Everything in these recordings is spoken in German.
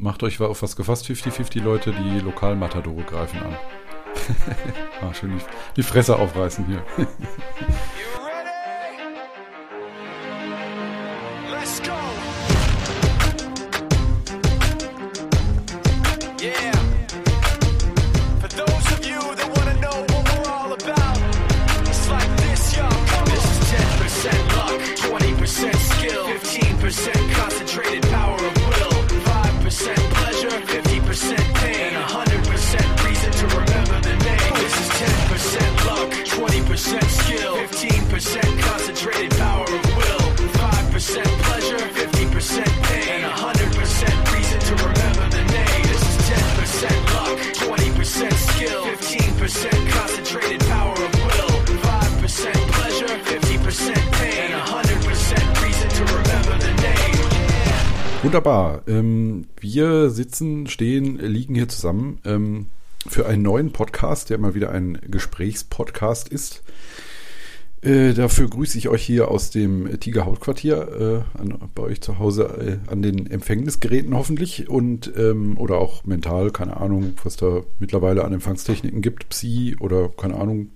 Macht euch auf was gefasst, 50-50 Leute, die Lokalmatadore greifen an. ah, schön die, Fresse aufreißen hier. stehen, liegen hier zusammen ähm, für einen neuen Podcast, der mal wieder ein Gesprächspodcast ist. Äh, dafür grüße ich euch hier aus dem Tiger Hauptquartier, äh, an, bei euch zu Hause äh, an den Empfängnisgeräten hoffentlich und ähm, oder auch mental, keine Ahnung, was da mittlerweile an Empfangstechniken gibt, Psi oder keine Ahnung.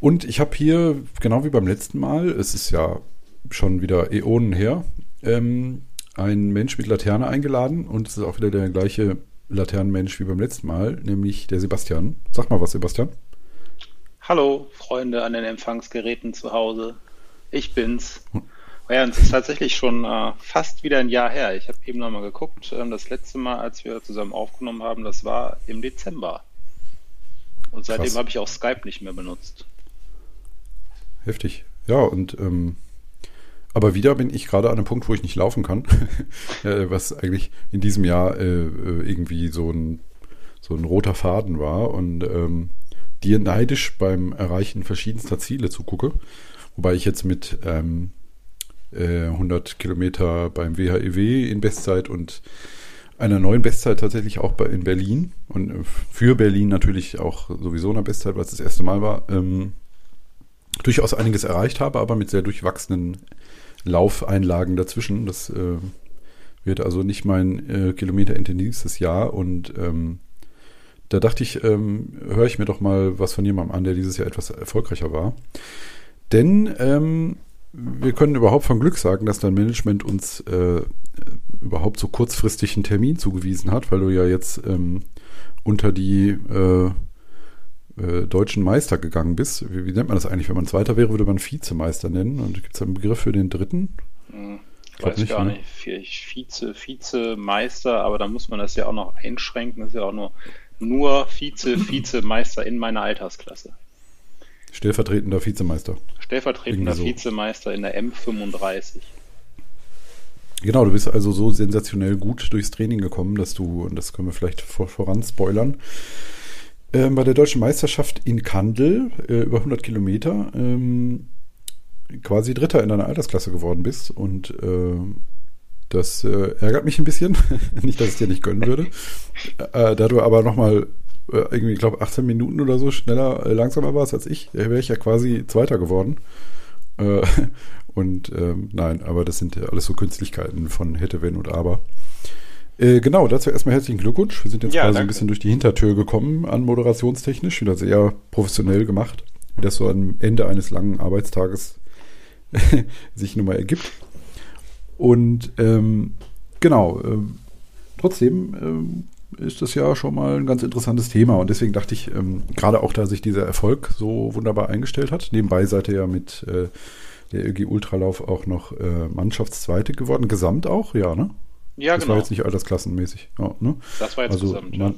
Und ich habe hier, genau wie beim letzten Mal, es ist ja schon wieder Äonen her, ähm, ein Mensch mit Laterne eingeladen und es ist auch wieder der gleiche Laternenmensch wie beim letzten Mal, nämlich der Sebastian. Sag mal was, Sebastian. Hallo, Freunde an den Empfangsgeräten zu Hause. Ich bin's. Hm. Ja, es ist tatsächlich schon äh, fast wieder ein Jahr her. Ich habe eben nochmal geguckt. Ähm, das letzte Mal, als wir zusammen aufgenommen haben, das war im Dezember. Und seitdem habe ich auch Skype nicht mehr benutzt. Heftig. Ja, und ähm, aber wieder bin ich gerade an einem Punkt, wo ich nicht laufen kann, was eigentlich in diesem Jahr äh, äh, irgendwie so ein, so ein roter Faden war und ähm, dir neidisch beim Erreichen verschiedenster Ziele zugucke. Wobei ich jetzt mit ähm, äh, 100 Kilometer beim WHEW e in Bestzeit und einer neuen Bestzeit tatsächlich auch in Berlin und äh, für Berlin natürlich auch sowieso eine Bestzeit, weil es das erste Mal war, ähm, durchaus einiges erreicht habe, aber mit sehr durchwachsenen Laufeinlagen dazwischen. Das äh, wird also nicht mein äh, kilometerintensivstes Jahr und ähm, da dachte ich, ähm, höre ich mir doch mal was von jemandem an, der dieses Jahr etwas erfolgreicher war. Denn ähm, wir können überhaupt von Glück sagen, dass dein Management uns äh, überhaupt so kurzfristig einen Termin zugewiesen hat, weil du ja jetzt ähm, unter die äh, äh, deutschen Meister gegangen bist. Wie, wie, nennt man das eigentlich? Wenn man Zweiter wäre, würde man Vizemeister nennen. Und gibt es einen Begriff für den Dritten? Hm, ich weiß nicht, gar ne? nicht. Vize, Vizemeister, aber da muss man das ja auch noch einschränken. Das ist ja auch nur, nur Vize, Vizemeister in meiner Altersklasse. Stellvertretender Vizemeister. Stellvertretender so. Vizemeister in der M35. Genau, du bist also so sensationell gut durchs Training gekommen, dass du, und das können wir vielleicht vor, voran spoilern, ähm, bei der deutschen Meisterschaft in Kandel, äh, über 100 Kilometer, ähm, quasi Dritter in deiner Altersklasse geworden bist. Und äh, das äh, ärgert mich ein bisschen. nicht, dass ich dir nicht gönnen würde. Äh, da du aber nochmal äh, irgendwie, ich glaube, 18 Minuten oder so schneller, äh, langsamer warst als ich, wäre ich ja quasi Zweiter geworden. Äh, und ähm, nein, aber das sind ja alles so Künstlichkeiten von hätte, wenn und aber. Äh, genau, dazu erstmal herzlichen Glückwunsch. Wir sind jetzt ja, quasi danke. ein bisschen durch die Hintertür gekommen an moderationstechnisch, wieder sehr professionell gemacht, wie das so am Ende eines langen Arbeitstages sich nun mal ergibt. Und ähm, genau, ähm, trotzdem ähm, ist das ja schon mal ein ganz interessantes Thema und deswegen dachte ich, ähm, gerade auch da sich dieser Erfolg so wunderbar eingestellt hat, nebenbei seid ihr ja mit äh, der LG Ultralauf auch noch äh, Mannschaftszweite geworden, gesamt auch, ja, ne? Ja, das genau. war jetzt nicht altersklassenmäßig. Ja, ne? Das war jetzt also gesamt, man,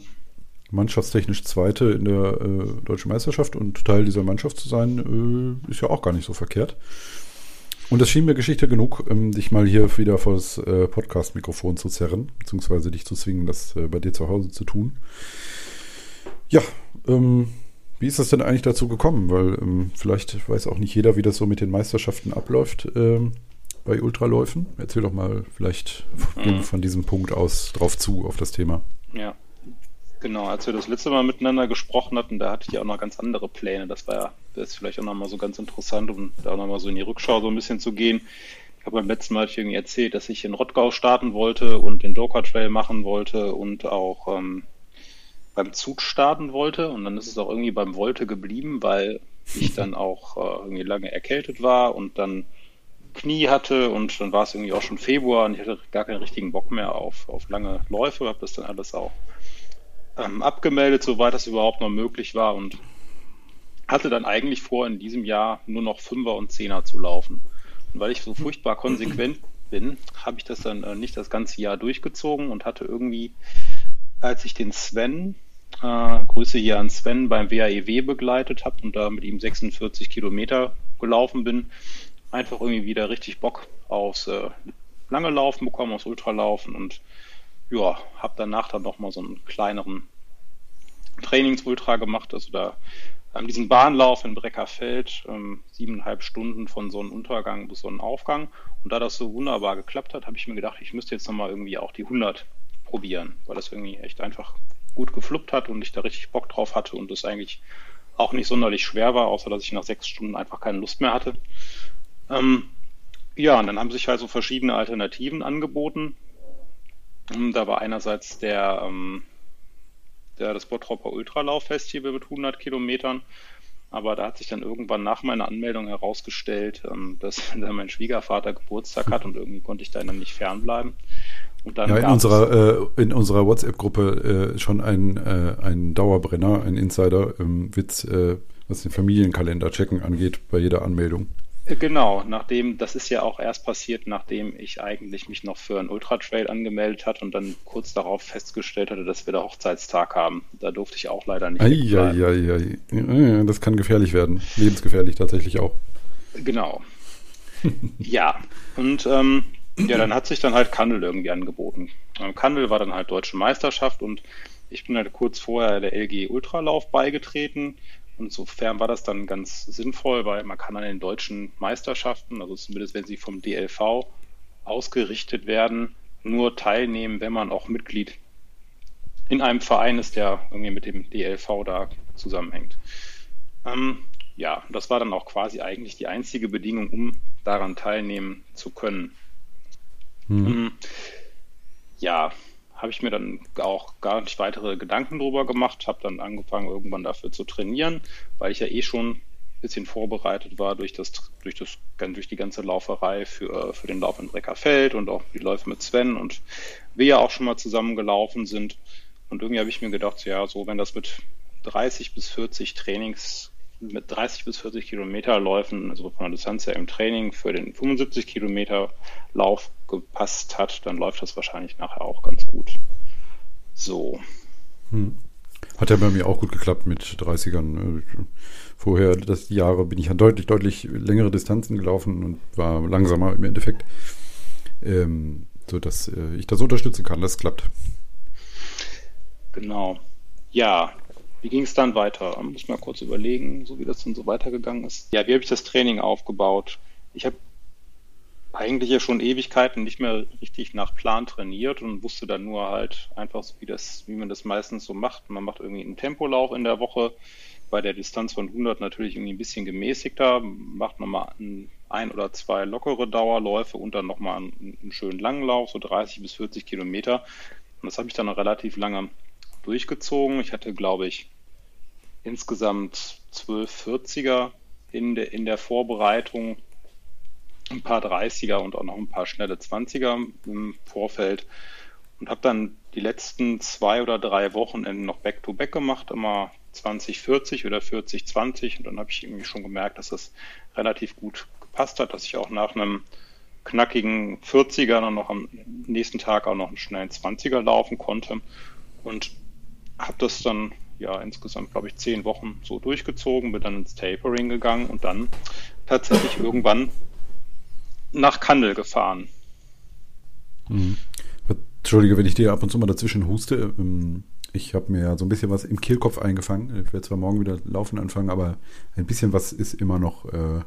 Mannschaftstechnisch Zweite in der äh, Deutschen Meisterschaft und Teil dieser Mannschaft zu sein, äh, ist ja auch gar nicht so verkehrt. Und das schien mir Geschichte genug, ähm, dich mal hier wieder vor das äh, Podcast-Mikrofon zu zerren, beziehungsweise dich zu zwingen, das äh, bei dir zu Hause zu tun. Ja, ähm, wie ist das denn eigentlich dazu gekommen? Weil ähm, vielleicht weiß auch nicht jeder, wie das so mit den Meisterschaften abläuft. Ähm, bei Ultraläufen? Erzähl doch mal vielleicht mhm. von diesem Punkt aus drauf zu, auf das Thema. Ja, genau. Als wir das letzte Mal miteinander gesprochen hatten, da hatte ich ja auch noch ganz andere Pläne. Das war ja, das ist vielleicht auch nochmal so ganz interessant, um da nochmal so in die Rückschau so ein bisschen zu gehen. Ich habe beim letzten Mal irgendwie erzählt, dass ich in Rottgau starten wollte und den Joker Trail machen wollte und auch ähm, beim Zug starten wollte. Und dann ist es auch irgendwie beim Wolte geblieben, weil ich dann auch äh, irgendwie lange erkältet war und dann Knie hatte und dann war es irgendwie auch schon Februar und ich hatte gar keinen richtigen Bock mehr auf, auf lange Läufe, habe das dann alles auch ähm, abgemeldet, soweit das überhaupt noch möglich war und hatte dann eigentlich vor, in diesem Jahr nur noch Fünfer und Zehner zu laufen. Und weil ich so furchtbar konsequent bin, habe ich das dann äh, nicht das ganze Jahr durchgezogen und hatte irgendwie, als ich den Sven, äh, Grüße hier an Sven, beim WAEW e begleitet habe und da mit ihm 46 Kilometer gelaufen bin, einfach irgendwie wieder richtig Bock aufs äh, lange Laufen bekommen, aufs Ultralaufen und ja, habe danach dann nochmal so einen kleineren Trainingsultra gemacht, also da ähm, diesen Bahnlauf in Breckerfeld, ähm, siebeneinhalb Stunden von Sonnenuntergang bis Sonnenaufgang. Und da das so wunderbar geklappt hat, habe ich mir gedacht, ich müsste jetzt nochmal irgendwie auch die 100 probieren, weil das irgendwie echt einfach gut gefluppt hat und ich da richtig Bock drauf hatte und es eigentlich auch nicht sonderlich schwer war, außer dass ich nach sechs Stunden einfach keine Lust mehr hatte. Ähm, ja, und dann haben sich also verschiedene Alternativen angeboten. Und da war einerseits der ähm, der, das Bottropper Ultralauf-Festival mit 100 Kilometern. Aber da hat sich dann irgendwann nach meiner Anmeldung herausgestellt, ähm, dass mein Schwiegervater Geburtstag hat und irgendwie konnte ich da dann nicht fernbleiben. Und dann ja, in unserer, äh, in unserer WhatsApp-Gruppe äh, schon ein, äh, ein Dauerbrenner, ein Insider-Witz, ähm, äh, was den Familienkalender checken angeht bei jeder Anmeldung. Genau, nachdem, das ist ja auch erst passiert, nachdem ich eigentlich mich noch für einen Ultra-Trail angemeldet hatte und dann kurz darauf festgestellt hatte, dass wir da Hochzeitstag haben. Da durfte ich auch leider nicht. Eieiei. Das kann gefährlich werden. Lebensgefährlich tatsächlich auch. Genau. ja, und ähm, ja, dann hat sich dann halt Kandel irgendwie angeboten. Ähm, Kandel war dann halt Deutsche Meisterschaft und ich bin halt kurz vorher der LG Ultralauf beigetreten insofern war das dann ganz sinnvoll, weil man kann an den deutschen Meisterschaften, also zumindest wenn sie vom DLV ausgerichtet werden, nur teilnehmen, wenn man auch Mitglied in einem Verein ist, der irgendwie mit dem DLV da zusammenhängt. Ähm, ja, das war dann auch quasi eigentlich die einzige Bedingung, um daran teilnehmen zu können. Hm. Ja, habe ich mir dann auch gar nicht weitere Gedanken drüber gemacht, habe dann angefangen, irgendwann dafür zu trainieren, weil ich ja eh schon ein bisschen vorbereitet war durch das, durch das, durch die ganze Lauferei für, für den Lauf in Breckerfeld und auch die Läufe mit Sven und wir ja auch schon mal zusammen gelaufen sind. Und irgendwie habe ich mir gedacht, ja, so wenn das mit 30 bis 40 Trainings mit 30 bis 40 Kilometer Läufen, also von der Distanz her im Training für den 75 Kilometer Lauf gepasst hat, dann läuft das wahrscheinlich nachher auch ganz gut. So. Hm. Hat ja bei mir auch gut geklappt mit 30ern. Vorher, das Jahre, bin ich an deutlich, deutlich längere Distanzen gelaufen und war langsamer im Endeffekt. Ähm, so dass äh, ich das unterstützen kann. Das klappt. Genau. Ja, wie ging es dann weiter? Muss mal kurz überlegen, so wie das dann so weitergegangen ist. Ja, wie habe ich das Training aufgebaut? Ich habe eigentlich ja schon Ewigkeiten nicht mehr richtig nach Plan trainiert und wusste dann nur halt einfach so, wie das, wie man das meistens so macht. Man macht irgendwie einen Tempolauf in der Woche, bei der Distanz von 100 natürlich irgendwie ein bisschen gemäßigter, macht nochmal ein, ein oder zwei lockere Dauerläufe und dann nochmal einen, einen schönen langen Lauf, so 30 bis 40 Kilometer. Und das habe ich dann relativ lange durchgezogen. Ich hatte, glaube ich, insgesamt 12 40er in, de, in der Vorbereitung, ein paar 30er und auch noch ein paar schnelle 20er im Vorfeld und habe dann die letzten zwei oder drei Wochenenden noch Back-to-Back -back gemacht, immer 20-40 oder 40-20 und dann habe ich irgendwie schon gemerkt, dass das relativ gut gepasst hat, dass ich auch nach einem knackigen 40er dann noch am nächsten Tag auch noch einen schnellen 20er laufen konnte und habe das dann ja insgesamt, glaube ich, zehn Wochen so durchgezogen, bin dann ins Tapering gegangen und dann tatsächlich irgendwann nach Kandel gefahren. Hm. Entschuldige, wenn ich dir ab und zu mal dazwischen huste. Ähm, ich habe mir ja so ein bisschen was im Kehlkopf eingefangen. Ich werde zwar morgen wieder laufen anfangen, aber ein bisschen was ist immer noch äh,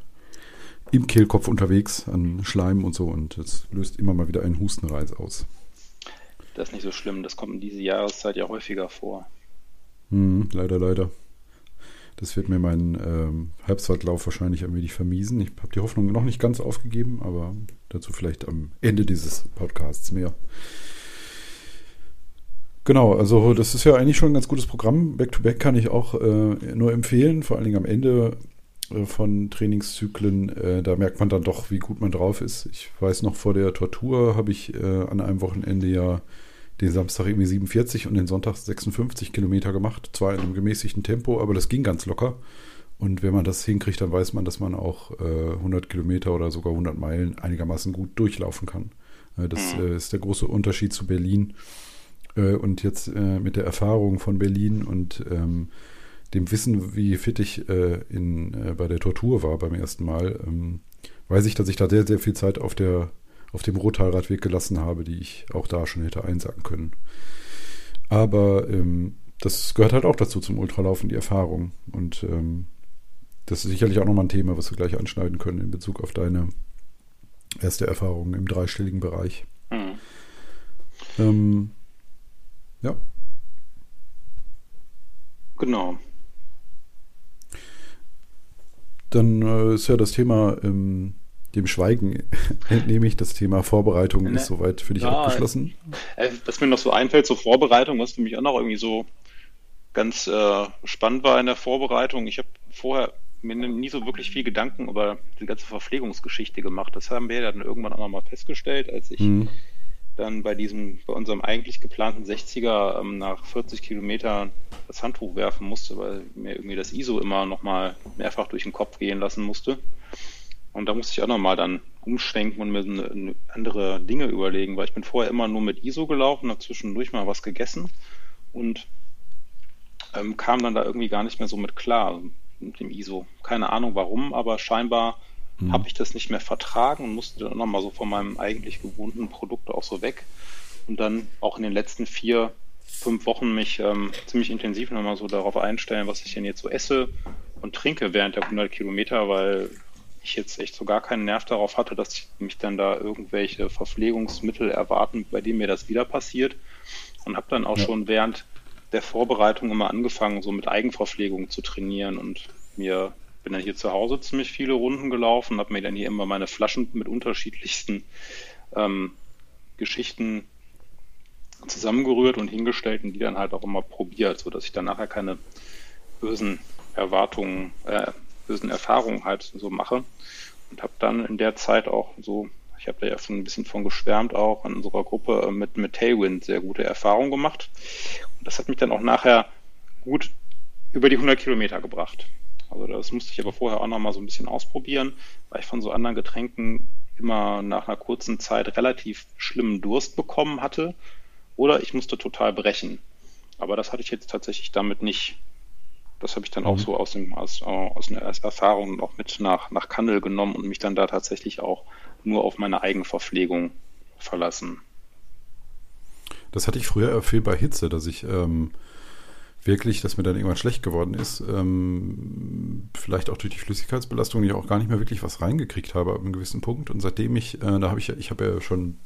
im Kehlkopf unterwegs an Schleim und so und es löst immer mal wieder einen Hustenreiz aus. Das ist nicht so schlimm, das kommt in dieser Jahreszeit ja häufiger vor. Hm, leider, leider. Das wird mir meinen ähm, Halbzeitlauf wahrscheinlich ein wenig vermiesen. Ich habe die Hoffnung noch nicht ganz aufgegeben, aber dazu vielleicht am Ende dieses Podcasts mehr. Genau, also das ist ja eigentlich schon ein ganz gutes Programm. Back-to-Back -back kann ich auch äh, nur empfehlen, vor allen Dingen am Ende äh, von Trainingszyklen. Äh, da merkt man dann doch, wie gut man drauf ist. Ich weiß noch, vor der Tortur habe ich äh, an einem Wochenende ja den Samstag irgendwie 47 und den Sonntag 56 Kilometer gemacht. Zwar in einem gemäßigten Tempo, aber das ging ganz locker. Und wenn man das hinkriegt, dann weiß man, dass man auch äh, 100 Kilometer oder sogar 100 Meilen einigermaßen gut durchlaufen kann. Äh, das mhm. ist der große Unterschied zu Berlin äh, und jetzt äh, mit der Erfahrung von Berlin und ähm, dem Wissen, wie fit ich äh, in, äh, bei der Tortur war beim ersten Mal, ähm, weiß ich, dass ich da sehr, sehr viel Zeit auf, der, auf dem Rottalradweg gelassen habe, die ich auch da schon hätte einsacken können. Aber ähm, das gehört halt auch dazu zum Ultralaufen, die Erfahrung. Und ähm, das ist sicherlich auch nochmal ein Thema, was wir gleich anschneiden können in Bezug auf deine erste Erfahrung im dreistelligen Bereich. Mhm. Ähm, ja. Genau. Dann äh, ist ja das Thema ähm, dem Schweigen entnehme ich. Das Thema Vorbereitung ne, ist soweit für dich ja, abgeschlossen. Äh, was mir noch so einfällt zur Vorbereitung, was für mich auch noch irgendwie so ganz äh, spannend war in der Vorbereitung. Ich habe vorher mir nie so wirklich viel Gedanken über die ganze Verpflegungsgeschichte gemacht. Das haben wir dann irgendwann auch nochmal festgestellt, als ich mhm dann bei diesem, bei unserem eigentlich geplanten 60er ähm, nach 40 Kilometern das Handtuch werfen musste, weil mir irgendwie das ISO immer nochmal mehrfach durch den Kopf gehen lassen musste. Und da musste ich auch nochmal dann umschwenken und mir andere Dinge überlegen, weil ich bin vorher immer nur mit ISO gelaufen, habe zwischendurch mal was gegessen und ähm, kam dann da irgendwie gar nicht mehr so mit klar mit dem ISO. Keine Ahnung warum, aber scheinbar mhm. habe ich das nicht mehr vertragen und musste dann nochmal so von meinem eigentlich gewohnten Produkt auch so weg. Und dann auch in den letzten vier, fünf Wochen mich ähm, ziemlich intensiv nochmal so darauf einstellen, was ich denn jetzt so esse und trinke während der 100 Kilometer, weil ich jetzt echt so gar keinen Nerv darauf hatte, dass mich dann da irgendwelche Verpflegungsmittel erwarten, bei denen mir das wieder passiert. Und habe dann auch ja. schon während der Vorbereitung immer angefangen, so mit Eigenverpflegung zu trainieren und mir bin dann hier zu Hause ziemlich viele Runden gelaufen, habe mir dann hier immer meine Flaschen mit unterschiedlichsten ähm, Geschichten zusammengerührt und hingestellt und die dann halt auch immer probiert, sodass ich dann nachher keine bösen Erwartungen, äh, bösen Erfahrungen halt so mache. Und habe dann in der Zeit auch so, ich habe da ja schon ein bisschen von geschwärmt, auch in unserer Gruppe äh, mit, mit Tailwind sehr gute Erfahrungen gemacht. Und das hat mich dann auch nachher gut über die 100 Kilometer gebracht. Also das musste ich aber vorher auch noch mal so ein bisschen ausprobieren, weil ich von so anderen Getränken immer nach einer kurzen Zeit relativ schlimmen Durst bekommen hatte oder ich musste total brechen. Aber das hatte ich jetzt tatsächlich damit nicht. Das habe ich dann mhm. auch so aus, dem, aus, aus einer Erfahrung auch mit nach, nach Kandel genommen und mich dann da tatsächlich auch nur auf meine Eigenverpflegung verlassen. Das hatte ich früher viel bei Hitze, dass ich ähm, wirklich, dass mir dann irgendwann schlecht geworden ist. Ähm, vielleicht auch durch die Flüssigkeitsbelastung, ich auch gar nicht mehr wirklich was reingekriegt habe ab einem gewissen Punkt. Und seitdem ich, äh, da habe ich ja, ich habe ja schon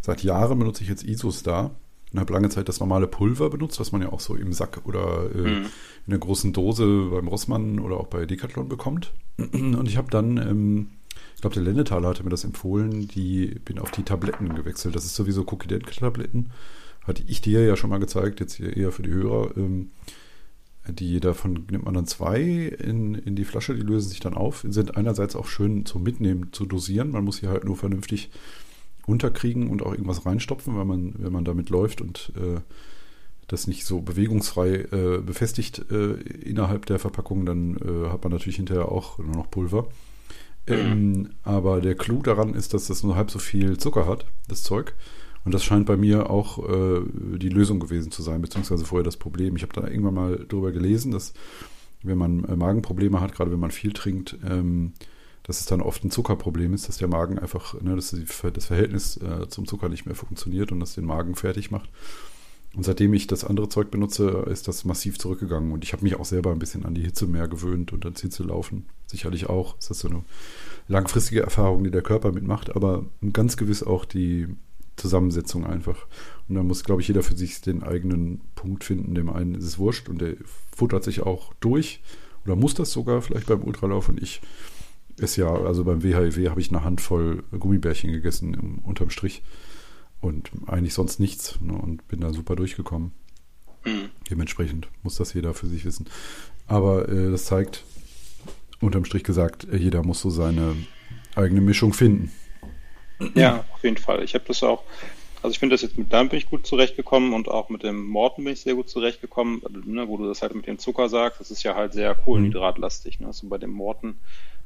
seit Jahren benutze ich jetzt Isostar und habe lange Zeit das normale Pulver benutzt, was man ja auch so im Sack oder äh, mhm. in einer großen Dose beim Rossmann oder auch bei Decathlon bekommt. Und ich habe dann, ähm, ich glaube, der Lendetaler hatte mir das empfohlen, die bin auf die Tabletten gewechselt. Das ist sowieso Cookie-Tabletten hatte ich dir ja schon mal gezeigt, jetzt hier eher für die Hörer. Ähm, die davon nimmt man dann zwei in, in die Flasche, die lösen sich dann auf, sind einerseits auch schön zum Mitnehmen, zu dosieren. Man muss sie halt nur vernünftig unterkriegen und auch irgendwas reinstopfen, wenn man, wenn man damit läuft und äh, das nicht so bewegungsfrei äh, befestigt äh, innerhalb der Verpackung, dann äh, hat man natürlich hinterher auch nur noch Pulver. Ähm, aber der Clou daran ist, dass das nur halb so viel Zucker hat, das Zeug. Und das scheint bei mir auch äh, die Lösung gewesen zu sein, beziehungsweise vorher das Problem. Ich habe da irgendwann mal drüber gelesen, dass wenn man äh, Magenprobleme hat, gerade wenn man viel trinkt, ähm, dass es dann oft ein Zuckerproblem ist, dass der Magen einfach, ne, dass das Verhältnis äh, zum Zucker nicht mehr funktioniert und das den Magen fertig macht. Und seitdem ich das andere Zeug benutze, ist das massiv zurückgegangen. Und ich habe mich auch selber ein bisschen an die Hitze mehr gewöhnt und ans Hitzelaufen. Sicherlich auch. Das ist so eine langfristige Erfahrung, die der Körper mitmacht, aber ganz gewiss auch die, Zusammensetzung einfach. Und da muss, glaube ich, jeder für sich den eigenen Punkt finden. Dem einen ist es wurscht und der futtert sich auch durch oder muss das sogar vielleicht beim Ultralauf und ich ist ja, also beim WHIW habe ich eine Handvoll Gummibärchen gegessen im, unterm Strich und eigentlich sonst nichts ne, und bin da super durchgekommen. Mhm. Dementsprechend muss das jeder für sich wissen. Aber äh, das zeigt, unterm Strich gesagt, äh, jeder muss so seine eigene Mischung finden. Ja, auf jeden Fall. Ich habe das auch, also ich finde das jetzt mit deinem bin ich gut zurechtgekommen und auch mit dem Morten bin ich sehr gut zurechtgekommen, ne, wo du das halt mit dem Zucker sagst, das ist ja halt sehr kohlenhydratlastig. Ne? Also bei dem Morten,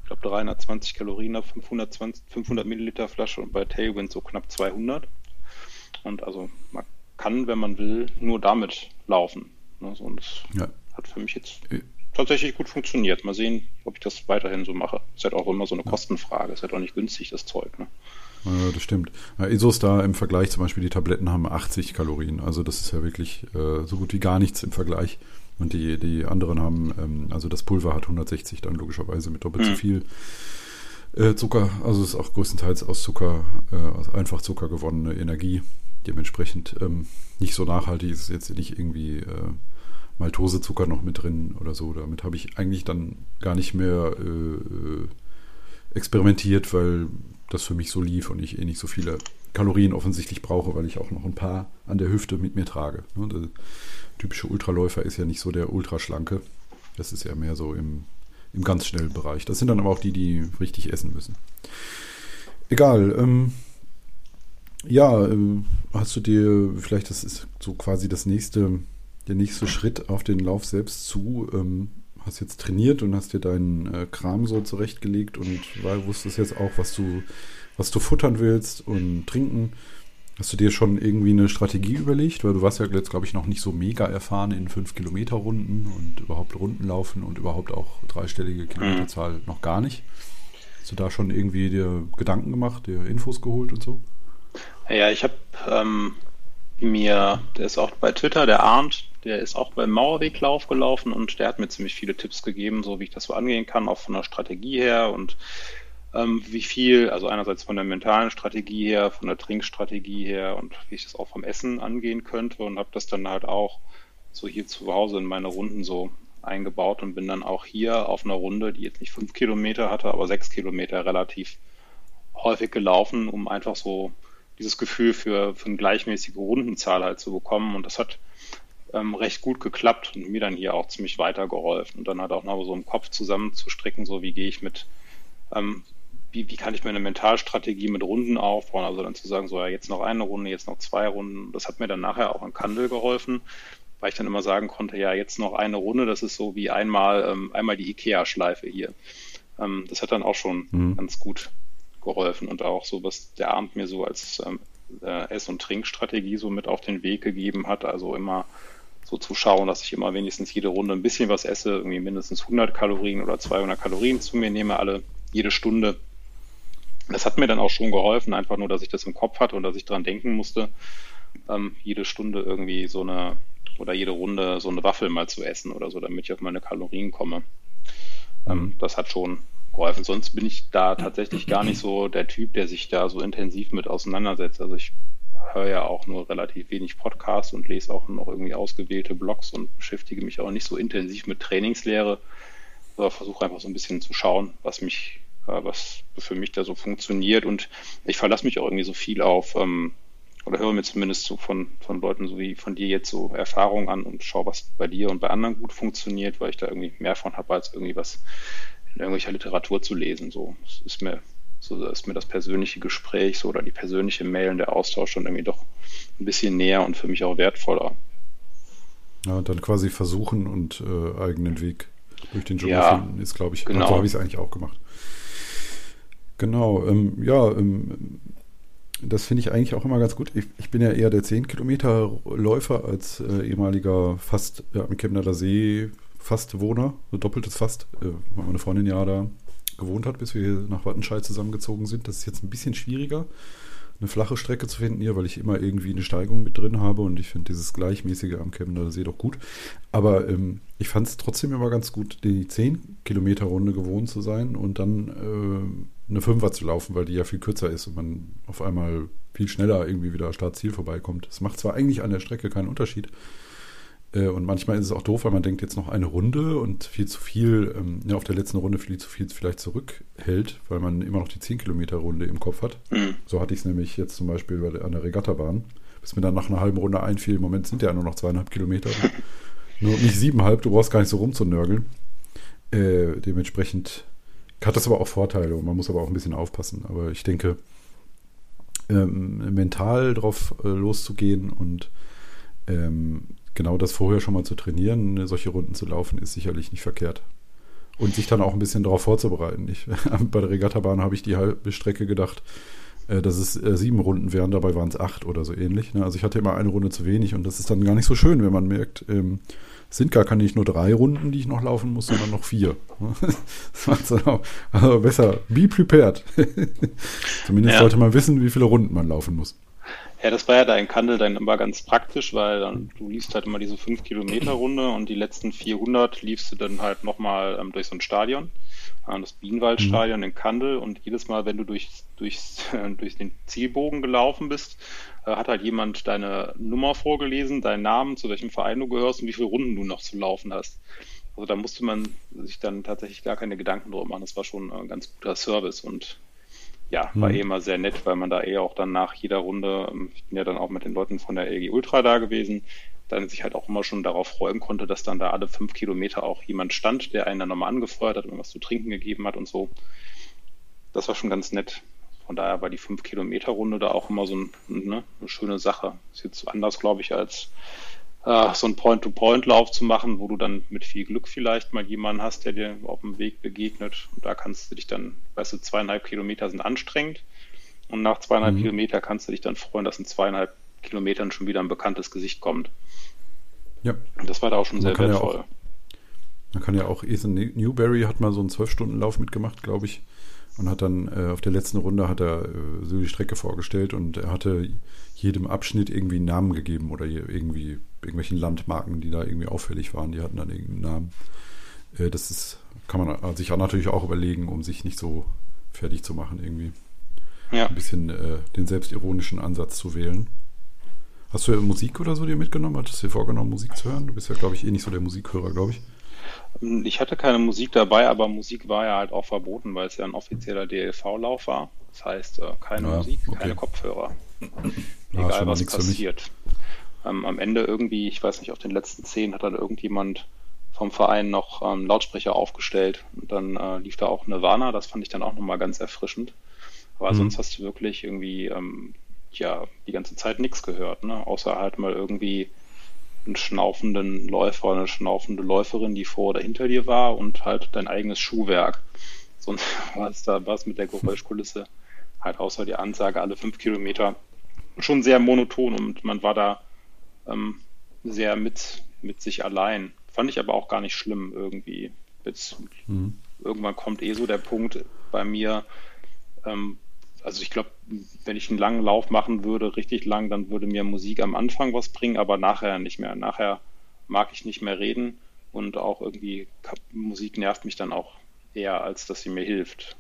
ich glaube 320 Kalorien auf 520, 500 Milliliter Flasche und bei Tailwind so knapp 200. Und also man kann, wenn man will, nur damit laufen. Ne? So, und das ja. hat für mich jetzt äh, tatsächlich gut funktioniert. Mal sehen, ob ich das weiterhin so mache. Ist halt auch immer so eine Kostenfrage. Ist halt auch nicht günstig, das Zeug. Ne? Ja, das stimmt. Ja, Isos da im Vergleich zum Beispiel, die Tabletten haben 80 Kalorien. Also das ist ja wirklich äh, so gut wie gar nichts im Vergleich. Und die, die anderen haben, ähm, also das Pulver hat 160 dann logischerweise mit doppelt mhm. so viel äh, Zucker. Also es ist auch größtenteils aus Zucker, äh, aus einfach Zucker gewonnene Energie. Dementsprechend ähm, nicht so nachhaltig. Ist jetzt nicht irgendwie äh, Maltosezucker noch mit drin oder so. Damit habe ich eigentlich dann gar nicht mehr äh, äh, experimentiert, weil das für mich so lief und ich eh nicht so viele Kalorien offensichtlich brauche, weil ich auch noch ein paar an der Hüfte mit mir trage. Typische Ultraläufer ist ja nicht so der Ultraschlanke. Das ist ja mehr so im, im ganz schnellen Bereich. Das sind dann aber auch die, die richtig essen müssen. Egal. Ähm, ja, äh, hast du dir, vielleicht das ist so quasi das nächste, der nächste Schritt auf den Lauf selbst zu. Ähm, hast jetzt trainiert und hast dir deinen äh, Kram so zurechtgelegt und weil wusstest jetzt auch, was du, was du futtern willst und trinken. Hast du dir schon irgendwie eine Strategie überlegt? Weil du warst ja jetzt, glaube ich, noch nicht so mega erfahren in 5-Kilometer-Runden und überhaupt Runden laufen und überhaupt auch dreistellige Kilometerzahl mhm. noch gar nicht. Hast du da schon irgendwie dir Gedanken gemacht, dir Infos geholt und so? Ja, ich habe ähm, mir, der ist auch bei Twitter, der Arndt, der ist auch beim Mauerweglauf gelaufen und der hat mir ziemlich viele Tipps gegeben, so wie ich das so angehen kann, auch von der Strategie her und ähm, wie viel, also einerseits von der mentalen Strategie her, von der Trinkstrategie her und wie ich das auch vom Essen angehen könnte und habe das dann halt auch so hier zu Hause in meine Runden so eingebaut und bin dann auch hier auf einer Runde, die jetzt nicht fünf Kilometer hatte, aber sechs Kilometer relativ häufig gelaufen, um einfach so dieses Gefühl für, für eine gleichmäßige Rundenzahl halt zu bekommen. Und das hat ähm, recht gut geklappt und mir dann hier auch ziemlich weitergeholfen. Und dann halt auch noch so im Kopf zusammenzustricken, so wie gehe ich mit, ähm, wie, wie kann ich mir eine Mentalstrategie mit Runden aufbauen? Also dann zu sagen, so ja, jetzt noch eine Runde, jetzt noch zwei Runden. Das hat mir dann nachher auch an Kandel geholfen, weil ich dann immer sagen konnte, ja, jetzt noch eine Runde, das ist so wie einmal, ähm, einmal die IKEA-Schleife hier. Ähm, das hat dann auch schon mhm. ganz gut geholfen und auch so, was der Abend mir so als ähm, äh, Ess- und Trinkstrategie so mit auf den Weg gegeben hat. Also immer so zu schauen, dass ich immer wenigstens jede Runde ein bisschen was esse, irgendwie mindestens 100 Kalorien oder 200 Kalorien zu mir nehme, alle jede Stunde. Das hat mir dann auch schon geholfen, einfach nur, dass ich das im Kopf hatte und dass ich dran denken musste, ähm, jede Stunde irgendwie so eine oder jede Runde so eine Waffel mal zu essen oder so, damit ich auf meine Kalorien komme. Ähm, mhm. das hat schon geholfen. Sonst bin ich da tatsächlich gar nicht so der Typ, der sich da so intensiv mit auseinandersetzt. Also ich höre ja auch nur relativ wenig Podcasts und lese auch noch irgendwie ausgewählte Blogs und beschäftige mich auch nicht so intensiv mit Trainingslehre, aber versuche einfach so ein bisschen zu schauen, was mich, was für mich da so funktioniert. Und ich verlasse mich auch irgendwie so viel auf, ähm, oder höre mir zumindest so von, von Leuten so wie von dir jetzt so Erfahrungen an und schaue, was bei dir und bei anderen gut funktioniert, weil ich da irgendwie mehr von habe, als irgendwie was in irgendwelcher Literatur zu lesen. So, das ist mir, so ist mir das persönliche Gespräch so oder die persönliche Mail und der Austausch schon irgendwie doch ein bisschen näher und für mich auch wertvoller. Ja, dann quasi versuchen und äh, eigenen Weg durch den Dschungel ja, finden, ist, glaube ich, genau. so habe ich es eigentlich auch gemacht. Genau, ähm, ja, ähm, das finde ich eigentlich auch immer ganz gut. Ich, ich, bin ja eher der 10 Kilometer Läufer als äh, ehemaliger fast ja, am Chemnader See Fastwohner, so doppeltes Fast, äh, weil meine Freundin ja da gewohnt hat, bis wir hier nach Wattenscheid zusammengezogen sind. Das ist jetzt ein bisschen schwieriger, eine flache Strecke zu finden hier, weil ich immer irgendwie eine Steigung mit drin habe und ich finde dieses gleichmäßige am Chemnader See doch gut. Aber ähm, ich fand es trotzdem immer ganz gut, die 10 Kilometer Runde gewohnt zu sein und dann äh, eine Fünfer zu laufen, weil die ja viel kürzer ist und man auf einmal viel schneller irgendwie wieder Start-Ziel vorbeikommt. Es macht zwar eigentlich an der Strecke keinen Unterschied, Äh, und manchmal ist es auch doof, weil man denkt jetzt noch eine Runde und viel zu viel, ähm, ja, auf der letzten Runde viel zu viel vielleicht zurückhält, weil man immer noch die 10 Kilometer Runde im Kopf hat. Mhm. So hatte ich es nämlich jetzt zum Beispiel an der Regattabahn, bis mir dann nach einer halben Runde einfiel, im Moment sind ja nur noch zweieinhalb Kilometer. nur nicht siebeneinhalb, du brauchst gar nicht so rumzunörgeln. Äh, dementsprechend hat das aber auch Vorteile und man muss aber auch ein bisschen aufpassen. Aber ich denke, ähm, mental drauf äh, loszugehen und ähm, genau das vorher schon mal zu trainieren, solche Runden zu laufen, ist sicherlich nicht verkehrt. Und sich dann auch ein bisschen darauf vorzubereiten. Ich, bei der Regattabahn habe ich die halbe Strecke gedacht, äh, dass es äh, sieben Runden wären, dabei waren es acht oder so ähnlich. Ne? Also ich hatte immer eine Runde zu wenig und das ist dann gar nicht so schön, wenn man merkt, ähm, sind gar keine nicht nur drei Runden, die ich noch laufen muss, sondern noch vier. also besser, be prepared. Zumindest ja. sollte man wissen, wie viele Runden man laufen muss. Ja, das war ja da in Kandel dann immer ganz praktisch, weil dann, du liefst halt immer diese 5-Kilometer-Runde und die letzten 400 liefst du dann halt nochmal ähm, durch so ein Stadion, äh, das Bienenwaldstadion mhm. in Kandel und jedes Mal, wenn du durch, durch, äh, durch den Zielbogen gelaufen bist, hat halt jemand deine Nummer vorgelesen, deinen Namen, zu welchem Verein du gehörst und wie viele Runden du noch zu laufen hast. Also da musste man sich dann tatsächlich gar keine Gedanken drüber machen. Das war schon ein ganz guter Service und ja, war mhm. eh immer sehr nett, weil man da eh auch dann nach jeder Runde, ähm, ich bin ja dann auch mit den Leuten von der LG Ultra da gewesen, dann sich halt auch immer schon darauf freuen konnte, dass dann da alle fünf Kilometer auch jemand stand, der einen dann nochmal angefeuert hat und was zu trinken gegeben hat und so. Das war schon ganz nett. Von daher war die fünf Kilometer Runde da auch immer so ein, ne, eine schöne Sache. Ist jetzt anders, glaube ich, als äh, so einen Point-to-Point-Lauf zu machen, wo du dann mit viel Glück vielleicht mal jemanden hast, der dir auf dem Weg begegnet. Und da kannst du dich dann, weißt du, zweieinhalb Kilometer sind anstrengend. Und nach zweieinhalb mhm. Kilometer kannst du dich dann freuen, dass in zweieinhalb Kilometern schon wieder ein bekanntes Gesicht kommt. Ja. Und das war da auch schon sehr wertvoll. Ja auch, man kann ja auch, Ethan Newberry hat mal so einen Zwölf-Stunden-Lauf mitgemacht, glaube ich. Und hat dann äh, auf der letzten Runde hat er äh, so die Strecke vorgestellt und er hatte jedem Abschnitt irgendwie einen Namen gegeben oder irgendwie irgendwelchen Landmarken, die da irgendwie auffällig waren, die hatten dann irgendeinen Namen. Äh, das ist, kann man sich auch natürlich auch überlegen, um sich nicht so fertig zu machen irgendwie. Ja. Ein bisschen äh, den selbstironischen Ansatz zu wählen. Hast du ja Musik oder so dir mitgenommen? Hattest du dir vorgenommen, Musik zu hören? Du bist ja, glaube ich, eh nicht so der Musikhörer, glaube ich. Ich hatte keine Musik dabei, aber Musik war ja halt auch verboten, weil es ja ein offizieller DLV-Lauf war. Das heißt, äh, keine ja, Musik, okay. keine Kopfhörer. Egal was passiert. Ähm, am Ende irgendwie, ich weiß nicht, auf den letzten zehn hat dann irgendjemand vom Verein noch ähm, Lautsprecher aufgestellt und dann äh, lief da auch Nirvana, das fand ich dann auch nochmal ganz erfrischend. Aber mhm. sonst hast du wirklich irgendwie ähm, ja die ganze Zeit nichts gehört, ne? Außer halt mal irgendwie einen schnaufenden Läufer, eine schnaufende Läuferin, die vor oder hinter dir war und halt dein eigenes Schuhwerk. Sonst war es da was mit der Geräuschkulisse halt außer die Ansage alle fünf Kilometer schon sehr monoton und man war da ähm, sehr mit, mit sich allein. Fand ich aber auch gar nicht schlimm irgendwie. Jetzt, mhm. Irgendwann kommt eh so der Punkt bei mir, ähm, also ich glaube, wenn ich einen langen Lauf machen würde, richtig lang, dann würde mir Musik am Anfang was bringen, aber nachher nicht mehr. Nachher mag ich nicht mehr reden und auch irgendwie Musik nervt mich dann auch eher, als dass sie mir hilft.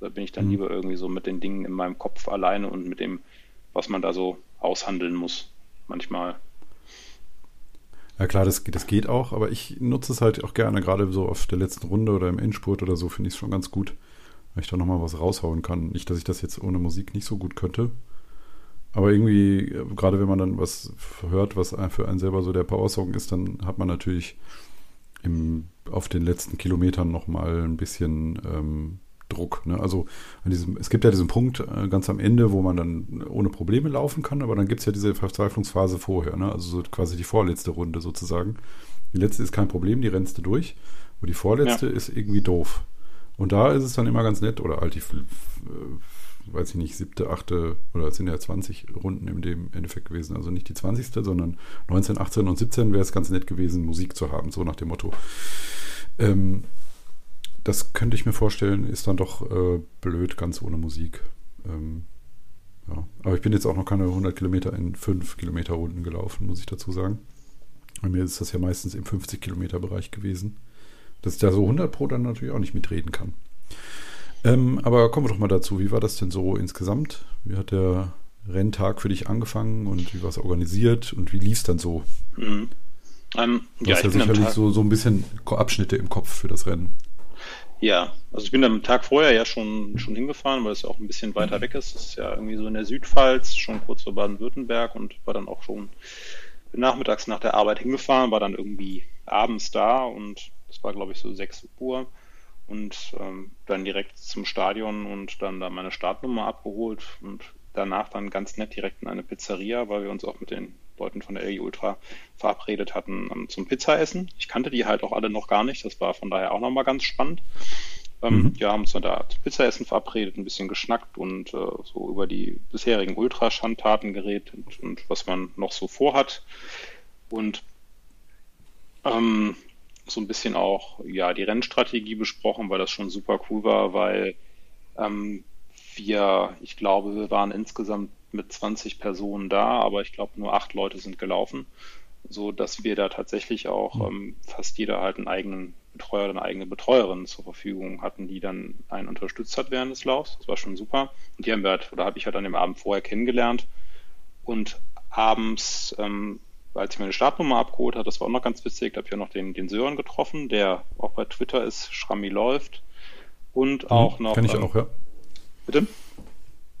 Da bin ich dann mhm. lieber irgendwie so mit den Dingen in meinem Kopf alleine und mit dem, was man da so aushandeln muss. Manchmal. Ja klar, das, das geht auch, aber ich nutze es halt auch gerne, gerade so auf der letzten Runde oder im Endspurt oder so, finde ich es schon ganz gut weil ich da nochmal was raushauen kann. Nicht, dass ich das jetzt ohne Musik nicht so gut könnte. Aber irgendwie, gerade wenn man dann was hört, was für einen selber so der Power-Song ist, dann hat man natürlich im, auf den letzten Kilometern nochmal ein bisschen ähm, Druck. Ne? Also diesem, es gibt ja diesen Punkt äh, ganz am Ende, wo man dann ohne Probleme laufen kann, aber dann gibt es ja diese Verzweiflungsphase vorher, ne? also so quasi die vorletzte Runde sozusagen. Die letzte ist kein Problem, die rennst du durch, aber die vorletzte ja. ist irgendwie doof. Und da ist es dann immer ganz nett, oder halt die, äh, weiß ich nicht, siebte, achte, oder es sind ja 20 Runden in dem Endeffekt gewesen. Also nicht die 20. sondern 19, 18 und 17 wäre es ganz nett gewesen, Musik zu haben, so nach dem Motto. Ähm, das könnte ich mir vorstellen, ist dann doch äh, blöd, ganz ohne Musik. Ähm, ja. Aber ich bin jetzt auch noch keine 100 Kilometer in 5 Kilometer Runden gelaufen, muss ich dazu sagen. Bei mir ist das ja meistens im 50 Kilometer Bereich gewesen dass der so 100 Pro dann natürlich auch nicht mitreden kann. Ähm, aber kommen wir doch mal dazu. Wie war das denn so insgesamt? Wie hat der Renntag für dich angefangen und wie war es organisiert und wie lief es dann so? Mhm. Ähm, du ja, hast ja sicherlich so, so ein bisschen Abschnitte im Kopf für das Rennen. Ja, also ich bin am Tag vorher ja schon, schon hingefahren, weil es ja auch ein bisschen weiter mhm. weg ist. Das ist ja irgendwie so in der Südpfalz, schon kurz vor Baden-Württemberg und war dann auch schon nachmittags nach der Arbeit hingefahren, war dann irgendwie abends da und das war glaube ich so 6 Uhr und ähm, dann direkt zum Stadion und dann da meine Startnummer abgeholt und danach dann ganz nett direkt in eine Pizzeria, weil wir uns auch mit den Leuten von der LG Ultra verabredet hatten um, zum Pizzaessen. Ich kannte die halt auch alle noch gar nicht, das war von daher auch nochmal ganz spannend. Ähm, mhm. Wir haben uns dann da zum Pizzaessen verabredet, ein bisschen geschnackt und äh, so über die bisherigen Ultraschandtaten geredet und, und, was man noch so vorhat. Und ähm, so ein bisschen auch ja die Rennstrategie besprochen, weil das schon super cool war, weil ähm, wir, ich glaube, wir waren insgesamt mit 20 Personen da, aber ich glaube, nur acht Leute sind gelaufen, so dass wir da tatsächlich auch mhm. ähm, fast jeder halt einen eigenen Betreuer oder eine eigene Betreuerin zur Verfügung hatten, die dann einen unterstützt hat während des Laufs. Das war schon super. Und die haben wir halt, oder habe ich halt an dem Abend vorher kennengelernt. Und abends, ähm, als ich meine Startnummer abgeholt habe, das war auch noch ganz witzig, da habe ich auch noch den, den Sören getroffen, der auch bei Twitter ist, Schrammi läuft. Und mhm. auch noch. Kenn ich ähm, auch, ja. Bitte?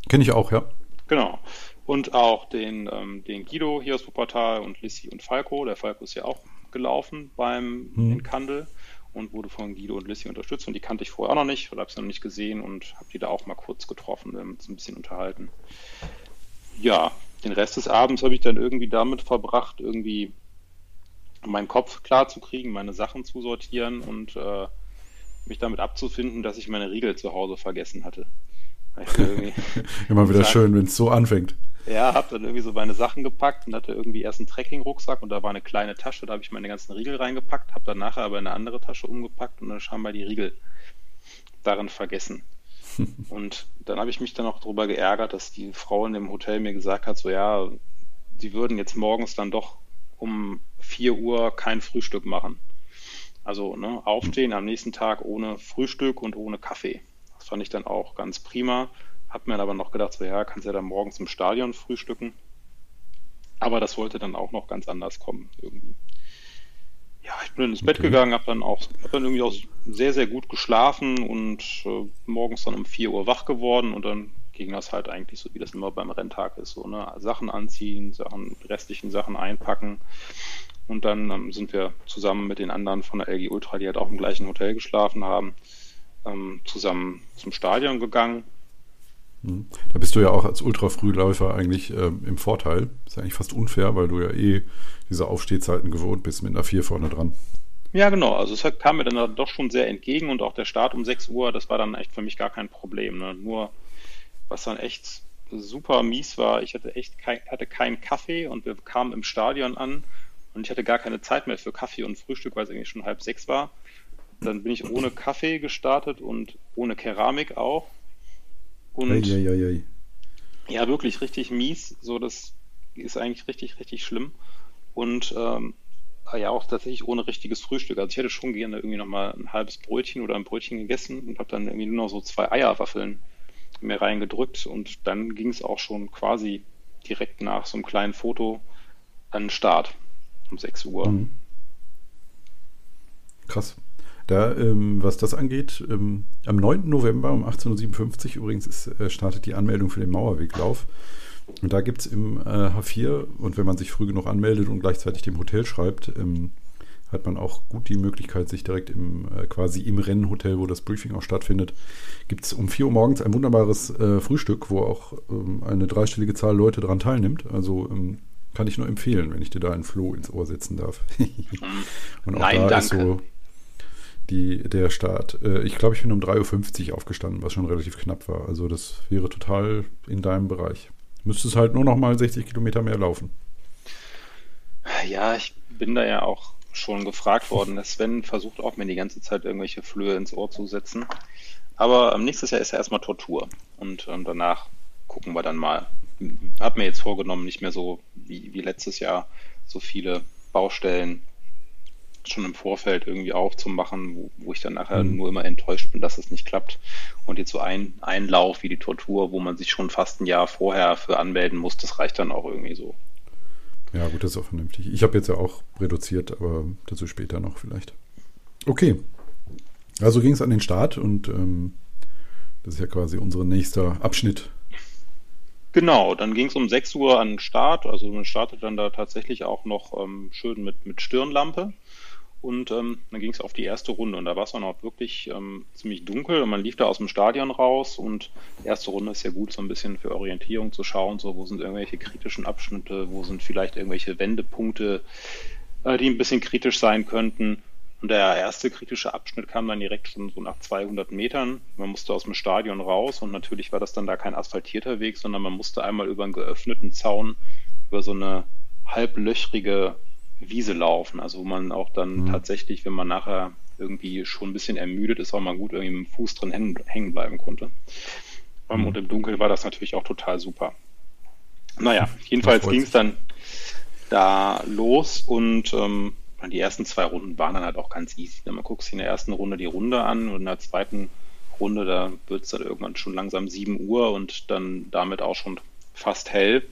Kenne ich auch, ja. Genau. Und auch den, ähm, den Guido hier aus Wuppertal und Lissi und Falco. Der Falco ist ja auch gelaufen beim hm. in Kandel und wurde von Guido und Lissi unterstützt. Und die kannte ich vorher auch noch nicht oder habe sie noch nicht gesehen und habe die da auch mal kurz getroffen, und uns ein bisschen unterhalten. Ja, den Rest des Abends habe ich dann irgendwie damit verbracht, irgendwie meinen Kopf klar zu kriegen, meine Sachen zu sortieren und äh, mich damit abzufinden, dass ich meine Riegel zu Hause vergessen hatte. Immer wieder gesagt, schön, wenn es so anfängt. Ja, habe dann irgendwie so meine Sachen gepackt und hatte irgendwie erst einen Trekking-Rucksack und da war eine kleine Tasche, da habe ich meine ganzen Riegel reingepackt, habe dann nachher aber eine andere Tasche umgepackt und dann scheinbar die Riegel darin vergessen. Und dann habe ich mich dann auch darüber geärgert, dass die Frau in dem Hotel mir gesagt hat, so ja, sie würden jetzt morgens dann doch um 4 Uhr kein Frühstück machen. Also ne, aufstehen am nächsten Tag ohne Frühstück und ohne Kaffee. Das fand ich dann auch ganz prima. Hab mir aber noch gedacht, so ja, kannst ja dann morgens im Stadion frühstücken. Aber das wollte dann auch noch ganz anders kommen irgendwie. Ja, ich bin ins Bett okay. gegangen, habe dann auch, hab dann irgendwie auch sehr, sehr gut geschlafen und äh, morgens dann um 4 Uhr wach geworden und dann ging das halt eigentlich so, wie das immer beim Renntag ist, so, ne? Sachen anziehen, Sachen, restlichen Sachen einpacken. Und dann ähm, sind wir zusammen mit den anderen von der LG Ultra, die halt auch im gleichen Hotel geschlafen haben, ähm, zusammen zum Stadion gegangen. Mhm. Da bist du ja auch als Ultrafrühläufer eigentlich ähm, im Vorteil. Ist ja eigentlich fast unfair, weil du ja eh diese Aufstehzeiten gewohnt bist mit einer 4 vorne dran. Ja, genau. Also es kam mir dann doch schon sehr entgegen und auch der Start um 6 Uhr, das war dann echt für mich gar kein Problem. Ne? Nur, was dann echt super mies war, ich hatte echt kein, hatte keinen Kaffee und wir kamen im Stadion an und ich hatte gar keine Zeit mehr für Kaffee und Frühstück, weil es eigentlich schon halb sechs war. Dann bin ich ohne Kaffee gestartet und ohne Keramik auch. Und ei, ei, ei, ja, wirklich richtig mies. So, das ist eigentlich richtig, richtig schlimm. Und ähm, ja, auch tatsächlich ohne richtiges Frühstück. Also ich hätte schon gerne irgendwie nochmal ein halbes Brötchen oder ein Brötchen gegessen und habe dann irgendwie nur noch so zwei Eierwaffeln mir reingedrückt und dann ging es auch schon quasi direkt nach so einem kleinen Foto an den Start um 6 Uhr. Mhm. Krass. Da, ähm, was das angeht, ähm, am 9. November um 18.57 Uhr übrigens ist, äh, startet die Anmeldung für den Mauerweglauf. Und da gibt es im äh, H4, und wenn man sich früh genug anmeldet und gleichzeitig dem Hotel schreibt, ähm, hat man auch gut die Möglichkeit, sich direkt im äh, quasi im Rennhotel, wo das Briefing auch stattfindet, gibt es um 4 Uhr morgens ein wunderbares äh, Frühstück, wo auch ähm, eine dreistellige Zahl Leute daran teilnimmt. Also ähm, kann ich nur empfehlen, wenn ich dir da ein Floh ins Ohr setzen darf. und auch Nein, da danke. ist so die, der Start. Äh, ich glaube, ich bin um 3.50 Uhr aufgestanden, was schon relativ knapp war. Also das wäre total in deinem Bereich. Müsstest halt nur noch mal 60 Kilometer mehr laufen. Ja, ich bin da ja auch schon gefragt worden. Sven versucht auch mir die ganze Zeit irgendwelche Flöhe ins Ohr zu setzen. Aber ähm, nächstes Jahr ist ja erstmal Tortur. Und ähm, danach gucken wir dann mal. Hab mir jetzt vorgenommen, nicht mehr so wie, wie letztes Jahr so viele Baustellen schon im Vorfeld irgendwie aufzumachen, wo, wo ich dann nachher mhm. nur immer enttäuscht bin, dass es nicht klappt. Und jetzt so ein, ein Lauf wie die Tortur, wo man sich schon fast ein Jahr vorher für anmelden muss, das reicht dann auch irgendwie so. Ja, gut, das ist auch vernünftig. Ich habe jetzt ja auch reduziert, aber dazu später noch vielleicht. Okay. Also ging es an den Start und ähm, das ist ja quasi unser nächster Abschnitt. Genau, dann ging es um 6 Uhr an den Start. Also man startet dann da tatsächlich auch noch ähm, schön mit, mit Stirnlampe. Und ähm, dann ging es auf die erste Runde. Und da war es dann auch wirklich ähm, ziemlich dunkel. Und man lief da aus dem Stadion raus. Und die erste Runde ist ja gut, so ein bisschen für Orientierung zu schauen, so wo sind irgendwelche kritischen Abschnitte, wo sind vielleicht irgendwelche Wendepunkte, äh, die ein bisschen kritisch sein könnten. Und der erste kritische Abschnitt kam dann direkt schon so nach 200 Metern. Man musste aus dem Stadion raus. Und natürlich war das dann da kein asphaltierter Weg, sondern man musste einmal über einen geöffneten Zaun, über so eine halblöchrige Wiese laufen. Also wo man auch dann mhm. tatsächlich, wenn man nachher irgendwie schon ein bisschen ermüdet ist, auch mal gut irgendwie mit dem Fuß drin hängen, bleiben konnte. Mhm. Und im Dunkeln war das natürlich auch total super. Naja, jedenfalls ging es dann da los und ähm, die ersten zwei Runden waren dann halt auch ganz easy. Man guckt sich in der ersten Runde die Runde an und in der zweiten Runde, da wird es dann irgendwann schon langsam 7 Uhr und dann damit auch schon fast hell.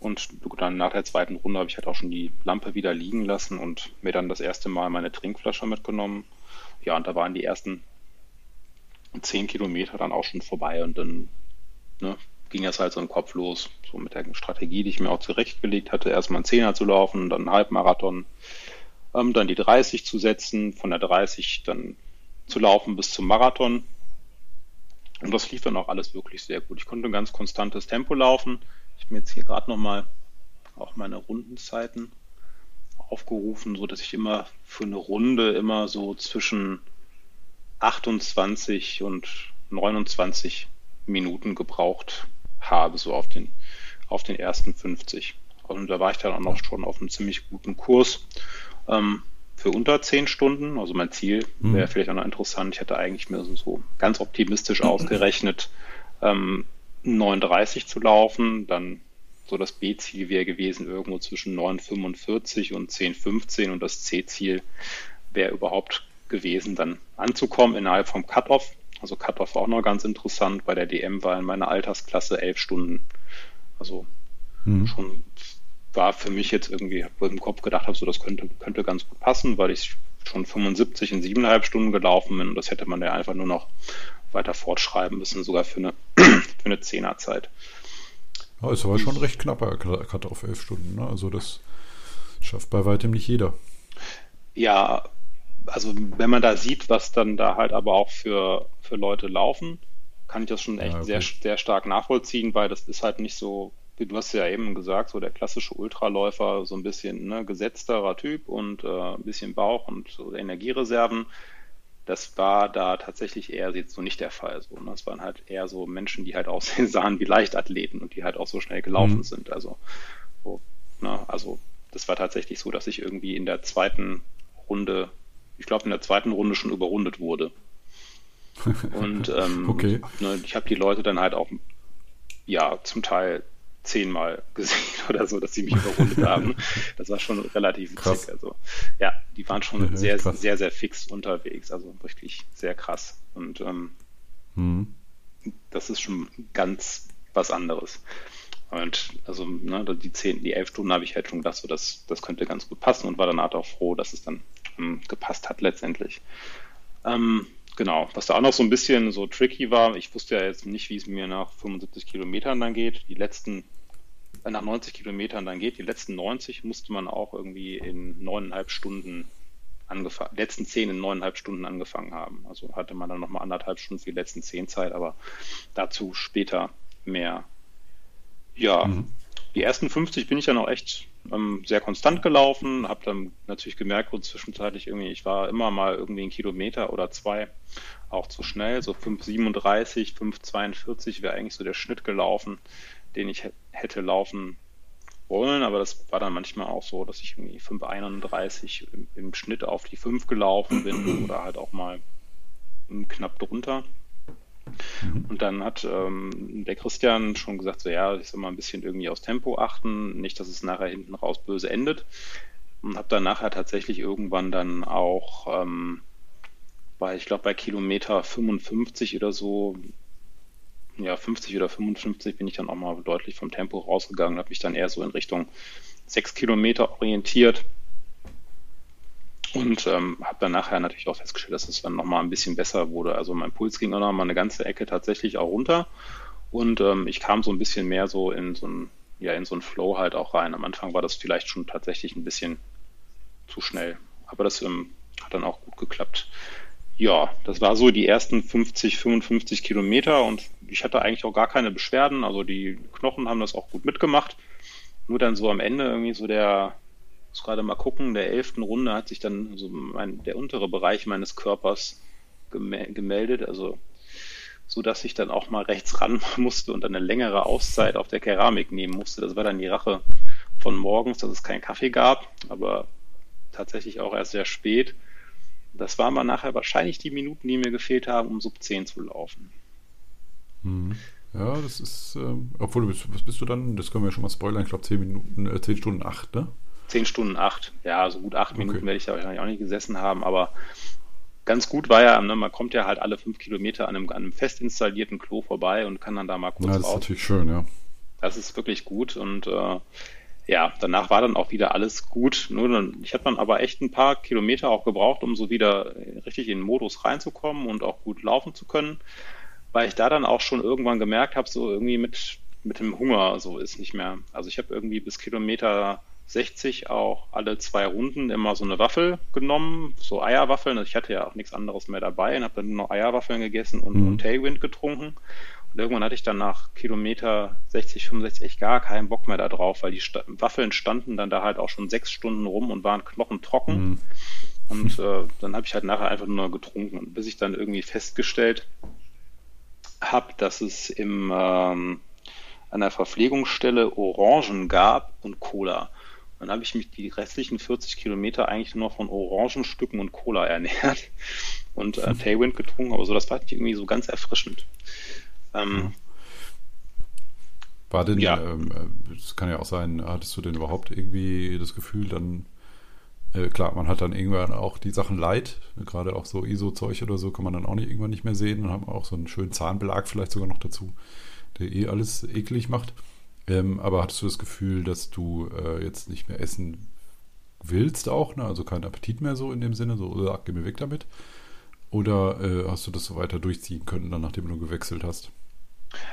Und dann nach der zweiten Runde habe ich halt auch schon die Lampe wieder liegen lassen und mir dann das erste Mal meine Trinkflasche mitgenommen. Ja, und da waren die ersten 10 Kilometer dann auch schon vorbei und dann ne, ging das halt so im Kopf los, so mit der Strategie, die ich mir auch zurechtgelegt hatte, erstmal einen Zehner zu laufen, dann einen Halbmarathon, ähm, dann die 30 zu setzen, von der 30 dann zu laufen bis zum Marathon. Und das lief dann auch alles wirklich sehr gut. Ich konnte ein ganz konstantes Tempo laufen. Ich habe mir jetzt hier gerade nochmal auch meine Rundenzeiten aufgerufen, so dass ich immer für eine Runde immer so zwischen 28 und 29 Minuten gebraucht habe, so auf den, auf den ersten 50. Und da war ich dann auch noch schon auf einem ziemlich guten Kurs ähm, für unter zehn Stunden. Also mein Ziel mhm. wäre vielleicht auch noch interessant. Ich hätte eigentlich mir so ganz optimistisch ausgerechnet, ähm, 39 zu laufen. Dann so das B-Ziel wäre gewesen irgendwo zwischen 9,45 und 10,15 und das C-Ziel wäre überhaupt gewesen, dann anzukommen innerhalb vom Cut-Off. Also Cut-Off war auch noch ganz interessant. Bei der DM war in meiner Altersklasse elf Stunden. Also mhm. schon war für mich jetzt irgendwie, wo ich im Kopf gedacht habe, so das könnte, könnte ganz gut passen, weil ich schon 75 in siebeneinhalb Stunden gelaufen bin und das hätte man ja einfach nur noch weiter fortschreiben müssen, sogar für eine, für eine Zehnerzeit. Ja, ist aber schon recht knapper Cut auf elf Stunden, ne? Also das schafft bei weitem nicht jeder. Ja, also wenn man da sieht, was dann da halt aber auch für, für Leute laufen, kann ich das schon echt ja, okay. sehr, sehr stark nachvollziehen, weil das ist halt nicht so du hast ja eben gesagt, so der klassische Ultraläufer, so ein bisschen ne, gesetzterer Typ und äh, ein bisschen Bauch und so Energiereserven. Das war da tatsächlich eher jetzt so nicht der Fall. So, ne? Das waren halt eher so Menschen, die halt aussehen sahen wie Leichtathleten und die halt auch so schnell gelaufen mhm. sind. Also, so, ne? also das war tatsächlich so, dass ich irgendwie in der zweiten Runde, ich glaube in der zweiten Runde schon überrundet wurde. Und ähm, okay. ne, ich habe die Leute dann halt auch ja zum Teil zehnmal gesehen oder so, dass sie mich überrundet haben. Das war schon relativ krass. witzig. Also ja, die waren schon ja, sehr, krass. sehr, sehr fix unterwegs. Also wirklich sehr krass. Und ähm, mhm. das ist schon ganz was anderes. Und also ne, die zehn, die elf Stunden habe ich halt schon gedacht, so das, das könnte ganz gut passen und war dann auch froh, dass es dann ähm, gepasst hat letztendlich. Ähm, Genau, was da auch noch so ein bisschen so tricky war, ich wusste ja jetzt nicht, wie es mir nach 75 Kilometern dann geht. Die letzten, nach 90 Kilometern dann geht, die letzten 90 musste man auch irgendwie in neuneinhalb Stunden angefangen, letzten zehn in neuneinhalb Stunden angefangen haben. Also hatte man dann nochmal anderthalb Stunden für die letzten zehn Zeit, aber dazu später mehr. Ja, mhm. die ersten 50 bin ich dann auch echt ähm, sehr konstant gelaufen, habe dann natürlich gemerkt, und zwischenzeitlich irgendwie, ich war immer mal irgendwie einen Kilometer oder zwei auch zu schnell, so 5,37, 5,42 wäre eigentlich so der Schnitt gelaufen, den ich hätte laufen wollen, aber das war dann manchmal auch so, dass ich irgendwie 5,31 im, im Schnitt auf die 5 gelaufen bin oder halt auch mal knapp drunter. Mhm. Und dann hat ähm, der Christian schon gesagt, so ja, ich soll mal ein bisschen irgendwie aufs Tempo achten, nicht, dass es nachher hinten raus böse endet. Und habe dann nachher tatsächlich irgendwann dann auch ähm, bei, ich glaube, bei Kilometer 55 oder so, ja, 50 oder 55 bin ich dann auch mal deutlich vom Tempo rausgegangen, habe mich dann eher so in Richtung sechs Kilometer orientiert. Und ähm, habe dann nachher natürlich auch festgestellt, dass es dann nochmal ein bisschen besser wurde. Also mein Puls ging auch noch mal eine ganze Ecke tatsächlich auch runter. Und ähm, ich kam so ein bisschen mehr so in so ein, ja, in so ein Flow halt auch rein. Am Anfang war das vielleicht schon tatsächlich ein bisschen zu schnell. Aber das ähm, hat dann auch gut geklappt. Ja, das war so die ersten 50, 55 Kilometer und ich hatte eigentlich auch gar keine Beschwerden. Also die Knochen haben das auch gut mitgemacht. Nur dann so am Ende irgendwie so der, muss gerade mal gucken, der elften Runde hat sich dann so mein, der untere Bereich meines Körpers gemeldet. Also so dass ich dann auch mal rechts ran musste und dann eine längere Auszeit auf der Keramik nehmen musste. Das war dann die Rache von morgens, dass es keinen Kaffee gab, aber tatsächlich auch erst sehr spät. Das waren mal nachher wahrscheinlich die Minuten, die mir gefehlt haben, um Sub 10 zu laufen. Mhm. Ja, das ist, ähm, obwohl du bist, was bist du dann? Das können wir ja schon mal spoilern. Ich glaube 10 Minuten, äh, 10 Stunden 8, ne? 10 Stunden 8. Ja, so gut 8 okay. Minuten werde ich da wahrscheinlich auch nicht gesessen haben, aber ganz gut war ja, ne, man kommt ja halt alle fünf Kilometer an einem, an einem fest installierten Klo vorbei und kann dann da mal kurz Ja, das raus. ist natürlich schön, ja. Das ist wirklich gut und äh, ja, danach war dann auch wieder alles gut. Nur dann, ich habe dann aber echt ein paar Kilometer auch gebraucht, um so wieder richtig in den Modus reinzukommen und auch gut laufen zu können, weil ich da dann auch schon irgendwann gemerkt habe, so irgendwie mit, mit dem Hunger so ist nicht mehr. Also ich habe irgendwie bis Kilometer 60 auch alle zwei Runden immer so eine Waffel genommen, so Eierwaffeln. Also ich hatte ja auch nichts anderes mehr dabei und habe dann nur noch Eierwaffeln gegessen und, mhm. und Tailwind getrunken. Und irgendwann hatte ich dann nach Kilometer 60, 65 echt gar keinen Bock mehr da drauf, weil die Sta Waffeln standen dann da halt auch schon sechs Stunden rum und waren knochentrocken. Mhm. Und äh, dann habe ich halt nachher einfach nur getrunken. Und bis ich dann irgendwie festgestellt habe, dass es im, ähm, an der Verpflegungsstelle Orangen gab und Cola. Dann habe ich mich die restlichen 40 Kilometer eigentlich nur von Orangenstücken und Cola ernährt und äh, Tailwind getrunken, aber so, das war irgendwie so ganz erfrischend. Ähm, war denn, ja. ähm, es kann ja auch sein, hattest du denn überhaupt irgendwie das Gefühl, dann, äh, klar, man hat dann irgendwann auch die Sachen leid, gerade auch so ISO-Zeug oder so, kann man dann auch nicht irgendwann nicht mehr sehen. Dann haben wir auch so einen schönen Zahnbelag vielleicht sogar noch dazu, der eh alles eklig macht. Ähm, aber hattest du das Gefühl, dass du äh, jetzt nicht mehr essen willst auch, ne? also keinen Appetit mehr so in dem Sinne, so, sag, geh mir weg damit? Oder äh, hast du das so weiter durchziehen können, dann nachdem du gewechselt hast?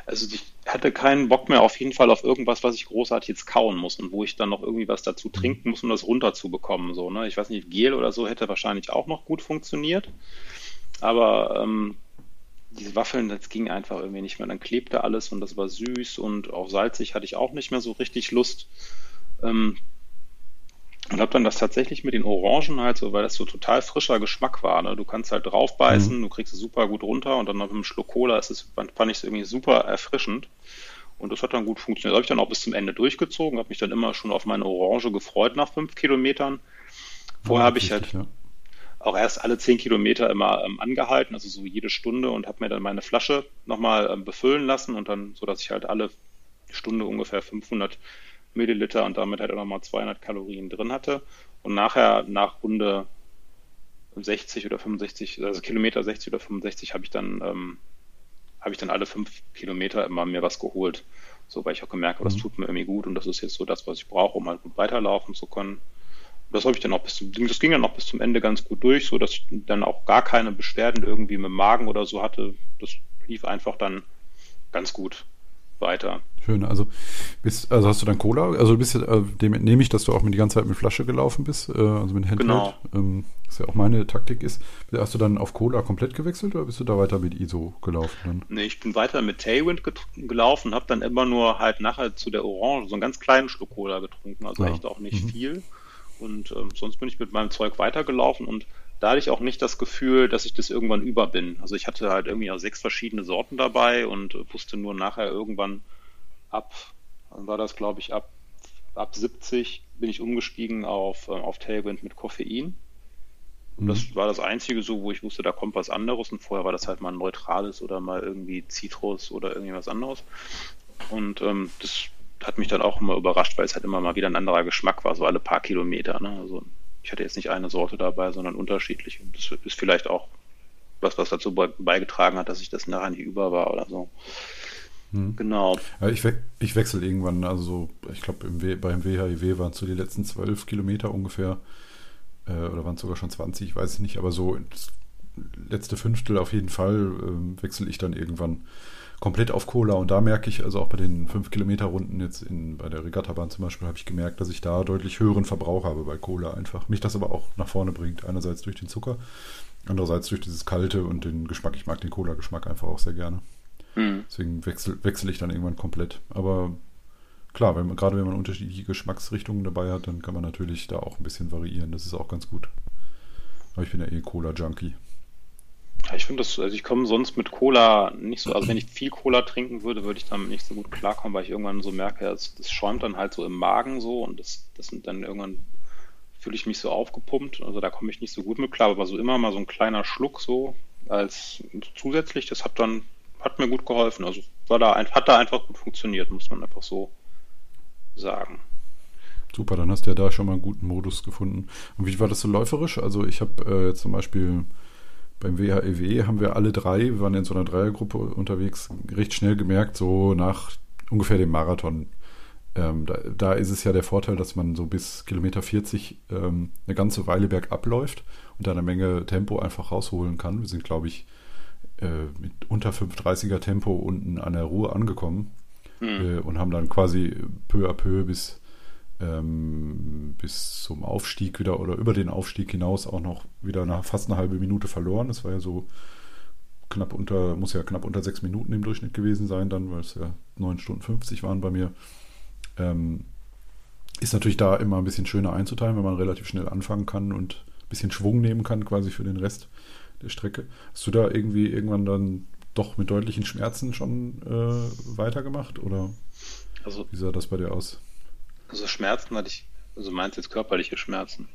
Also ich hatte keinen Bock mehr auf jeden Fall auf irgendwas, was ich großartig jetzt kauen muss und wo ich dann noch irgendwie was dazu mhm. trinken muss, um das runterzubekommen. So, ne? Ich weiß nicht, Gel oder so hätte wahrscheinlich auch noch gut funktioniert. Aber ähm, diese Waffeln, das ging einfach irgendwie nicht mehr. Dann klebte alles und das war süß und auch salzig hatte ich auch nicht mehr so richtig Lust. Ähm, und habe dann das tatsächlich mit den Orangen halt so, weil das so total frischer Geschmack war. Ne? Du kannst halt draufbeißen, mhm. du kriegst es super gut runter und dann noch mit einem Schluck Cola ist es, fand ich es irgendwie super erfrischend. Und das hat dann gut funktioniert. Das habe ich dann auch bis zum Ende durchgezogen, habe mich dann immer schon auf meine Orange gefreut nach fünf Kilometern. Vorher ja, habe ich halt ja auch erst alle zehn Kilometer immer ähm, angehalten, also so jede Stunde und habe mir dann meine Flasche nochmal ähm, befüllen lassen und dann, so dass ich halt alle Stunde ungefähr 500 Milliliter und damit halt auch nochmal 200 Kalorien drin hatte. Und nachher, nach Runde 60 oder 65, also Kilometer 60 oder 65, habe ich dann, ähm, habe ich dann alle fünf Kilometer immer mir was geholt. So, weil ich auch gemerkt habe, das mhm. tut mir irgendwie gut und das ist jetzt so das, was ich brauche, um halt gut weiterlaufen zu können das habe ich dann auch bis zum, das ging dann auch bis zum Ende ganz gut durch, so dass ich dann auch gar keine Beschwerden irgendwie mit dem Magen oder so hatte. Das lief einfach dann ganz gut weiter. Schön, also bist, also hast du dann Cola, also du bist jetzt, äh, dem nehme ich, dass du auch mit die ganze Zeit mit Flasche gelaufen bist, äh, also mit Handheld, genau. ähm, was ja auch meine Taktik ist. Hast du dann auf Cola komplett gewechselt oder bist du da weiter mit ISO gelaufen dann? Nee, ich bin weiter mit Tailwind gelaufen, habe dann immer nur halt nachher zu der Orange so einen ganz kleinen Schluck Cola getrunken, also ja. echt auch nicht mhm. viel. Und ähm, sonst bin ich mit meinem Zeug weitergelaufen und da hatte ich auch nicht das Gefühl, dass ich das irgendwann über bin. Also ich hatte halt irgendwie auch sechs verschiedene Sorten dabei und wusste nur nachher irgendwann ab, dann war das glaube ich ab, ab 70 bin ich umgestiegen auf, äh, auf Tailwind mit Koffein. Und das mhm. war das Einzige so, wo ich wusste, da kommt was anderes. Und vorher war das halt mal ein neutrales oder mal irgendwie Zitrus oder irgendwas anderes. Und ähm, das hat mich dann auch immer überrascht, weil es halt immer mal wieder ein anderer Geschmack war, so alle paar Kilometer. Ne? Also ich hatte jetzt nicht eine Sorte dabei, sondern unterschiedliche. Das ist vielleicht auch was, was dazu beigetragen hat, dass ich das nachher nicht über war oder so. Hm. Genau. Ja, ich, we ich wechsle irgendwann, also so, ich glaube beim WHIW waren es so die letzten zwölf Kilometer ungefähr, äh, oder waren es sogar schon 20, ich weiß es nicht, aber so das letzte Fünftel auf jeden Fall äh, wechsle ich dann irgendwann komplett auf Cola und da merke ich, also auch bei den 5 Kilometer Runden jetzt in, bei der Regattabahn zum Beispiel, habe ich gemerkt, dass ich da deutlich höheren Verbrauch habe bei Cola einfach. Mich das aber auch nach vorne bringt, einerseits durch den Zucker, andererseits durch dieses Kalte und den Geschmack. Ich mag den Cola-Geschmack einfach auch sehr gerne. Mhm. Deswegen wechsle wechsel ich dann irgendwann komplett. Aber klar, wenn man, gerade wenn man unterschiedliche Geschmacksrichtungen dabei hat, dann kann man natürlich da auch ein bisschen variieren. Das ist auch ganz gut. Aber ich bin ja eh Cola-Junkie. Ich finde das, also ich komme sonst mit Cola nicht so, also wenn ich viel Cola trinken würde, würde ich damit nicht so gut klarkommen, weil ich irgendwann so merke, das, das schäumt dann halt so im Magen so und das, das sind dann irgendwann fühle ich mich so aufgepumpt, also da komme ich nicht so gut mit klar, aber so immer mal so ein kleiner Schluck so als zusätzlich, das hat dann hat mir gut geholfen. Also war da, hat da einfach gut funktioniert, muss man einfach so sagen. Super, dann hast du ja da schon mal einen guten Modus gefunden. Und wie war das so läuferisch? Also ich habe äh, zum Beispiel beim WHEW e haben wir alle drei, wir waren in so einer Dreiergruppe unterwegs, recht schnell gemerkt, so nach ungefähr dem Marathon. Ähm, da, da, ist es ja der Vorteil, dass man so bis Kilometer 40 ähm, eine ganze Weile bergab läuft und da eine Menge Tempo einfach rausholen kann. Wir sind, glaube ich, mit unter 530er Tempo unten an der Ruhr angekommen mhm. äh, und haben dann quasi peu à peu bis, ähm, bis zum Aufstieg wieder oder über den Aufstieg hinaus auch noch wieder eine, fast eine halbe Minute verloren. Das war ja so knapp unter, muss ja knapp unter sechs Minuten im Durchschnitt gewesen sein, dann, weil es ja 9 Stunden 50 waren bei mir. Ähm, ist natürlich da immer ein bisschen schöner einzuteilen, wenn man relativ schnell anfangen kann und ein bisschen Schwung nehmen kann, quasi für den Rest der Strecke. Hast du da irgendwie irgendwann dann doch mit deutlichen Schmerzen schon äh, weitergemacht oder also, wie sah das bei dir aus? Also Schmerzen hatte ich, also meinst du jetzt körperliche Schmerzen?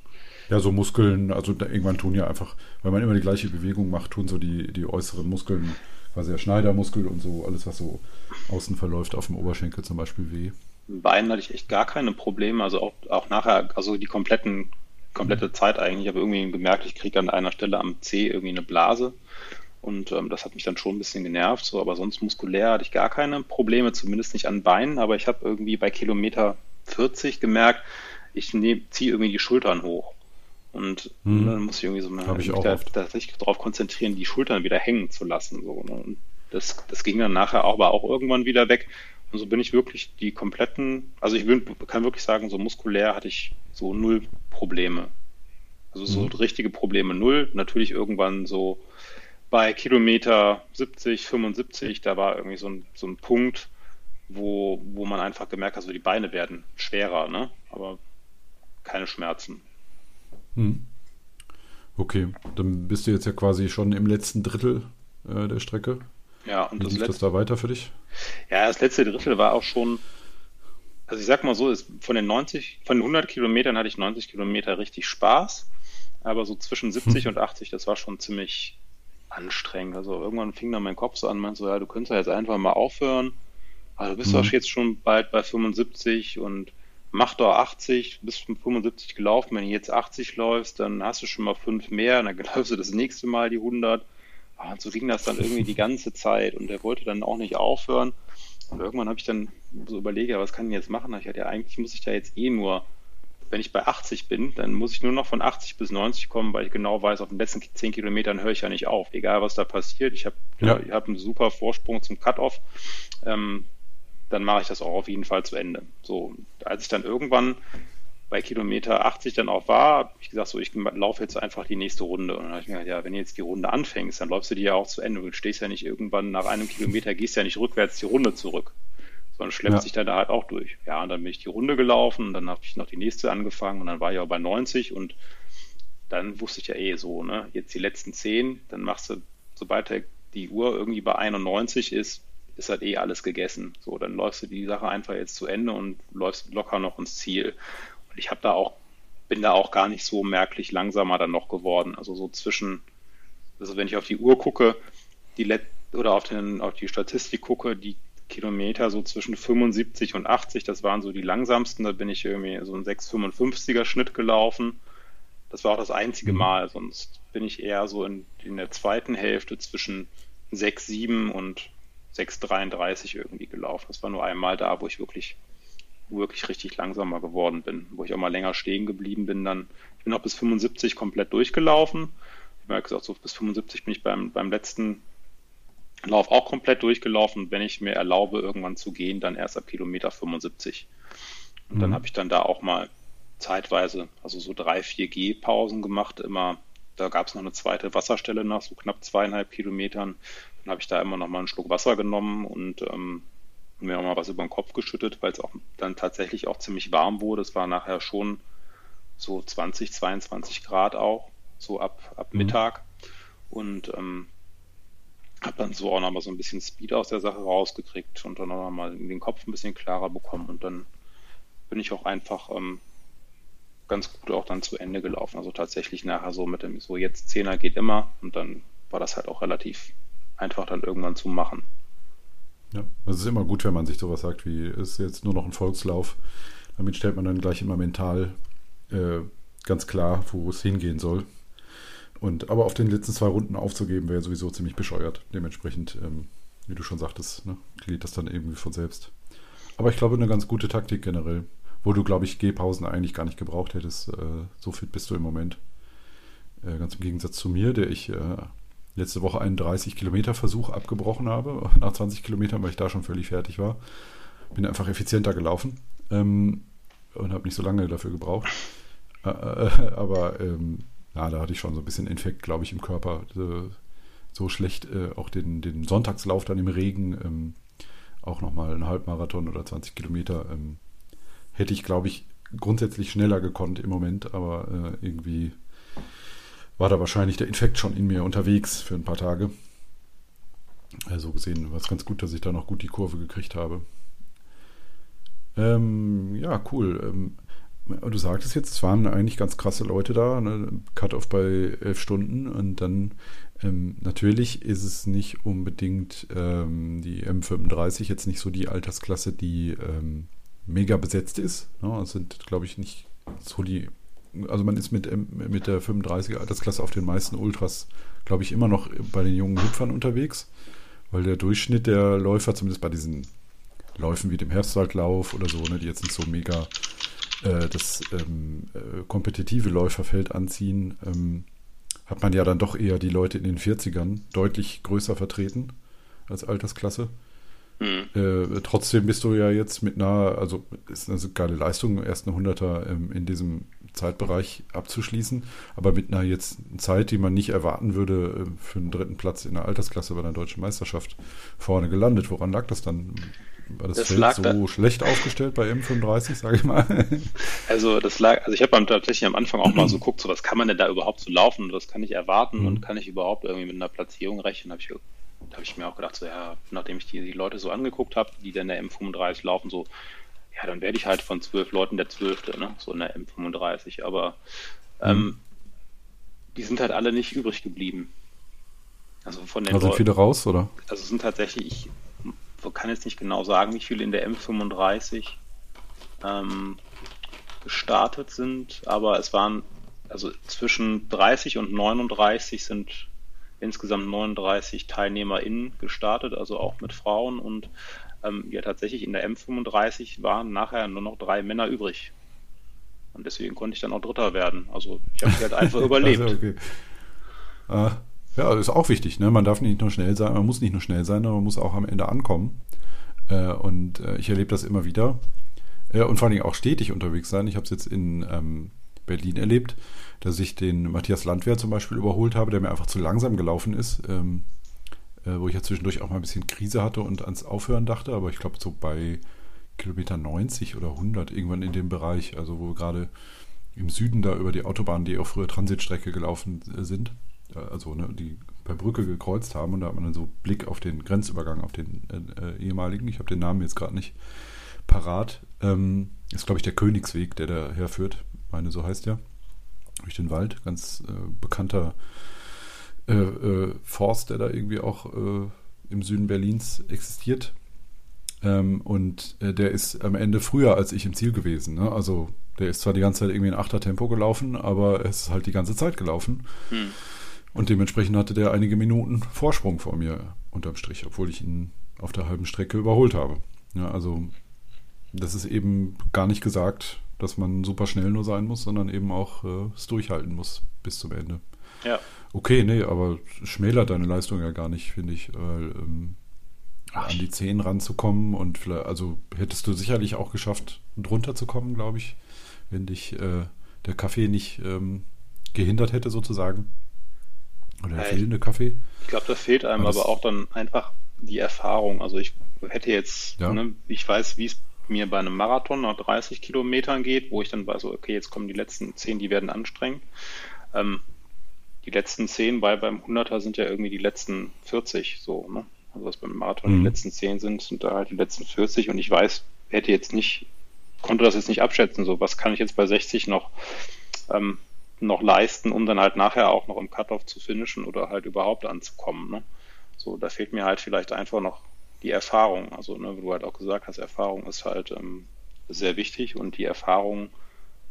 Ja, so Muskeln, also irgendwann tun ja einfach, weil man immer die gleiche Bewegung macht, tun so die, die äußeren Muskeln, quasi der Schneidermuskel und so, alles, was so außen verläuft, auf dem Oberschenkel zum Beispiel weh. Beinen hatte ich echt gar keine Probleme, also auch, auch nachher, also die kompletten komplette Zeit eigentlich. Ich habe irgendwie gemerkt, ich kriege an einer Stelle am C irgendwie eine Blase. Und ähm, das hat mich dann schon ein bisschen genervt, so, aber sonst muskulär hatte ich gar keine Probleme, zumindest nicht an Beinen, aber ich habe irgendwie bei Kilometer 40 gemerkt, ich ziehe irgendwie die Schultern hoch. Und hm. dann muss ich irgendwie so mal mich da, tatsächlich darauf konzentrieren, die Schultern wieder hängen zu lassen. So, ne? Und das, das ging dann nachher auch, aber auch irgendwann wieder weg. Und so bin ich wirklich die kompletten, also ich will, kann wirklich sagen, so muskulär hatte ich so null Probleme. Also so mhm. richtige Probleme null. Natürlich irgendwann so bei Kilometer 70, 75, da war irgendwie so ein, so ein Punkt, wo, wo man einfach gemerkt hat, so die Beine werden schwerer, ne? Aber keine Schmerzen. Mhm. Okay, dann bist du jetzt ja quasi schon im letzten Drittel äh, der Strecke. Ja, und Wie das lief letzte, das da weiter für dich? Ja, das letzte Drittel war auch schon, also ich sag mal so, ist von den 90, von den 100 Kilometern hatte ich 90 Kilometer richtig Spaß, aber so zwischen 70 hm. und 80, das war schon ziemlich anstrengend. Also irgendwann fing dann mein Kopf so an, meinte so, ja, du könntest ja jetzt einfach mal aufhören. Also du bist doch mhm. jetzt schon bald bei 75 und mach doch 80, bis 75 gelaufen. Wenn du jetzt 80 läufst, dann hast du schon mal fünf mehr, dann läufst du das nächste Mal die 100. Ah, und so ging das dann irgendwie die ganze Zeit und er wollte dann auch nicht aufhören. Und irgendwann habe ich dann so überlegt, ja, was kann ich jetzt machen? Ich hatte ja eigentlich muss ich da jetzt eh nur, wenn ich bei 80 bin, dann muss ich nur noch von 80 bis 90 kommen, weil ich genau weiß, auf den letzten 10 Kilometern höre ich ja nicht auf. Egal was da passiert, ich habe ja. ich hab einen super Vorsprung zum Cut-Off. Ähm, dann mache ich das auch auf jeden Fall zu Ende. So, als ich dann irgendwann bei Kilometer 80 dann auch war, habe ich gesagt, so ich laufe jetzt einfach die nächste Runde. Und dann habe ich mir gedacht, ja, wenn du jetzt die Runde anfängst, dann läufst du die ja auch zu Ende. Du stehst ja nicht irgendwann nach einem Kilometer, gehst ja nicht rückwärts die Runde zurück, sondern schleppst ja. sich dann da halt auch durch. Ja, und dann bin ich die Runde gelaufen und dann habe ich noch die nächste angefangen und dann war ich auch bei 90 und dann wusste ich ja eh so, ne, jetzt die letzten 10, dann machst du, sobald die Uhr irgendwie bei 91 ist, ist halt eh alles gegessen. So, dann läufst du die Sache einfach jetzt zu Ende und läufst locker noch ins Ziel. Und ich habe da auch, bin da auch gar nicht so merklich langsamer dann noch geworden. Also so zwischen, also wenn ich auf die Uhr gucke, die Let oder auf, den, auf die Statistik gucke, die Kilometer so zwischen 75 und 80, das waren so die langsamsten. Da bin ich irgendwie so einen 6,55er Schnitt gelaufen. Das war auch das einzige mhm. Mal. Sonst bin ich eher so in, in der zweiten Hälfte zwischen 6, 7 und 6,33 irgendwie gelaufen. Das war nur einmal da, wo ich wirklich, wirklich richtig langsamer geworden bin, wo ich auch mal länger stehen geblieben bin. Dann, ich bin auch bis 75 komplett durchgelaufen. Ich habe gesagt, so bis 75 bin ich beim, beim letzten Lauf auch komplett durchgelaufen. Wenn ich mir erlaube, irgendwann zu gehen, dann erst ab Kilometer 75. Und mhm. dann habe ich dann da auch mal zeitweise, also so drei, vier G-Pausen gemacht, immer da gab es noch eine zweite Wasserstelle nach so knapp zweieinhalb Kilometern. Dann habe ich da immer noch mal einen Schluck Wasser genommen und ähm, mir noch mal was über den Kopf geschüttet, weil es auch dann tatsächlich auch ziemlich warm wurde. Es war nachher schon so 20, 22 Grad auch, so ab, ab mhm. Mittag. Und ähm, habe dann so auch noch mal so ein bisschen Speed aus der Sache rausgekriegt und dann auch noch mal den Kopf ein bisschen klarer bekommen. Und dann bin ich auch einfach ähm, ganz gut auch dann zu Ende gelaufen. Also tatsächlich nachher so mit dem, so jetzt Zehner geht immer und dann war das halt auch relativ einfach dann irgendwann zu machen. Ja, es ist immer gut, wenn man sich sowas sagt, wie ist jetzt nur noch ein Volkslauf. Damit stellt man dann gleich immer mental äh, ganz klar, wo es hingehen soll. Und aber auf den letzten zwei Runden aufzugeben, wäre sowieso ziemlich bescheuert. Dementsprechend, ähm, wie du schon sagtest, ne, geht das dann irgendwie von selbst. Aber ich glaube, eine ganz gute Taktik generell wo du, glaube ich, Gehpausen eigentlich gar nicht gebraucht hättest. Äh, so fit bist du im Moment. Äh, ganz im Gegensatz zu mir, der ich äh, letzte Woche einen 30-Kilometer-Versuch abgebrochen habe, nach 20 Kilometern, weil ich da schon völlig fertig war. Bin einfach effizienter gelaufen ähm, und habe nicht so lange dafür gebraucht. Äh, äh, aber ähm, ja, da hatte ich schon so ein bisschen Infekt, glaube ich, im Körper. so schlecht äh, auch den, den Sonntagslauf dann im Regen, ähm, auch nochmal einen Halbmarathon oder 20 Kilometer. Ähm, hätte ich, glaube ich, grundsätzlich schneller gekonnt im Moment, aber äh, irgendwie war da wahrscheinlich der Infekt schon in mir unterwegs für ein paar Tage. Also gesehen war es ganz gut, dass ich da noch gut die Kurve gekriegt habe. Ähm, ja, cool. Ähm, du sagtest jetzt, es waren eigentlich ganz krasse Leute da, ne? Cut-off bei elf Stunden und dann ähm, natürlich ist es nicht unbedingt ähm, die M35 jetzt nicht so die Altersklasse, die ähm, mega besetzt ist. Ne? Es sind, glaube ich, nicht so die. Also man ist mit, ähm, mit der 35er Altersklasse auf den meisten Ultras, glaube ich, immer noch bei den jungen Hüpfern unterwegs, weil der Durchschnitt der Läufer, zumindest bei diesen Läufen wie dem Herbstwaldlauf oder so, ne, die jetzt nicht so mega äh, das ähm, äh, kompetitive Läuferfeld anziehen, ähm, hat man ja dann doch eher die Leute in den 40ern deutlich größer vertreten als Altersklasse. Mhm. Äh, trotzdem bist du ja jetzt mit einer, also ist eine geile Leistung, erst eine Hunderter ähm, in diesem Zeitbereich abzuschließen, aber mit einer jetzt Zeit, die man nicht erwarten würde, äh, für einen dritten Platz in der Altersklasse bei der deutschen Meisterschaft vorne gelandet. Woran lag das dann? War das, das Feld so da schlecht aufgestellt bei M35, sage ich mal? Also das lag, also ich habe tatsächlich am Anfang auch mal so geguckt, so was kann man denn da überhaupt so laufen, was kann ich erwarten mhm. und kann ich überhaupt irgendwie mit einer Platzierung rechnen? Habe ich da habe ich mir auch gedacht, so, ja, nachdem ich die, die Leute so angeguckt habe, die dann in der M35 laufen, so, ja, dann werde ich halt von zwölf Leuten der Zwölfte, ne? so in der M35. Aber ähm, mhm. die sind halt alle nicht übrig geblieben. Also von den also sind viele raus, oder? Also sind tatsächlich, ich kann jetzt nicht genau sagen, wie viele in der M35 ähm, gestartet sind, aber es waren, also zwischen 30 und 39 sind insgesamt 39 TeilnehmerInnen gestartet, also auch mit Frauen und ähm, ja tatsächlich in der M35 waren nachher nur noch drei Männer übrig. Und deswegen konnte ich dann auch Dritter werden. Also ich habe halt einfach überlebt. Also okay. äh, ja, das ist auch wichtig. Ne? Man darf nicht nur schnell sein, man muss nicht nur schnell sein, man muss auch am Ende ankommen. Äh, und äh, ich erlebe das immer wieder. Äh, und vor allen Dingen auch stetig unterwegs sein. Ich habe es jetzt in ähm, Berlin erlebt dass ich den Matthias Landwehr zum Beispiel überholt habe, der mir einfach zu langsam gelaufen ist, ähm, äh, wo ich ja zwischendurch auch mal ein bisschen Krise hatte und ans Aufhören dachte, aber ich glaube so bei Kilometer 90 oder 100 irgendwann in dem Bereich, also wo wir gerade im Süden da über die Autobahn, die auch früher Transitstrecke gelaufen äh, sind, äh, also ne, die per Brücke gekreuzt haben und da hat man dann so Blick auf den Grenzübergang, auf den äh, äh ehemaligen, ich habe den Namen jetzt gerade nicht parat, ähm, ist glaube ich der Königsweg, der da herführt, meine so heißt ja durch den Wald, ganz äh, bekannter äh, Forst, der da irgendwie auch äh, im Süden Berlins existiert. Ähm, und äh, der ist am Ende früher als ich im Ziel gewesen. Ne? Also der ist zwar die ganze Zeit irgendwie in achter Tempo gelaufen, aber es ist halt die ganze Zeit gelaufen. Hm. Und dementsprechend hatte der einige Minuten Vorsprung vor mir unterm Strich, obwohl ich ihn auf der halben Strecke überholt habe. Ja, also das ist eben gar nicht gesagt, dass man super schnell nur sein muss, sondern eben auch äh, es durchhalten muss bis zum Ende. Ja. Okay, nee, aber schmälert deine Leistung ja gar nicht, finde ich, weil ähm, an die 10 ranzukommen und vielleicht, also hättest du sicherlich auch geschafft, drunter zu kommen, glaube ich, wenn dich äh, der Kaffee nicht ähm, gehindert hätte, sozusagen. Oder der ja, fehlende Kaffee. Ich glaube, da fehlt einem aber auch dann einfach die Erfahrung. Also ich hätte jetzt, ja. ne, ich weiß, wie es mir bei einem Marathon nach 30 Kilometern geht, wo ich dann weiß, okay, jetzt kommen die letzten 10, die werden anstrengend. Ähm, die letzten 10 bei beim 100er sind ja irgendwie die letzten 40, so, ne? Also was beim Marathon mhm. die letzten 10 sind, sind da halt die letzten 40 und ich weiß, hätte jetzt nicht, konnte das jetzt nicht abschätzen, so was kann ich jetzt bei 60 noch ähm, noch leisten, um dann halt nachher auch noch im Cut-Off zu finishen oder halt überhaupt anzukommen. Ne? So, da fehlt mir halt vielleicht einfach noch die Erfahrung. Also, ne, wie du halt auch gesagt hast, Erfahrung ist halt ähm, sehr wichtig und die Erfahrung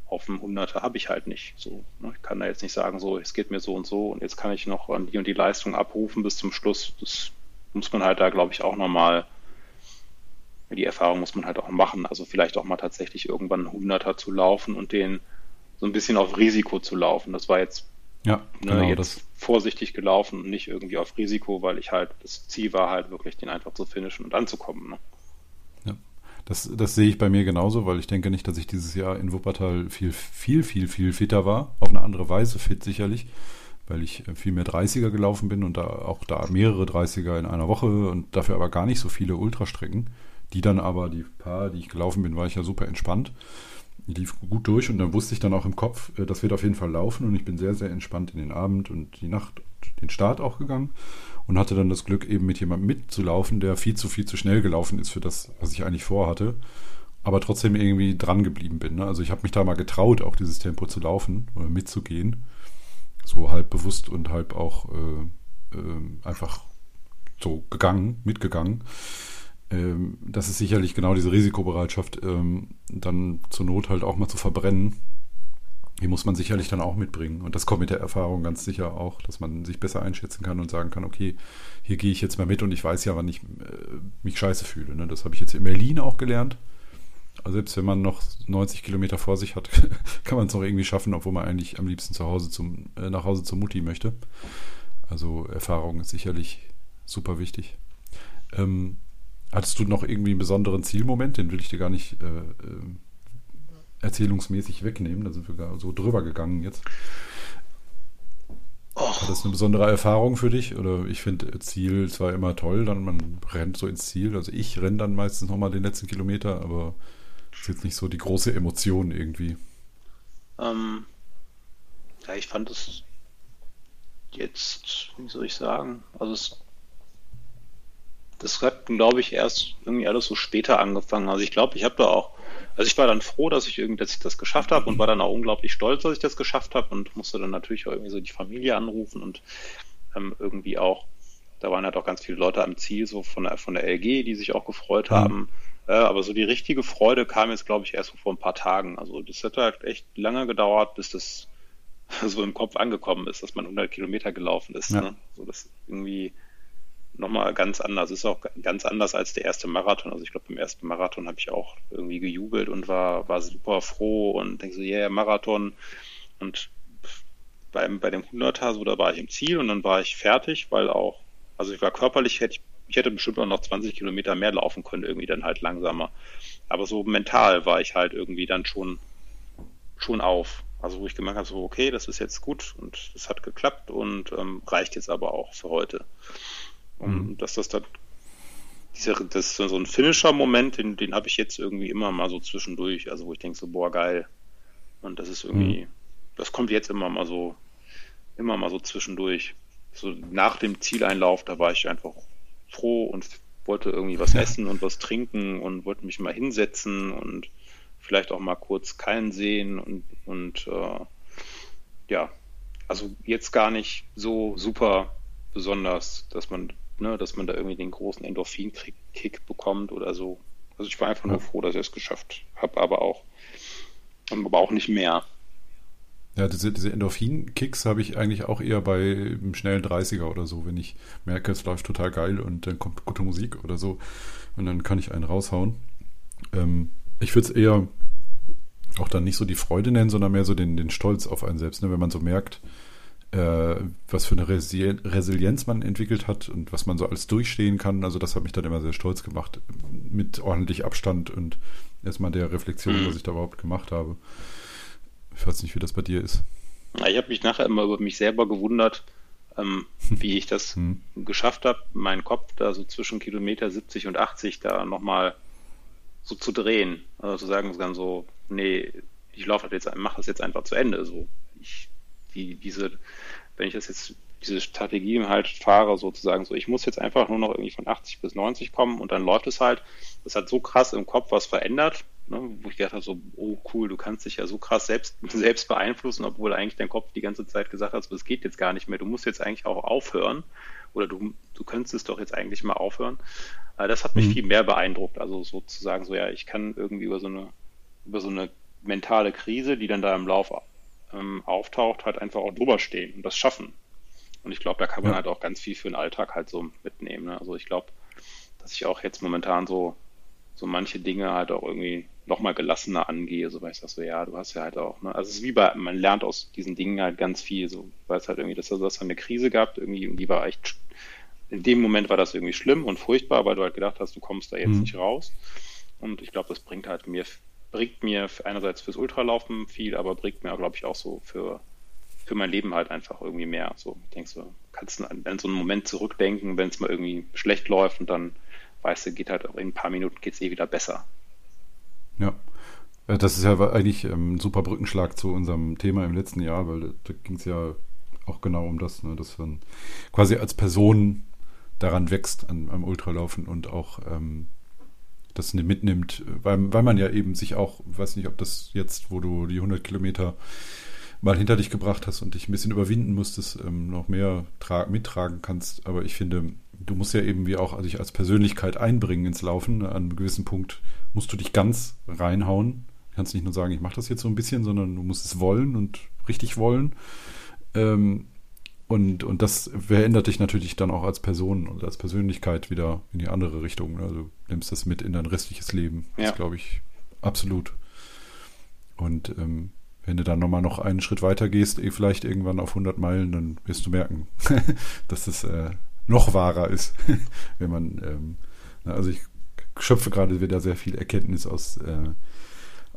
auf dem Hunderter habe ich halt nicht. So, ne? Ich kann da jetzt nicht sagen, so, es geht mir so und so und jetzt kann ich noch an die und die Leistung abrufen bis zum Schluss. Das muss man halt da, glaube ich, auch nochmal, die Erfahrung muss man halt auch machen. Also vielleicht auch mal tatsächlich irgendwann einen Hunderter zu laufen und den so ein bisschen auf Risiko zu laufen. Das war jetzt, ja, ne, genau, jetzt das. vorsichtig gelaufen und nicht irgendwie auf Risiko, weil ich halt, das Ziel war halt wirklich, den einfach zu finishen und anzukommen. Ne? Das, das sehe ich bei mir genauso, weil ich denke nicht, dass ich dieses Jahr in Wuppertal viel, viel, viel, viel fitter war. Auf eine andere Weise fit sicherlich, weil ich viel mehr 30er gelaufen bin und da auch da mehrere 30er in einer Woche und dafür aber gar nicht so viele Ultrastrecken. Die dann aber, die paar, die ich gelaufen bin, war ich ja super entspannt lief gut durch und dann wusste ich dann auch im Kopf, äh, das wird auf jeden Fall laufen und ich bin sehr, sehr entspannt in den Abend und die Nacht, den Start auch gegangen und hatte dann das Glück, eben mit jemandem mitzulaufen, der viel zu viel zu schnell gelaufen ist für das, was ich eigentlich vorhatte, aber trotzdem irgendwie dran geblieben bin. Ne? Also ich habe mich da mal getraut, auch dieses Tempo zu laufen oder mitzugehen, so halb bewusst und halb auch äh, äh, einfach so gegangen, mitgegangen ähm, das ist sicherlich genau diese Risikobereitschaft, ähm, dann zur Not halt auch mal zu verbrennen. Die muss man sicherlich dann auch mitbringen. Und das kommt mit der Erfahrung ganz sicher auch, dass man sich besser einschätzen kann und sagen kann, okay, hier gehe ich jetzt mal mit und ich weiß ja, wann ich äh, mich scheiße fühle. Ne? Das habe ich jetzt in Berlin auch gelernt. Also selbst wenn man noch 90 Kilometer vor sich hat, kann man es auch irgendwie schaffen, obwohl man eigentlich am liebsten zu Hause zum, äh, nach Hause zur Mutti möchte. Also Erfahrung ist sicherlich super wichtig. Ähm, Hattest du noch irgendwie einen besonderen Zielmoment? Den will ich dir gar nicht äh, äh, erzählungsmäßig wegnehmen. Da sind wir so drüber gegangen jetzt. Och. War das eine besondere Erfahrung für dich? Oder ich finde Ziel zwar immer toll, dann man rennt so ins Ziel. Also ich renne dann meistens nochmal den letzten Kilometer, aber ist jetzt nicht so die große Emotion irgendwie. Ähm, ja, ich fand es jetzt, wie soll ich sagen, also es das hat, glaube ich, erst irgendwie alles so später angefangen. Also ich glaube, ich habe da auch, also ich war dann froh, dass ich irgendwie, dass ich das geschafft habe und war dann auch unglaublich stolz, dass ich das geschafft habe und musste dann natürlich auch irgendwie so die Familie anrufen und ähm, irgendwie auch, da waren halt auch ganz viele Leute am Ziel, so von der, von der LG, die sich auch gefreut mhm. haben. Äh, aber so die richtige Freude kam jetzt, glaube ich, erst vor ein paar Tagen. Also das hat halt echt lange gedauert, bis das so im Kopf angekommen ist, dass man 100 Kilometer gelaufen ist. Ja. Ne? So das irgendwie nochmal ganz anders. Ist auch ganz anders als der erste Marathon. Also ich glaube, beim ersten Marathon habe ich auch irgendwie gejubelt und war, war super froh und denke so, yeah, Marathon. Und beim, bei dem 100er, so, da war ich im Ziel und dann war ich fertig, weil auch, also ich war körperlich, hätte ich, ich hätte bestimmt auch noch 20 Kilometer mehr laufen können, irgendwie dann halt langsamer. Aber so mental war ich halt irgendwie dann schon, schon auf. Also wo ich gemerkt habe, so, okay, das ist jetzt gut und das hat geklappt und ähm, reicht jetzt aber auch für heute. Und mhm. dass das dann, dieser, das ist so ein Finisher-Moment, den, den habe ich jetzt irgendwie immer mal so zwischendurch, also wo ich denke so, boah, geil. Und das ist irgendwie, mhm. das kommt jetzt immer mal so, immer mal so zwischendurch. So nach dem Zieleinlauf, da war ich einfach froh und wollte irgendwie was essen und was trinken und wollte mich mal hinsetzen und vielleicht auch mal kurz keinen sehen und, und äh, ja, also jetzt gar nicht so super besonders, dass man ne, dass man da irgendwie den großen Endorphin-Kick bekommt oder so. Also ich war einfach nur froh, dass ich es geschafft habe, aber auch, aber auch nicht mehr. Ja, diese, diese Endorphin-Kicks habe ich eigentlich auch eher bei einem schnellen 30er oder so, wenn ich merke, es läuft total geil und dann kommt gute Musik oder so und dann kann ich einen raushauen. Ähm, ich würde es eher auch dann nicht so die Freude nennen, sondern mehr so den, den Stolz auf einen selbst, ne? wenn man so merkt, was für eine Resilienz man entwickelt hat und was man so alles durchstehen kann. Also das hat mich dann immer sehr stolz gemacht, mit ordentlich Abstand und erstmal der Reflexion, mhm. was ich da überhaupt gemacht habe. Ich weiß nicht, wie das bei dir ist. Ich habe mich nachher immer über mich selber gewundert, ähm, wie ich das hm. geschafft habe, meinen Kopf da so zwischen Kilometer 70 und 80 da nochmal so zu drehen. Also zu sagen dann so, nee, ich laufe jetzt, mache das jetzt einfach zu Ende. So, ich, die, diese, wenn ich das jetzt, diese Strategie halt fahre, sozusagen so, ich muss jetzt einfach nur noch irgendwie von 80 bis 90 kommen und dann läuft es halt. Das hat so krass im Kopf was verändert, ne, wo ich gedacht habe, so, oh cool, du kannst dich ja so krass selbst, selbst beeinflussen, obwohl eigentlich dein Kopf die ganze Zeit gesagt hat, so, das geht jetzt gar nicht mehr, du musst jetzt eigentlich auch aufhören oder du, du könntest es doch jetzt eigentlich mal aufhören. Äh, das hat mich mhm. viel mehr beeindruckt, also sozusagen so, ja, ich kann irgendwie über so eine, über so eine mentale Krise, die dann da im Lauf ähm, auftaucht, halt einfach auch drüber stehen und das schaffen. Und ich glaube, da kann man ja. halt auch ganz viel für den Alltag halt so mitnehmen. Ne? Also ich glaube, dass ich auch jetzt momentan so so manche Dinge halt auch irgendwie nochmal gelassener angehe, so weil ich sage so, ja, du hast ja halt auch, ne? Also es ist wie bei, man lernt aus diesen Dingen halt ganz viel, so, weil es halt irgendwie, dass du das eine Krise gab, irgendwie, die war echt, in dem Moment war das irgendwie schlimm und furchtbar, weil du halt gedacht hast, du kommst da jetzt mhm. nicht raus. Und ich glaube, das bringt halt mir, bringt mir einerseits fürs Ultralaufen viel, aber bringt mir, glaube ich, auch so für, für mein Leben halt einfach irgendwie mehr. So, ich denke so, kannst du an so einen Moment zurückdenken, wenn es mal irgendwie schlecht läuft und dann weißt du, geht halt in ein paar Minuten geht es eh wieder besser. Ja. Das ist ja eigentlich ähm, ein super Brückenschlag zu unserem Thema im letzten Jahr, weil da ging es ja auch genau um das, ne, dass man quasi als Person daran wächst an, am Ultralaufen und auch ähm, das mitnimmt, weil, weil man ja eben sich auch, weiß nicht, ob das jetzt, wo du die 100 Kilometer mal hinter dich gebracht hast und dich ein bisschen überwinden musstest, ähm, noch mehr mittragen kannst. Aber ich finde, du musst ja eben wie auch dich als Persönlichkeit einbringen ins Laufen. An einem gewissen Punkt musst du dich ganz reinhauen. Du kannst nicht nur sagen, ich mache das jetzt so ein bisschen, sondern du musst es wollen und richtig wollen. Ähm, und, und das verändert dich natürlich dann auch als Person und als Persönlichkeit wieder in die andere Richtung. Also du nimmst das mit in dein restliches Leben. Ja. Das glaube ich absolut. Und ähm, wenn du dann nochmal noch einen Schritt weiter gehst, eh vielleicht irgendwann auf 100 Meilen, dann wirst du merken, dass es äh, noch wahrer ist, wenn man, ähm, also ich schöpfe gerade wieder sehr viel Erkenntnis aus, äh,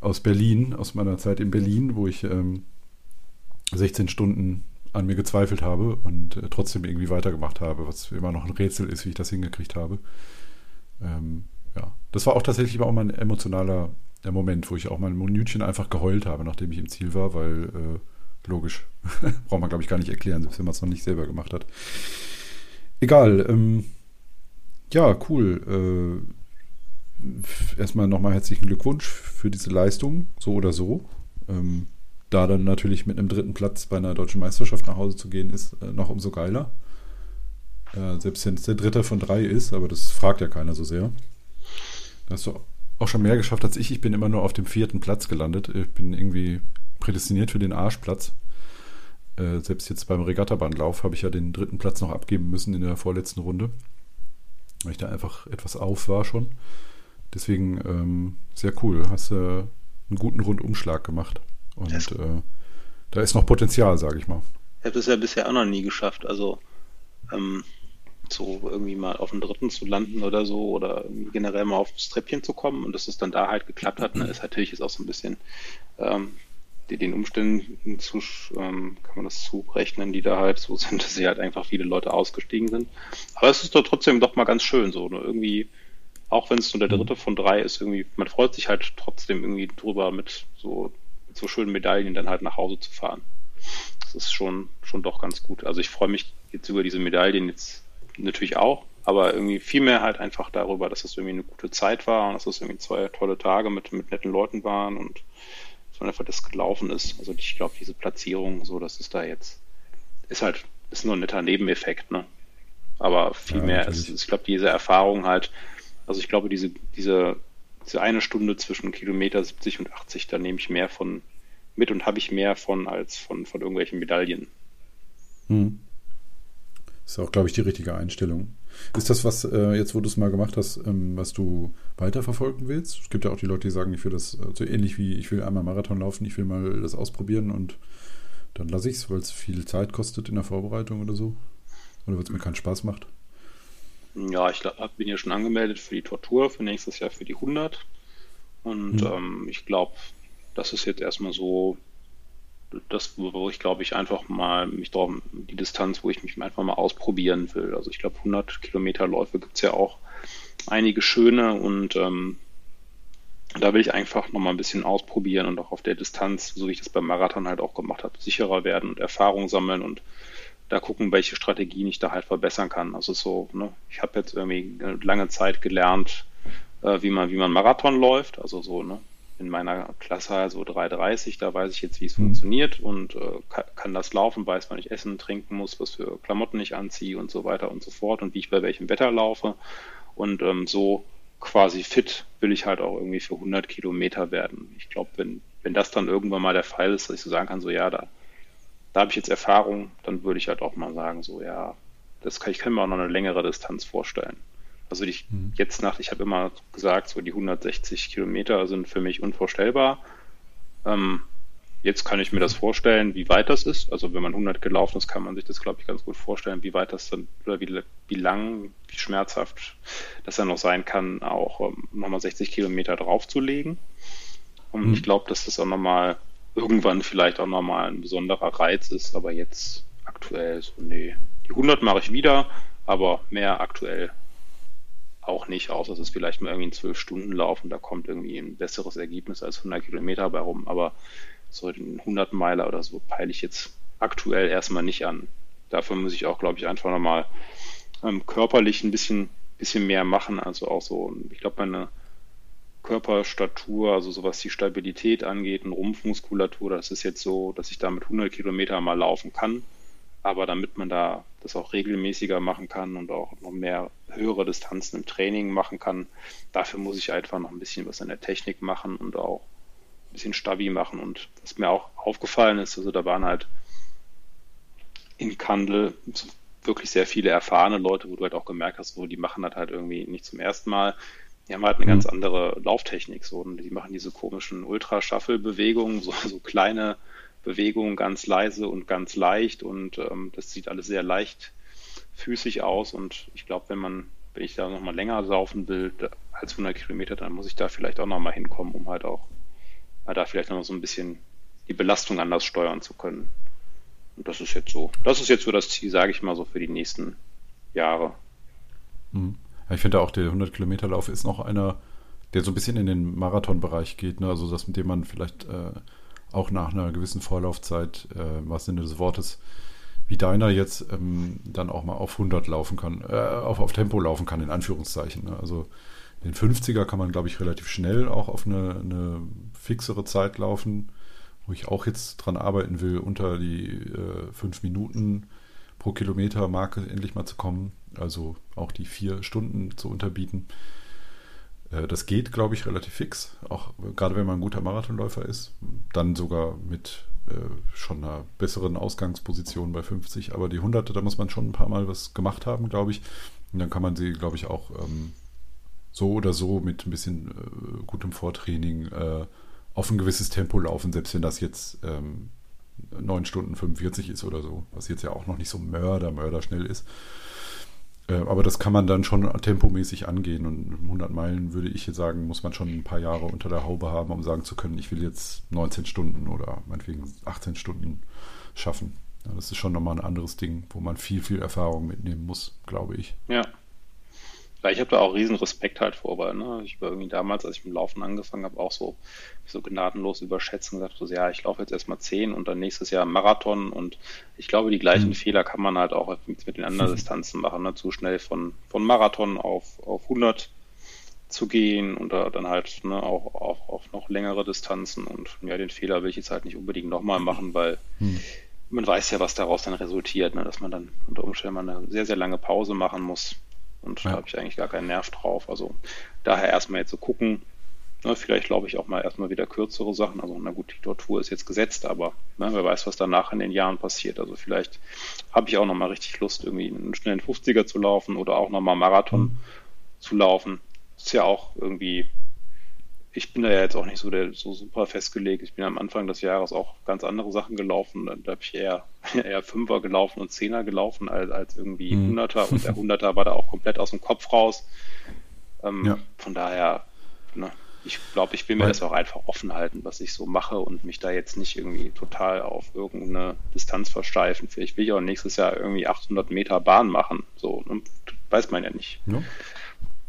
aus Berlin, aus meiner Zeit in Berlin, wo ich ähm, 16 Stunden an mir gezweifelt habe und äh, trotzdem irgendwie weitergemacht habe, was immer noch ein Rätsel ist, wie ich das hingekriegt habe. Ähm, ja, das war auch tatsächlich auch mal ein emotionaler der Moment, wo ich auch mal ein Minütchen einfach geheult habe, nachdem ich im Ziel war, weil äh, logisch, braucht man glaube ich gar nicht erklären, selbst wenn man es noch nicht selber gemacht hat. Egal, ähm, ja, cool. Äh, erstmal nochmal herzlichen Glückwunsch für diese Leistung, so oder so. Ähm, da dann natürlich mit einem dritten Platz bei einer deutschen Meisterschaft nach Hause zu gehen, ist äh, noch umso geiler. Äh, selbst wenn es der dritte von drei ist, aber das fragt ja keiner so sehr. Da hast du auch schon mehr geschafft als ich. Ich bin immer nur auf dem vierten Platz gelandet. Ich bin irgendwie prädestiniert für den Arschplatz. Äh, selbst jetzt beim Regattabandlauf habe ich ja den dritten Platz noch abgeben müssen in der vorletzten Runde. Weil ich da einfach etwas auf war schon. Deswegen ähm, sehr cool. Hast äh, einen guten Rundumschlag gemacht. Und äh, da ist noch Potenzial, sage ich mal. Ich habe das ja bisher auch noch nie geschafft. Also ähm, so irgendwie mal auf dem dritten zu landen oder so oder generell mal aufs Treppchen zu kommen und dass es dann da halt geklappt hat, ne, ist natürlich jetzt auch so ein bisschen ähm, den Umständen zu, ähm, kann man das zurechnen, die da halt so sind, dass sie halt einfach viele Leute ausgestiegen sind. Aber es ist doch trotzdem doch mal ganz schön so, ne? irgendwie, auch wenn es nur der mhm. dritte von drei ist, irgendwie, man freut sich halt trotzdem irgendwie drüber, mit so, mit so schönen Medaillen dann halt nach Hause zu fahren. Das ist schon, schon doch ganz gut. Also ich freue mich jetzt über diese Medaillen jetzt natürlich auch, aber irgendwie viel mehr halt einfach darüber, dass es irgendwie eine gute Zeit war und dass es irgendwie zwei tolle Tage mit, mit netten Leuten waren und so einfach das gelaufen ist. Also ich glaube, diese Platzierung, so, das ist da jetzt, ist halt, ist nur ein netter Nebeneffekt, ne? Aber viel ja, mehr ist, ich glaube, diese Erfahrung halt, also ich glaube, diese, diese, diese eine Stunde zwischen Kilometer 70 und 80, da nehme ich mehr von, mit und habe ich mehr von als von, von irgendwelchen Medaillen. Hm. Ist auch, glaube ich, die richtige Einstellung. Ist das was, äh, jetzt wo du es mal gemacht hast, ähm, was du weiterverfolgen willst? Es gibt ja auch die Leute, die sagen, ich will das äh, so ähnlich wie ich will einmal Marathon laufen, ich will mal das ausprobieren und dann lasse ich es, weil es viel Zeit kostet in der Vorbereitung oder so. Oder weil es mir keinen Spaß macht. Ja, ich bin ja schon angemeldet für die Tortur, für nächstes Jahr für die 100. Und hm. ähm, ich glaube, das ist jetzt erstmal so das, wo ich glaube ich einfach mal mich drauf, die Distanz, wo ich mich einfach mal ausprobieren will. Also ich glaube 100 Kilometer Läufe gibt es ja auch einige schöne und ähm, da will ich einfach noch mal ein bisschen ausprobieren und auch auf der Distanz, so wie ich das beim Marathon halt auch gemacht habe, sicherer werden und Erfahrung sammeln und da gucken, welche Strategien ich da halt verbessern kann. Also so, ne, ich habe jetzt irgendwie lange Zeit gelernt, äh, wie man, wie man Marathon läuft, also so, ne, in meiner Klasse also 3,30, da weiß ich jetzt, wie es mhm. funktioniert und äh, kann, kann, das laufen, weiß, wann ich essen, trinken muss, was für Klamotten ich anziehe und so weiter und so fort und wie ich bei welchem Wetter laufe. Und ähm, so quasi fit will ich halt auch irgendwie für 100 Kilometer werden. Ich glaube, wenn, wenn das dann irgendwann mal der Fall ist, dass ich so sagen kann, so ja, da, da habe ich jetzt Erfahrung, dann würde ich halt auch mal sagen, so ja, das kann, ich kann mir auch noch eine längere Distanz vorstellen. Also ich, mhm. jetzt nach, ich habe immer gesagt, so die 160 Kilometer sind für mich unvorstellbar. Ähm, jetzt kann ich mir das vorstellen, wie weit das ist. Also wenn man 100 gelaufen ist, kann man sich das, glaube ich, ganz gut vorstellen, wie weit das dann oder wie, wie lang, wie schmerzhaft das dann noch sein kann, auch ähm, nochmal 60 Kilometer draufzulegen. Und mhm. ich glaube, dass das auch nochmal irgendwann vielleicht auch nochmal ein besonderer Reiz ist, aber jetzt aktuell so, nee, die 100 mache ich wieder, aber mehr aktuell auch nicht, außer es ist vielleicht mal irgendwie ein zwölf Stunden Lauf und da kommt irgendwie ein besseres Ergebnis als 100 Kilometer bei rum. Aber so den 100 Meiler oder so peile ich jetzt aktuell erstmal nicht an. Dafür muss ich auch, glaube ich, einfach nochmal ähm, körperlich ein bisschen, bisschen mehr machen. Also auch so, ich glaube, meine Körperstatur, also so was die Stabilität angeht, und Rumpfmuskulatur, das ist jetzt so, dass ich da mit 100 Kilometer mal laufen kann. Aber damit man da das auch regelmäßiger machen kann und auch noch mehr höhere Distanzen im Training machen kann, dafür muss ich einfach noch ein bisschen was an der Technik machen und auch ein bisschen stabil machen. Und was mir auch aufgefallen ist, also da waren halt in Kandel wirklich sehr viele erfahrene Leute, wo du halt auch gemerkt hast, wo die machen das halt irgendwie nicht zum ersten Mal. Die haben halt eine mhm. ganz andere Lauftechnik, so, und die machen diese komischen Ultra-Shuffle-Bewegungen, so, so kleine Bewegungen ganz leise und ganz leicht und ähm, das sieht alles sehr leichtfüßig aus und ich glaube, wenn man, wenn ich da nochmal länger laufen will als 100 Kilometer, dann muss ich da vielleicht auch nochmal hinkommen, um halt auch äh, da vielleicht noch so ein bisschen die Belastung anders steuern zu können. Und das ist jetzt so, das ist jetzt so das Ziel, sage ich mal so, für die nächsten Jahre. Mhm. Ich finde auch, der 100 Kilometer Lauf ist noch einer, der so ein bisschen in den Marathonbereich geht, ne? also das, mit dem man vielleicht äh, auch nach einer gewissen Vorlaufzeit, äh, was Sinne des Wortes, wie deiner jetzt ähm, dann auch mal auf 100 laufen kann, äh, auf, auf Tempo laufen kann, in Anführungszeichen. Ne? Also den 50er kann man, glaube ich, relativ schnell auch auf eine, eine fixere Zeit laufen, wo ich auch jetzt dran arbeiten will, unter die äh, fünf Minuten pro Kilometer Marke endlich mal zu kommen, also auch die vier Stunden zu unterbieten. Äh, das geht, glaube ich, relativ fix, auch gerade wenn man ein guter Marathonläufer ist. Dann sogar mit äh, schon einer besseren Ausgangsposition bei 50. Aber die 100, da muss man schon ein paar Mal was gemacht haben, glaube ich. Und dann kann man sie, glaube ich, auch ähm, so oder so mit ein bisschen äh, gutem Vortraining äh, auf ein gewisses Tempo laufen, selbst wenn das jetzt ähm, 9 Stunden 45 ist oder so, was jetzt ja auch noch nicht so mörder, mörder schnell ist. Äh, aber das kann man dann schon tempomäßig angehen und 100 Meilen würde ich jetzt sagen, muss man schon ein paar Jahre unter der Haube haben, um sagen zu können, ich will jetzt 19 Stunden oder meinetwegen 18 Stunden schaffen. Ja, das ist schon nochmal ein anderes Ding, wo man viel, viel Erfahrung mitnehmen muss, glaube ich. Ja, ja, ich habe da auch riesen Respekt halt vor, weil ne, ich war irgendwie damals, als ich mit dem Laufen angefangen habe, auch so, so gnadenlos überschätzt und gesagt, so, ja, ich laufe jetzt erstmal 10 und dann nächstes Jahr Marathon und ich glaube, die gleichen mhm. Fehler kann man halt auch mit, mit den anderen Distanzen machen, ne? zu schnell von, von Marathon auf, auf 100 zu gehen und dann halt ne, auch, auch auf noch längere Distanzen und ja, den Fehler will ich jetzt halt nicht unbedingt nochmal machen, weil mhm. man weiß ja, was daraus dann resultiert, ne, dass man dann unter Umständen mal eine sehr, sehr lange Pause machen muss und ja. da habe ich eigentlich gar keinen Nerv drauf. Also daher erstmal jetzt so gucken, Ne, vielleicht glaube ich auch mal erstmal wieder kürzere Sachen. Also, na gut, die Tortur ist jetzt gesetzt, aber ne, wer weiß, was danach in den Jahren passiert. Also, vielleicht habe ich auch nochmal richtig Lust, irgendwie einen schnellen 50er zu laufen oder auch nochmal Marathon mhm. zu laufen. Ist ja auch irgendwie, ich bin da ja jetzt auch nicht so, der, so super festgelegt. Ich bin am Anfang des Jahres auch ganz andere Sachen gelaufen. Da habe ich eher, eher Fünfer gelaufen und Zehner gelaufen als, als irgendwie mhm. Hunderter. Und der Hunderter war da auch komplett aus dem Kopf raus. Ähm, ja. Von daher, ne, ich glaube, ich will mir das auch einfach offen halten, was ich so mache und mich da jetzt nicht irgendwie total auf irgendeine Distanz versteifen. Vielleicht will ich auch nächstes Jahr irgendwie 800 Meter Bahn machen. So, ne? weiß man ja nicht. Ja.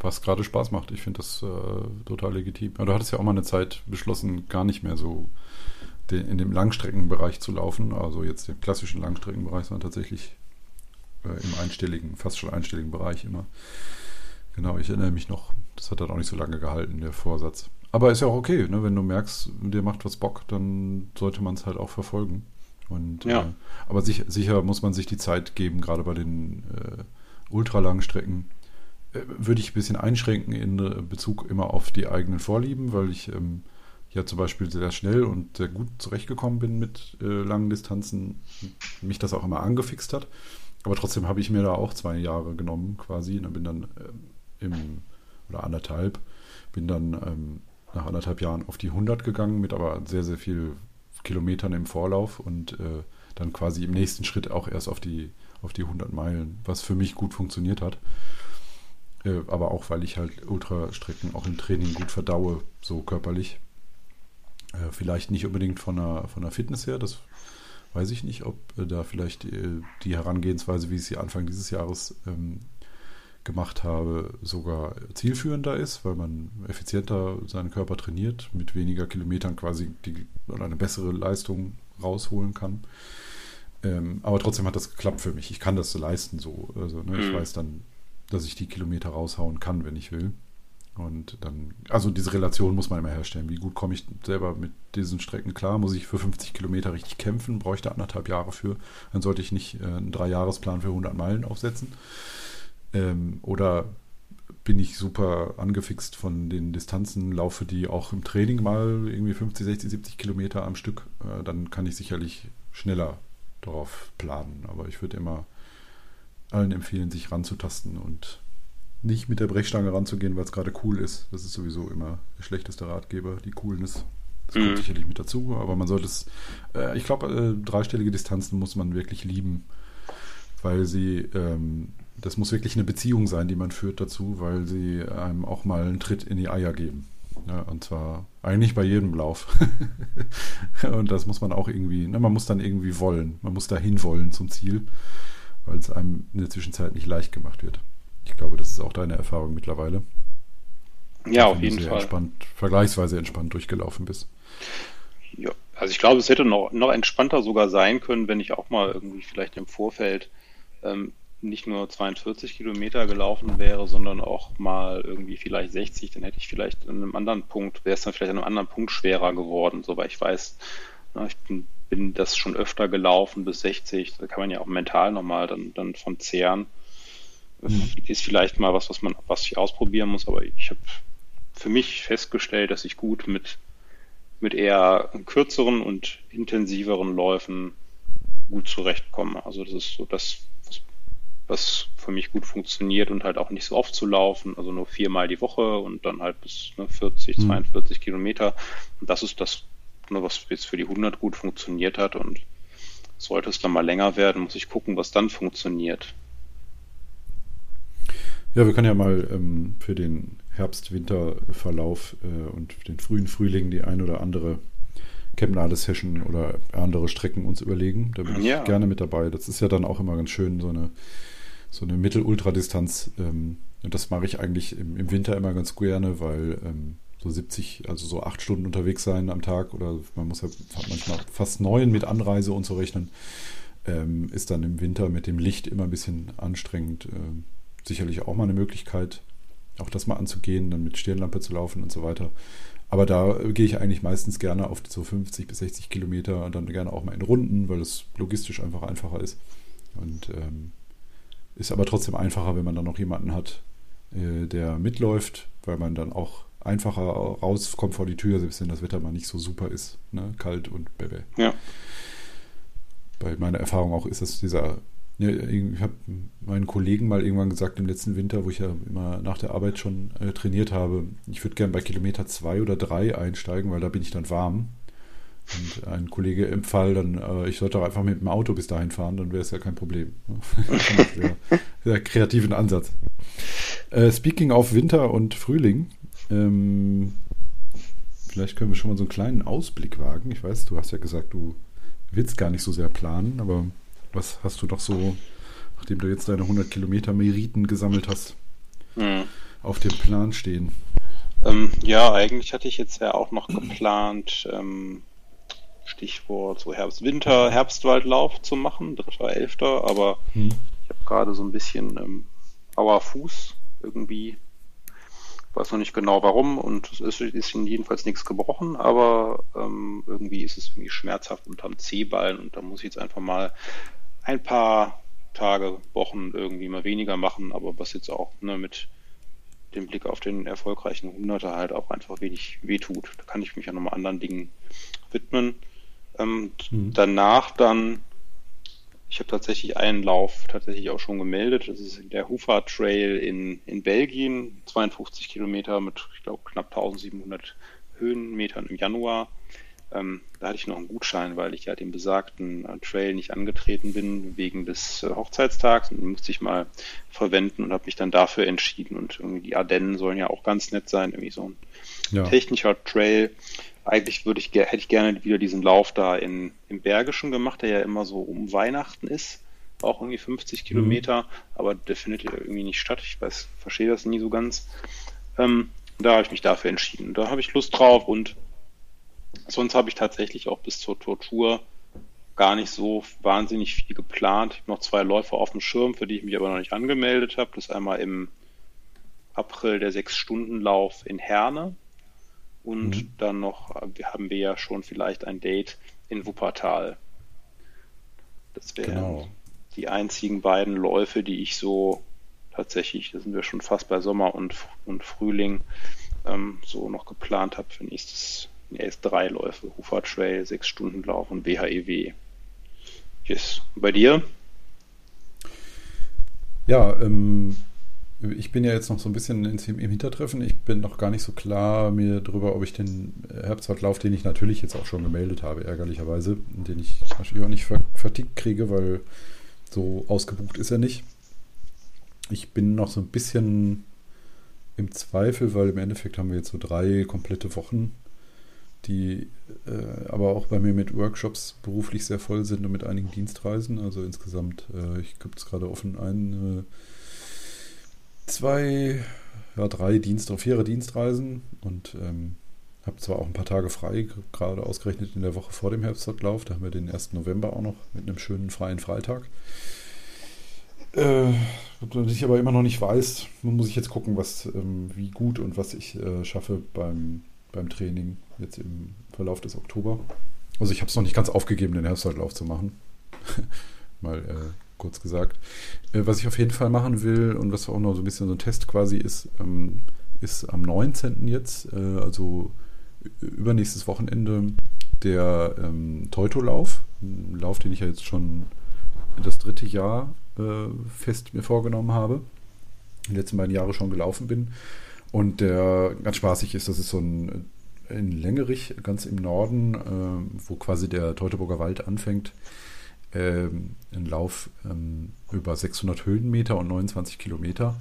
Was gerade Spaß macht. Ich finde das äh, total legitim. Aber du hattest ja auch mal eine Zeit beschlossen, gar nicht mehr so den, in dem Langstreckenbereich zu laufen. Also jetzt im klassischen Langstreckenbereich, sondern tatsächlich äh, im einstelligen, fast schon einstelligen Bereich immer. Genau, ich erinnere mich noch, das hat dann auch nicht so lange gehalten, der Vorsatz. Aber ist ja auch okay, ne? wenn du merkst, dir macht was Bock, dann sollte man es halt auch verfolgen. Und, ja. Äh, aber sicher, sicher, muss man sich die Zeit geben, gerade bei den äh, ultralangen Strecken. Äh, würde ich ein bisschen einschränken in äh, Bezug immer auf die eigenen Vorlieben, weil ich ähm, ja zum Beispiel sehr schnell und sehr gut zurechtgekommen bin mit äh, langen Distanzen, mich das auch immer angefixt hat. Aber trotzdem habe ich mir da auch zwei Jahre genommen quasi und bin dann ähm, im, oder anderthalb, bin dann ähm, nach anderthalb Jahren auf die 100 gegangen, mit aber sehr, sehr viel Kilometern im Vorlauf und äh, dann quasi im nächsten Schritt auch erst auf die, auf die 100 Meilen, was für mich gut funktioniert hat. Äh, aber auch, weil ich halt Ultrastrecken auch im Training gut verdaue, so körperlich. Äh, vielleicht nicht unbedingt von der, von der Fitness her, das weiß ich nicht, ob äh, da vielleicht die, Herangehensweise, wie ich sie Anfang dieses Jahres ähm, gemacht habe, sogar zielführender ist, weil man effizienter seinen Körper trainiert, mit weniger Kilometern quasi die, eine bessere Leistung rausholen kann. Ähm, aber trotzdem hat das geklappt für mich. Ich kann das leisten so. Also ne, ich mhm. weiß dann, dass ich die Kilometer raushauen kann, wenn ich will. Und dann, also diese Relation muss man immer herstellen. Wie gut komme ich selber mit diesen Strecken klar? Muss ich für 50 Kilometer richtig kämpfen? Bräuchte anderthalb Jahre für. Dann sollte ich nicht äh, einen Dreijahresplan für 100 Meilen aufsetzen. Ähm, oder bin ich super angefixt von den Distanzen, laufe die auch im Training mal irgendwie 50, 60, 70 Kilometer am Stück, äh, dann kann ich sicherlich schneller darauf planen. Aber ich würde immer allen empfehlen, sich ranzutasten und nicht mit der Brechstange ranzugehen, weil es gerade cool ist. Das ist sowieso immer der schlechteste Ratgeber, die Coolness. Das kommt mhm. sicherlich mit dazu, aber man sollte es, äh, ich glaube, äh, dreistellige Distanzen muss man wirklich lieben, weil sie ähm, das muss wirklich eine Beziehung sein, die man führt dazu, weil sie einem auch mal einen Tritt in die Eier geben. Ja, und zwar eigentlich bei jedem Lauf. und das muss man auch irgendwie, ne, man muss dann irgendwie wollen. Man muss dahin wollen zum Ziel, weil es einem in der Zwischenzeit nicht leicht gemacht wird. Ich glaube, das ist auch deine Erfahrung mittlerweile. Ja, auf jeden Fall. Entspannt, vergleichsweise entspannt durchgelaufen bist. Ja, also ich glaube, es hätte noch, noch entspannter sogar sein können, wenn ich auch mal irgendwie vielleicht im Vorfeld ähm, nicht nur 42 Kilometer gelaufen wäre, sondern auch mal irgendwie vielleicht 60, dann hätte ich vielleicht an einem anderen Punkt, wäre es dann vielleicht an einem anderen Punkt schwerer geworden, so weil ich weiß, na, ich bin, bin, das schon öfter gelaufen bis 60, da kann man ja auch mental nochmal dann, dann von zehren. Mhm. Ist vielleicht mal was, was man, was ich ausprobieren muss, aber ich habe für mich festgestellt, dass ich gut mit, mit eher kürzeren und intensiveren Läufen gut zurechtkomme. Also das ist so das, was für mich gut funktioniert und halt auch nicht so oft zu laufen, also nur viermal die Woche und dann halt bis ne, 40, mhm. 42 Kilometer. Und das ist das, ne, was jetzt für die 100 gut funktioniert hat und sollte es dann mal länger werden, muss ich gucken, was dann funktioniert. Ja, wir können ja mal ähm, für den Herbst-Winter-Verlauf äh, und den frühen Frühling die ein oder andere Kemnade-Session oder andere Strecken uns überlegen. Da bin ja. ich gerne mit dabei. Das ist ja dann auch immer ganz schön, so eine so eine Mittel-Ultradistanz. Ähm, und das mache ich eigentlich im, im, Winter immer ganz gerne, weil ähm, so 70, also so acht Stunden unterwegs sein am Tag oder man muss ja manchmal fast neun mit Anreise und so rechnen, ähm, ist dann im Winter mit dem Licht immer ein bisschen anstrengend. Ähm, sicherlich auch mal eine Möglichkeit, auch das mal anzugehen, dann mit Stirnlampe zu laufen und so weiter. Aber da gehe ich eigentlich meistens gerne auf so 50 bis 60 Kilometer und dann gerne auch mal in Runden, weil es logistisch einfach einfacher ist. Und ähm, ist aber trotzdem einfacher, wenn man dann noch jemanden hat, äh, der mitläuft, weil man dann auch einfacher rauskommt vor die Tür, selbst wenn das Wetter mal nicht so super ist. Ne? Kalt und bebe. Ja. Bei meiner Erfahrung auch ist es dieser. Ja, ich habe meinen Kollegen mal irgendwann gesagt im letzten Winter, wo ich ja immer nach der Arbeit schon äh, trainiert habe, ich würde gern bei Kilometer zwei oder drei einsteigen, weil da bin ich dann warm. Und ein Kollege empfahl dann, äh, ich sollte doch einfach mit dem Auto bis dahin fahren, dann wäre es ja kein Problem. sehr, sehr kreativen Ansatz. Äh, speaking of Winter und Frühling, ähm, vielleicht können wir schon mal so einen kleinen Ausblick wagen. Ich weiß, du hast ja gesagt, du willst gar nicht so sehr planen, aber was hast du doch so, nachdem du jetzt deine 100 Kilometer Meriten gesammelt hast, hm. auf dem Plan stehen? Ähm, ja, eigentlich hatte ich jetzt ja auch noch geplant, ähm, Stichwort so Herbst-Winter, Herbstwaldlauf zu machen, 3.11. Aber hm. ich habe gerade so ein bisschen ähm, Fuß irgendwie. Weiß noch nicht genau warum und es ist, ist jedenfalls nichts gebrochen, aber ähm, irgendwie ist es irgendwie schmerzhaft unterm C-Ballen und da muss ich jetzt einfach mal ein paar Tage, Wochen irgendwie mal weniger machen, aber was jetzt auch ne, mit dem Blick auf den erfolgreichen Hunderter halt auch einfach wenig wehtut. Da kann ich mich ja nochmal anderen Dingen widmen. Ähm, mhm. Danach dann, ich habe tatsächlich einen Lauf tatsächlich auch schon gemeldet. Das ist der Hufa Trail in, in Belgien, 52 Kilometer mit, ich glaube, knapp 1700 Höhenmetern im Januar. Ähm, da hatte ich noch einen Gutschein, weil ich ja den besagten äh, Trail nicht angetreten bin wegen des äh, Hochzeitstags und den musste ich mal verwenden und habe mich dann dafür entschieden. Und irgendwie die Ardennen sollen ja auch ganz nett sein, irgendwie so ein ja. technischer Trail eigentlich würde ich, hätte ich gerne wieder diesen Lauf da in, im Bergischen gemacht, der ja immer so um Weihnachten ist. Auch irgendwie 50 Kilometer, mhm. aber der findet ja irgendwie nicht statt. Ich weiß, verstehe das nie so ganz. Ähm, da habe ich mich dafür entschieden. Da habe ich Lust drauf und sonst habe ich tatsächlich auch bis zur Tortur gar nicht so wahnsinnig viel geplant. Ich habe noch zwei Läufe auf dem Schirm, für die ich mich aber noch nicht angemeldet habe. Das ist einmal im April der Sechs-Stunden-Lauf in Herne. Und mhm. dann noch haben wir ja schon vielleicht ein Date in Wuppertal. Das wären genau. die einzigen beiden Läufe, die ich so tatsächlich, da sind wir schon fast bei Sommer und, und Frühling, ähm, so noch geplant habe für nächstes, nächstes drei Läufe. Hufer Trail, sechs Stunden Lauf und WHEW. Yes. Und bei dir? Ja, ähm, ich bin ja jetzt noch so ein bisschen im Hintertreffen. Ich bin noch gar nicht so klar mir darüber, ob ich den Herbstradlauf, den ich natürlich jetzt auch schon gemeldet habe, ärgerlicherweise, den ich natürlich auch nicht vertickt kriege, weil so ausgebucht ist er nicht. Ich bin noch so ein bisschen im Zweifel, weil im Endeffekt haben wir jetzt so drei komplette Wochen, die äh, aber auch bei mir mit Workshops beruflich sehr voll sind und mit einigen Dienstreisen. Also insgesamt, äh, ich gibt es gerade offen ein. Äh, zwei, ja, drei Dienst- vier Dienstreisen und ähm, habe zwar auch ein paar Tage frei, gerade ausgerechnet in der Woche vor dem Herbstlauf. Da haben wir den 1. November auch noch mit einem schönen freien Freitag. Äh, ich aber immer noch nicht weiß, muss ich jetzt gucken, was, ähm, wie gut und was ich äh, schaffe beim, beim Training jetzt im Verlauf des Oktober. Also ich habe es noch nicht ganz aufgegeben, den Herbstlauf zu machen. Mal äh, kurz gesagt. Äh, was ich auf jeden Fall machen will und was auch noch so ein bisschen so ein Test quasi ist, ähm, ist am 19. jetzt, äh, also übernächstes Wochenende, der ähm, Teuto-Lauf. Ein Lauf, den ich ja jetzt schon das dritte Jahr äh, fest mir vorgenommen habe. Die letzten beiden Jahre schon gelaufen bin. Und der ganz spaßig ist, das ist so ein in Längerich, ganz im Norden, äh, wo quasi der Teutoburger Wald anfängt ähm, ein Lauf ähm, über 600 Höhenmeter und 29 Kilometer.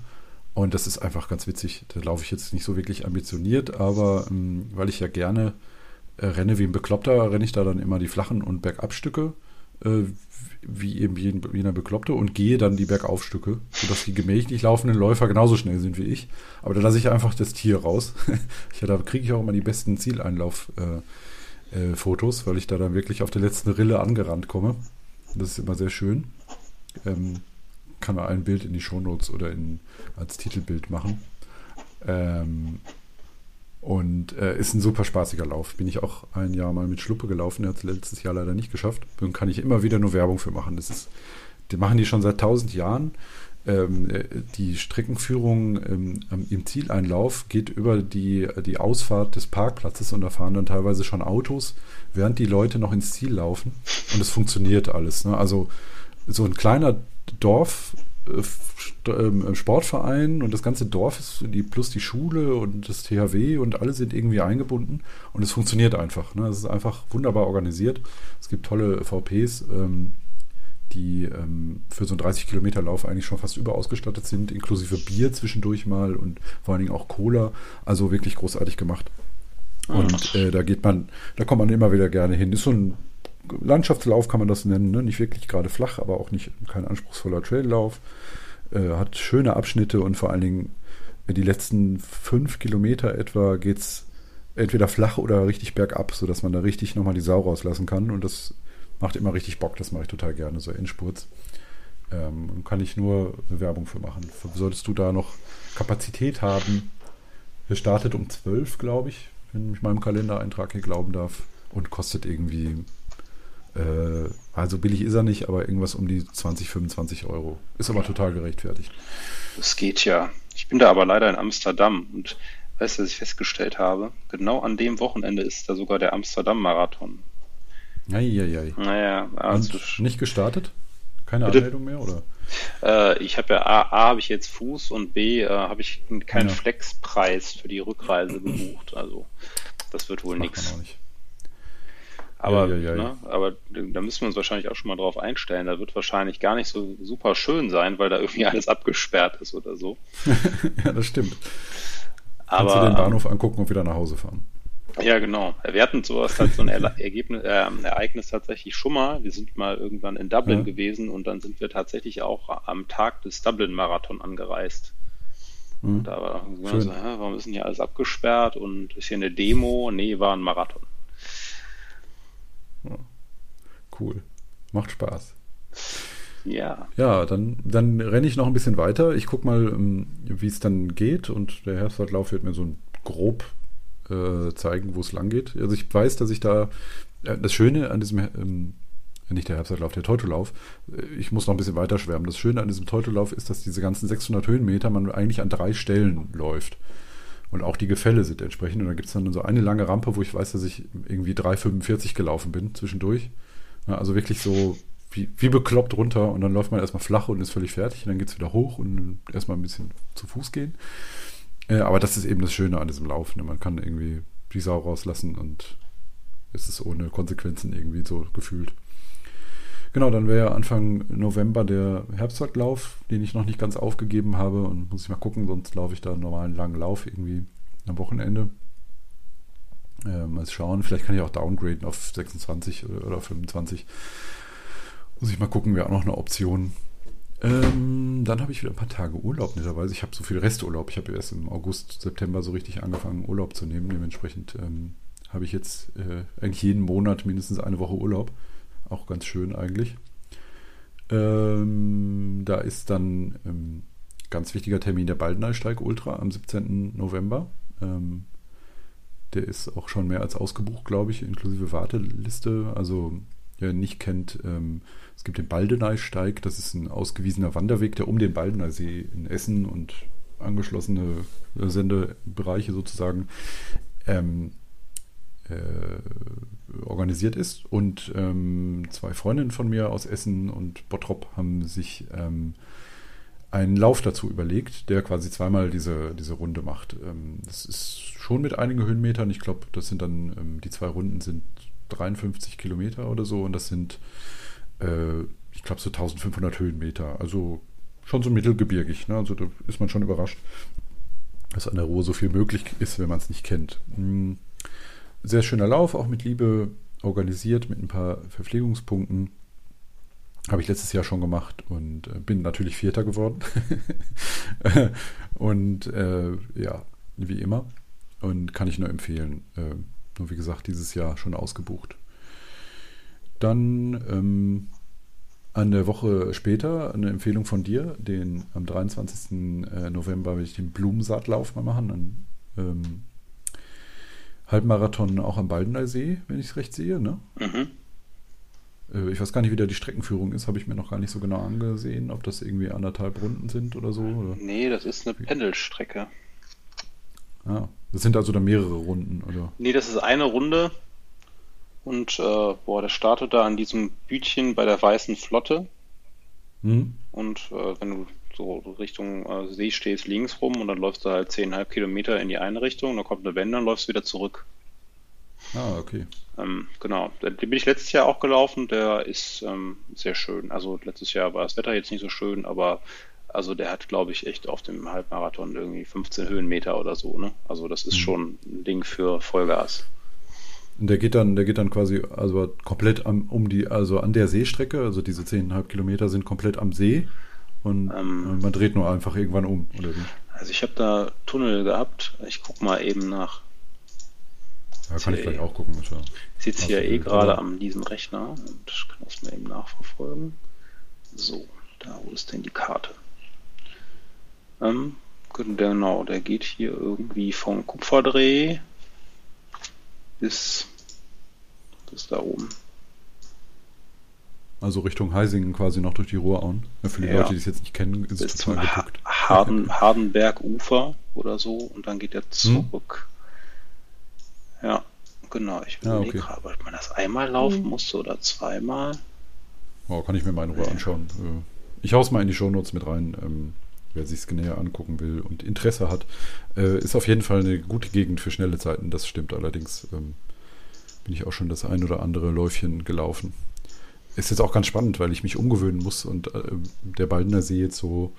Und das ist einfach ganz witzig. Da laufe ich jetzt nicht so wirklich ambitioniert, aber ähm, weil ich ja gerne äh, renne wie ein Bekloppter, renne ich da dann immer die flachen und Bergabstücke, äh, wie eben jener Bekloppte, und gehe dann die Bergaufstücke, sodass die gemächlich laufenden Läufer genauso schnell sind wie ich. Aber da lasse ich einfach das Tier raus. ich, da kriege ich auch immer die besten Zieleinlauf-Fotos, äh, äh weil ich da dann wirklich auf der letzten Rille angerannt komme. Das ist immer sehr schön. Ähm, kann man ein Bild in die Shownotes oder in, als Titelbild machen. Ähm, und äh, ist ein super spaßiger Lauf. Bin ich auch ein Jahr mal mit Schluppe gelaufen. Er hat es letztes Jahr leider nicht geschafft. Und kann ich immer wieder nur Werbung für machen. Das ist, die machen die schon seit tausend Jahren. ähm, äh, die Streckenführung ähm, im Zieleinlauf geht über die, die Ausfahrt des Parkplatzes und da fahren dann teilweise schon Autos, während die Leute noch ins Ziel laufen und es funktioniert alles. Ne? Also so ein kleiner Dorf, äh, ähm, Sportverein und das ganze Dorf ist die, plus die Schule und das THW und alle sind irgendwie eingebunden und es funktioniert einfach. Ne? Es ist einfach wunderbar organisiert. Es gibt tolle VPs. Ähm, die ähm, für so einen 30 Kilometer Lauf eigentlich schon fast überausgestattet sind, inklusive Bier zwischendurch mal und vor allen Dingen auch Cola. Also wirklich großartig gemacht. Und äh, da geht man, da kommt man immer wieder gerne hin. Ist so ein Landschaftslauf, kann man das nennen. Ne? Nicht wirklich gerade flach, aber auch nicht kein anspruchsvoller Traillauf. Äh, hat schöne Abschnitte und vor allen Dingen äh, die letzten fünf Kilometer etwa geht es entweder flach oder richtig bergab, sodass man da richtig nochmal die Sau rauslassen kann. Und das macht immer richtig Bock, das mache ich total gerne, so Endspurts. Ähm, kann ich nur Werbung für machen. Solltest du da noch Kapazität haben? Er startet um 12, glaube ich, wenn ich meinem Kalendereintrag hier glauben darf. Und kostet irgendwie, äh, also billig ist er nicht, aber irgendwas um die 20, 25 Euro. Ist aber total gerechtfertigt. Das geht ja. Ich bin da aber leider in Amsterdam und weißt du, was ich festgestellt habe? Genau an dem Wochenende ist da sogar der Amsterdam-Marathon. Eieiei. Naja, also Und nicht gestartet? Keine Bitte? Anmeldung mehr, oder? Äh, ich habe ja A, A habe ich jetzt Fuß und B äh, habe ich keinen ja. Flexpreis für die Rückreise gebucht. Also das wird wohl nichts. Aber, ja, ja, ne, aber da müssen wir uns wahrscheinlich auch schon mal drauf einstellen. Da wird wahrscheinlich gar nicht so super schön sein, weil da irgendwie alles abgesperrt ist oder so. ja, das stimmt. Aber, Kannst du den Bahnhof angucken und wieder nach Hause fahren. Ja, genau. Wir hatten sowas halt so ein Ergebnis, äh, Ereignis tatsächlich schon mal. Wir sind mal irgendwann in Dublin ja. gewesen und dann sind wir tatsächlich auch am Tag des Dublin-Marathon angereist. Mhm. Da war so, hä, warum ist denn hier alles abgesperrt und ist hier eine Demo? Nee, war ein Marathon. Cool. Macht Spaß. Ja. Ja, dann, dann renne ich noch ein bisschen weiter. Ich gucke mal, ähm, wie es dann geht und der Herbstlauf wird mir so ein grob äh, zeigen, wo es lang geht. Also ich weiß, dass ich da, äh, das Schöne an diesem, ähm, nicht der Herbstlauf, der Teutolauf, äh, ich muss noch ein bisschen weiter schwärmen. Das Schöne an diesem Teutolauf ist, dass diese ganzen 600 Höhenmeter man eigentlich an drei Stellen läuft. Und auch die Gefälle sind entsprechend. Und da gibt es dann so eine lange Rampe, wo ich weiß, dass ich irgendwie 3,45 gelaufen bin zwischendurch. Also wirklich so wie, wie bekloppt runter und dann läuft man erstmal flach und ist völlig fertig. Und dann geht es wieder hoch und erstmal ein bisschen zu Fuß gehen. Äh, aber das ist eben das Schöne an diesem Laufen. Ne? Man kann irgendwie die Sau rauslassen und es ist ohne Konsequenzen irgendwie so gefühlt. Genau, dann wäre Anfang November der Herbstzeitlauf, den ich noch nicht ganz aufgegeben habe und muss ich mal gucken, sonst laufe ich da einen normalen langen Lauf irgendwie am Wochenende. Äh, mal schauen, vielleicht kann ich auch downgraden auf 26 oder 25. Muss ich mal gucken, wäre auch noch eine Option. Ähm, dann habe ich wieder ein paar Tage Urlaub netterweise. Ich habe so viel Resturlaub. Ich habe erst im August, September so richtig angefangen, Urlaub zu nehmen. Dementsprechend ähm, habe ich jetzt äh, eigentlich jeden Monat mindestens eine Woche Urlaub. Auch ganz schön eigentlich. Ähm, da ist dann ähm, ganz wichtiger Termin der Baldeneysteig Ultra am 17. November. Ähm, der ist auch schon mehr als ausgebucht, glaube ich, inklusive Warteliste. Also wer nicht kennt, ähm, es gibt den Baldeneysteig, das ist ein ausgewiesener Wanderweg, der um den Baldeneysee in Essen und angeschlossene Sendebereiche sozusagen ähm, äh, organisiert ist. Und ähm, zwei Freundinnen von mir aus Essen und Bottrop haben sich ähm, einen Lauf dazu überlegt, der quasi zweimal diese, diese Runde macht. Ähm, das ist schon mit einigen Höhenmetern. Ich glaube, das sind dann, ähm, die zwei Runden sind 53 Kilometer oder so und das sind äh, ich glaube, so 1500 Höhenmeter. Also schon so mittelgebirgig. Ne? Also da ist man schon überrascht, dass an der Ruhr so viel möglich ist, wenn man es nicht kennt. Hm. Sehr schöner Lauf, auch mit Liebe organisiert, mit ein paar Verpflegungspunkten. Habe ich letztes Jahr schon gemacht und äh, bin natürlich Vierter geworden. und äh, ja, wie immer. Und kann ich nur empfehlen. Äh, nur wie gesagt, dieses Jahr schon ausgebucht. Dann ähm, eine Woche später eine Empfehlung von dir, den am 23. Äh, November will ich den Blumensaatlauf mal machen. Einen ähm, Halbmarathon auch am Baldeneysee, wenn ich es recht sehe. Ne? Mhm. Äh, ich weiß gar nicht, wie da die Streckenführung ist, habe ich mir noch gar nicht so genau angesehen, ob das irgendwie anderthalb Runden sind oder so. Oder? Nee, das ist eine Pendelstrecke. Ah, das sind also dann mehrere Runden, oder? Nee, das ist eine Runde. Und äh, boah, der startet da an diesem Bütchen bei der Weißen Flotte. Mhm. Und äh, wenn du so Richtung äh, See stehst, links rum und dann läufst du halt 10,5 Kilometer in die eine Richtung, dann kommt eine Wende, dann läufst du wieder zurück. Ah, okay. Ähm, genau, den bin ich letztes Jahr auch gelaufen, der ist ähm, sehr schön. Also letztes Jahr war das Wetter jetzt nicht so schön, aber also der hat, glaube ich, echt auf dem Halbmarathon irgendwie 15 Höhenmeter oder so. Ne? Also das ist mhm. schon ein Ding für Vollgas. Und der geht dann, der geht dann quasi also komplett am, um die, also an der Seestrecke, also diese 10,5 Kilometer sind komplett am See und ähm, man dreht nur einfach irgendwann um, oder wie? Also ich habe da Tunnel gehabt. Ich guck mal eben nach. Ja, kann ich gleich auch gucken. Ich sitze hier eh gerade an diesem Rechner und kann das mal eben nachverfolgen. So, da, wo ist denn die Karte? Ähm, genau, der geht hier irgendwie von Kupferdreh bis, bis da oben. Also Richtung Heisingen quasi noch durch die Ruhrauen. Ja, für die ja. Leute, die es jetzt nicht kennen, ist es total geguckt. Harden, Hardenberg-Ufer oder so und dann geht er hm? zurück. Hm? Ja, genau. Ich will ah, okay. gerade, ob man das einmal laufen hm. musste oder zweimal. Oh, kann ich mir mal in Ruhe anschauen. Äh, ich hau's mal in die Shownotes mit rein. Wer sich es näher angucken will und Interesse hat, äh, ist auf jeden Fall eine gute Gegend für schnelle Zeiten. Das stimmt allerdings. Ähm, bin ich auch schon das ein oder andere Läufchen gelaufen. Ist jetzt auch ganz spannend, weil ich mich umgewöhnen muss und äh, der Baldener See jetzt so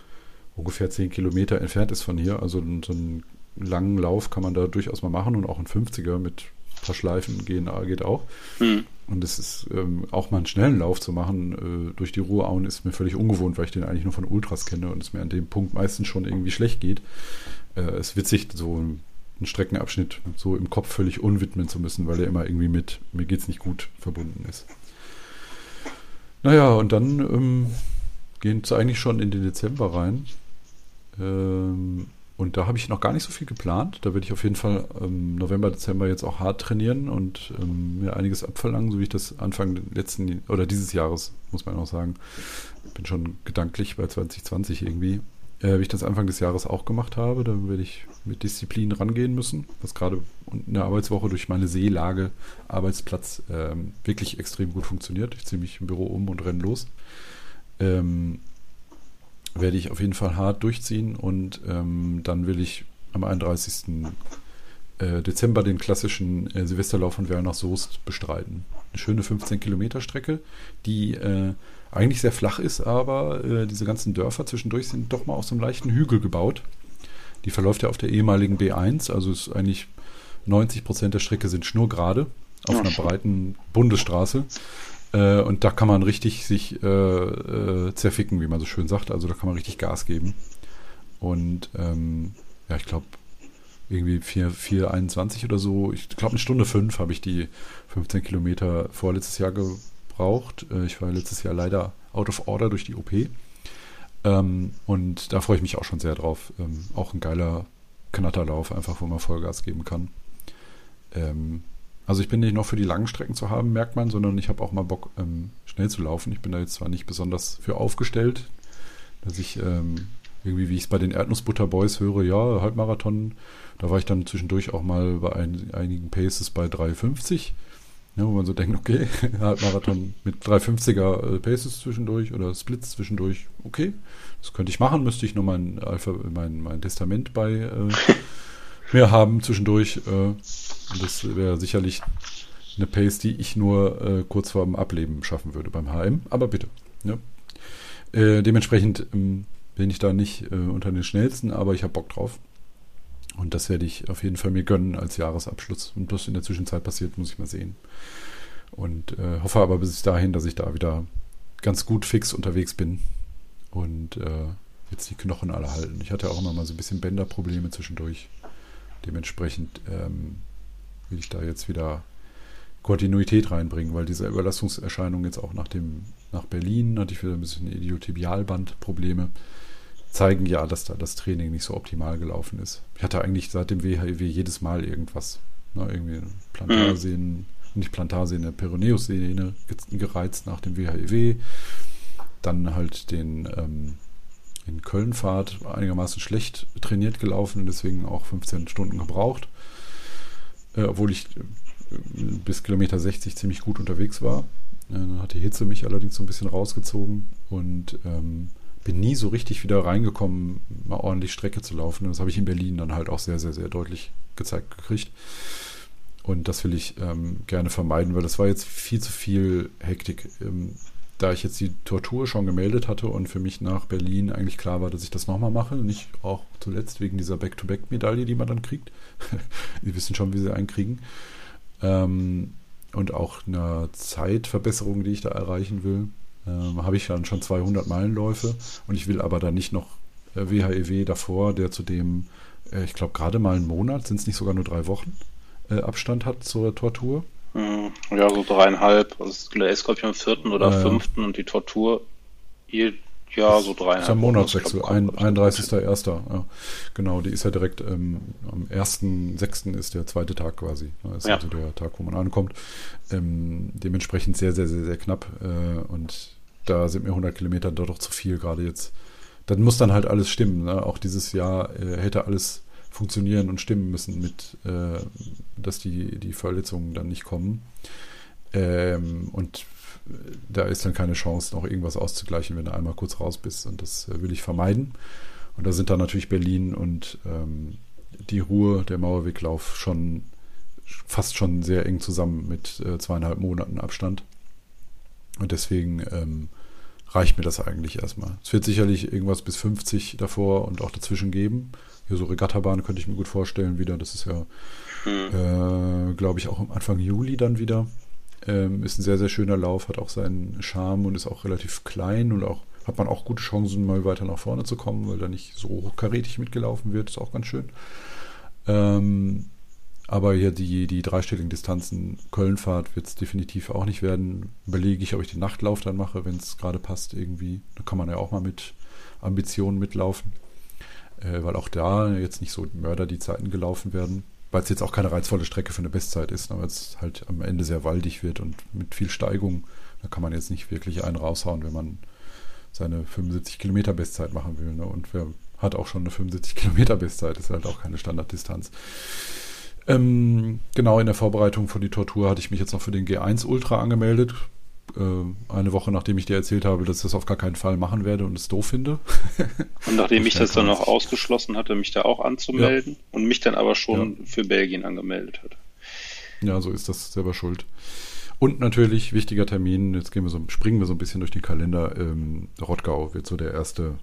ungefähr 10 Kilometer entfernt ist von hier. Also so einen langen Lauf kann man da durchaus mal machen und auch ein 50er mit Schleifen gehen geht auch. Mhm. Und es ist ähm, auch mal einen schnellen Lauf zu machen äh, durch die Ruhrauen ist mir völlig ungewohnt, weil ich den eigentlich nur von Ultras kenne und es mir an dem Punkt meistens schon irgendwie schlecht geht. Äh, es ist witzig, so einen Streckenabschnitt so im Kopf völlig unwidmen zu müssen, weil er immer irgendwie mit mir geht's nicht gut verbunden ist. Naja, und dann ähm, gehen es eigentlich schon in den Dezember rein. Ähm, und da habe ich noch gar nicht so viel geplant. Da werde ich auf jeden Fall ähm, November, Dezember jetzt auch hart trainieren und ähm, mir einiges abverlangen, so wie ich das Anfang letzten oder dieses Jahres, muss man auch sagen. Bin schon gedanklich bei 2020 irgendwie. Äh, wie ich das Anfang des Jahres auch gemacht habe, dann werde ich mit Disziplin rangehen müssen, was gerade in der Arbeitswoche durch meine Seelage, Arbeitsplatz ähm, wirklich extrem gut funktioniert. Ich ziehe mich im Büro um und renne los. Ähm, werde ich auf jeden Fall hart durchziehen und ähm, dann will ich am 31. Äh, Dezember den klassischen äh, Silvesterlauf von Werl nach Soest bestreiten. Eine schöne 15 Kilometer Strecke, die äh, eigentlich sehr flach ist, aber äh, diese ganzen Dörfer zwischendurch sind doch mal auf so einem leichten Hügel gebaut. Die verläuft ja auf der ehemaligen B1, also ist eigentlich 90 Prozent der Strecke sind schnurgerade auf einer breiten Bundesstraße. Äh, und da kann man richtig sich äh, äh, zerficken, wie man so schön sagt. Also da kann man richtig Gas geben. Und ähm, ja, ich glaube, irgendwie 4,21 oder so. Ich glaube, eine Stunde fünf habe ich die 15 Kilometer vorletztes Jahr gebraucht. Äh, ich war letztes Jahr leider out of order durch die OP. Ähm, und da freue ich mich auch schon sehr drauf. Ähm, auch ein geiler Knatterlauf, einfach wo man Vollgas geben kann. Also ich bin nicht noch für die langen Strecken zu haben, merkt man, sondern ich habe auch mal Bock, ähm, schnell zu laufen. Ich bin da jetzt zwar nicht besonders für aufgestellt, dass ich ähm, irgendwie, wie ich es bei den Erdnussbutter Boys höre, ja, Halbmarathon, da war ich dann zwischendurch auch mal bei ein, einigen Paces bei 3,50. Ja, wo man so denkt, okay, Halbmarathon mit 350er äh, Paces zwischendurch oder Splits zwischendurch, okay, das könnte ich machen, müsste ich nur mein Alpha, mein, mein Testament bei äh, mir haben zwischendurch. Äh, das wäre sicherlich eine Pace, die ich nur äh, kurz vorm Ableben schaffen würde beim HM. Aber bitte. Ja. Äh, dementsprechend ähm, bin ich da nicht äh, unter den schnellsten, aber ich habe Bock drauf. Und das werde ich auf jeden Fall mir gönnen als Jahresabschluss. Und was in der Zwischenzeit passiert, muss ich mal sehen. Und äh, hoffe aber bis dahin, dass ich da wieder ganz gut fix unterwegs bin und äh, jetzt die Knochen alle halten. Ich hatte auch immer mal so ein bisschen Bänderprobleme zwischendurch. Dementsprechend ähm, will ich da jetzt wieder Kontinuität reinbringen, weil diese Überlastungserscheinung jetzt auch nach dem nach Berlin hatte ich wieder ein bisschen Idiotibialbandprobleme zeigen ja, dass da das Training nicht so optimal gelaufen ist. Ich hatte eigentlich seit dem WHIW jedes Mal irgendwas. Ne, irgendwie Plantarsehen, nicht Plantarsehne, Peroneus-Sehne gereizt nach dem WHIW. Dann halt den ähm, in Kölnfahrt einigermaßen schlecht trainiert gelaufen, deswegen auch 15 Stunden gebraucht. Äh, obwohl ich äh, bis Kilometer 60 ziemlich gut unterwegs war. Äh, dann hat die Hitze mich allerdings so ein bisschen rausgezogen und ähm, bin nie so richtig wieder reingekommen, mal ordentlich Strecke zu laufen. Das habe ich in Berlin dann halt auch sehr, sehr, sehr deutlich gezeigt gekriegt. Und das will ich ähm, gerne vermeiden, weil das war jetzt viel zu viel Hektik. Ähm, da ich jetzt die Tortur schon gemeldet hatte und für mich nach Berlin eigentlich klar war, dass ich das nochmal mache, nicht auch zuletzt wegen dieser Back-to-Back-Medaille, die man dann kriegt. die wissen schon, wie sie einen kriegen. Ähm, und auch eine Zeitverbesserung, die ich da erreichen will, ähm, habe ich dann schon 200 Meilenläufe und ich will aber da nicht noch äh, WHEW davor, der zudem, äh, ich glaube, gerade mal einen Monat, sind es nicht sogar nur drei Wochen, äh, Abstand hat zur Tortur. Hm, ja, so dreieinhalb. Also der ist, glaube ich, am vierten oder äh, fünften und die Tortur hier, ja, so dreieinhalb. Das ist ein Monatswechsel, 31.01. Ja, genau, die ist ja direkt ähm, am 1.06. ist der zweite Tag quasi. Das ist ja. also der Tag, wo man ankommt. Ähm, dementsprechend sehr, sehr, sehr, sehr knapp. Äh, und da sind mir 100 Kilometer doch zu viel gerade jetzt. Dann muss dann halt alles stimmen. Ne? Auch dieses Jahr äh, hätte alles funktionieren und stimmen müssen, mit, äh, dass die, die Verletzungen dann nicht kommen. Ähm, und da ist dann keine Chance, noch irgendwas auszugleichen, wenn du einmal kurz raus bist. Und das äh, will ich vermeiden. Und da sind dann natürlich Berlin und ähm, die Ruhe, der Mauerweglauf schon fast schon sehr eng zusammen mit äh, zweieinhalb Monaten Abstand. Und deswegen ähm, reicht mir das eigentlich erstmal. Es wird sicherlich irgendwas bis 50 davor und auch dazwischen geben. Hier so Regattabahn könnte ich mir gut vorstellen wieder. Das ist ja, mhm. äh, glaube ich, auch am Anfang Juli dann wieder. Ähm, ist ein sehr, sehr schöner Lauf, hat auch seinen Charme und ist auch relativ klein und auch hat man auch gute Chancen, mal weiter nach vorne zu kommen, weil da nicht so hochkarätig mitgelaufen wird. Ist auch ganz schön. Ähm, aber hier die, die dreistelligen Distanzen, Kölnfahrt wird es definitiv auch nicht werden. Überlege ich, ob ich den Nachtlauf dann mache, wenn es gerade passt irgendwie. Da kann man ja auch mal mit Ambitionen mitlaufen äh, weil auch da jetzt nicht so Mörder die Zeiten gelaufen werden. Weil es jetzt auch keine reizvolle Strecke für eine Bestzeit ist, aber es halt am Ende sehr waldig wird und mit viel Steigung. Da kann man jetzt nicht wirklich einen raushauen, wenn man seine 75 Kilometer Bestzeit machen will. Ne? Und wer hat auch schon eine 75 Kilometer Bestzeit, ist halt auch keine Standarddistanz. Ähm, genau in der Vorbereitung von die Tortur hatte ich mich jetzt noch für den G1 Ultra angemeldet. Äh, eine Woche nachdem ich dir erzählt habe, dass ich das auf gar keinen Fall machen werde und es doof finde. und nachdem ich das dann noch ausgeschlossen hatte, mich da auch anzumelden ja. und mich dann aber schon ja. für Belgien angemeldet hatte. Ja, so ist das selber schuld. Und natürlich, wichtiger Termin, jetzt gehen wir so, springen wir so ein bisschen durch den Kalender. Ähm, Rottgau wird so der erste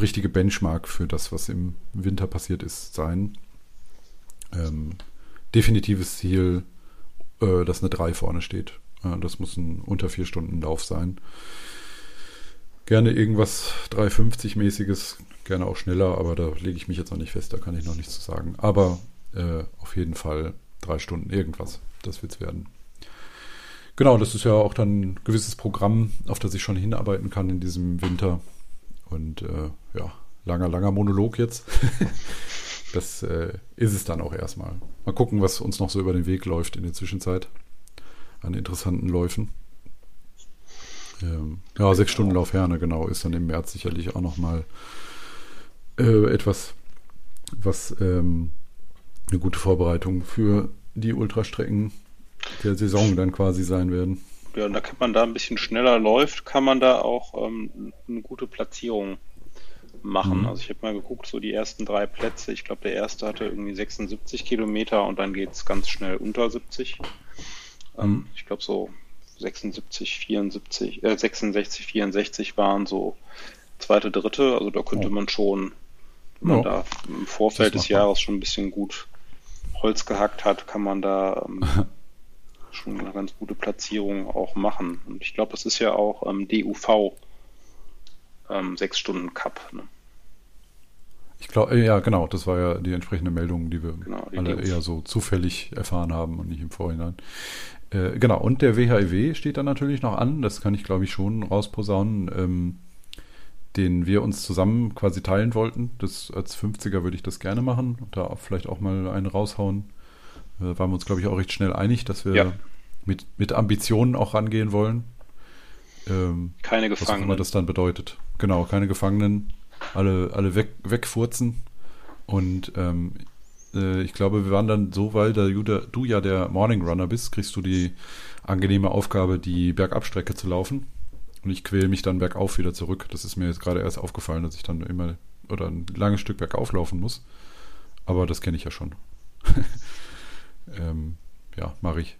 richtige Benchmark für das, was im Winter passiert ist, sein. Ähm, definitives Ziel, äh, dass eine 3 vorne steht. Das muss ein unter vier Stunden Lauf sein. Gerne irgendwas 350-mäßiges, gerne auch schneller, aber da lege ich mich jetzt noch nicht fest, da kann ich noch nichts zu sagen. Aber äh, auf jeden Fall drei Stunden irgendwas, das wird es werden. Genau, das ist ja auch dann ein gewisses Programm, auf das ich schon hinarbeiten kann in diesem Winter. Und äh, ja, langer, langer Monolog jetzt. das äh, ist es dann auch erstmal. Mal gucken, was uns noch so über den Weg läuft in der Zwischenzeit an interessanten Läufen. Ähm, ja, sechs Stunden Lauf Herne, genau, ist dann im März sicherlich auch nochmal äh, etwas, was ähm, eine gute Vorbereitung für die Ultrastrecken der Saison dann quasi sein werden. Ja, und da kann man da ein bisschen schneller läuft, kann man da auch ähm, eine gute Platzierung machen. Mhm. Also ich habe mal geguckt, so die ersten drei Plätze. Ich glaube, der erste hatte irgendwie 76 Kilometer und dann geht es ganz schnell unter 70. Ähm, ich glaube so 76, 74, äh, 66, 64 waren so zweite, dritte. Also da könnte oh. man schon, wenn man ja. da im Vorfeld des Jahres schon ein bisschen gut Holz gehackt hat, kann man da ähm, schon eine ganz gute Platzierung auch machen. Und ich glaube, das ist ja auch ähm, DUV ähm, sechs Stunden Cup. Ne? Ich glaube, ja, genau, das war ja die entsprechende Meldung, die wir genau, die alle eher so zufällig erfahren haben und nicht im Vorhinein. Äh, genau, und der WHIW steht dann natürlich noch an, das kann ich glaube ich schon rausposaunen, ähm, den wir uns zusammen quasi teilen wollten. Das, als 50er würde ich das gerne machen und da vielleicht auch mal einen raushauen. Da waren wir uns glaube ich auch recht schnell einig, dass wir ja. mit, mit Ambitionen auch rangehen wollen. Ähm, keine Gefangenen. Was auch immer das dann bedeutet. Genau, keine Gefangenen, alle, alle weg, wegfurzen. Und ähm, äh, ich glaube, wir waren dann so, weil da du ja der Morning Runner bist, kriegst du die angenehme Aufgabe, die Bergabstrecke zu laufen. Und ich quäle mich dann bergauf wieder zurück. Das ist mir jetzt gerade erst aufgefallen, dass ich dann immer oder ein langes Stück bergauf laufen muss. Aber das kenne ich ja schon. ähm, ja, mache ich.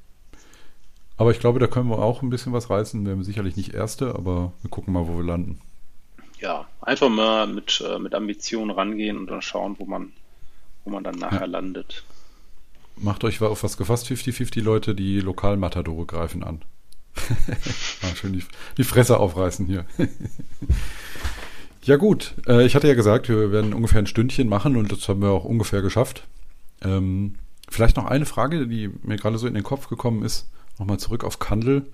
Aber ich glaube, da können wir auch ein bisschen was reißen. Wir haben sicherlich nicht Erste, aber wir gucken mal, wo wir landen. Ja, einfach mal mit, äh, mit Ambitionen rangehen und dann schauen, wo man, wo man dann nachher ja. landet. Macht euch auf was gefasst, 50-50 Leute, die Lokalmatadore greifen an. schön die, die Fresse aufreißen hier. ja gut, äh, ich hatte ja gesagt, wir werden ungefähr ein Stündchen machen und das haben wir auch ungefähr geschafft. Ähm, vielleicht noch eine Frage, die mir gerade so in den Kopf gekommen ist. Nochmal zurück auf Kandel.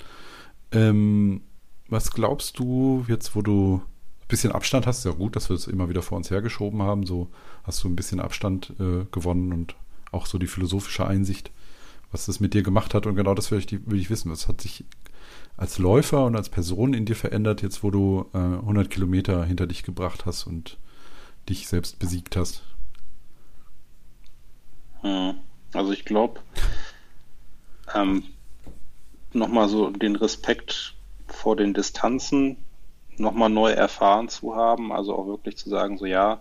Ähm, was glaubst du jetzt, wo du ein bisschen Abstand hast? Ja gut, dass wir es das immer wieder vor uns hergeschoben haben. So hast du ein bisschen Abstand äh, gewonnen und auch so die philosophische Einsicht, was das mit dir gemacht hat. Und genau das will ich, will ich wissen. Was hat sich als Läufer und als Person in dir verändert, jetzt wo du äh, 100 Kilometer hinter dich gebracht hast und dich selbst besiegt hast? Hm. Also ich glaube, ähm, nochmal so den Respekt vor den Distanzen nochmal neu erfahren zu haben, also auch wirklich zu sagen, so ja,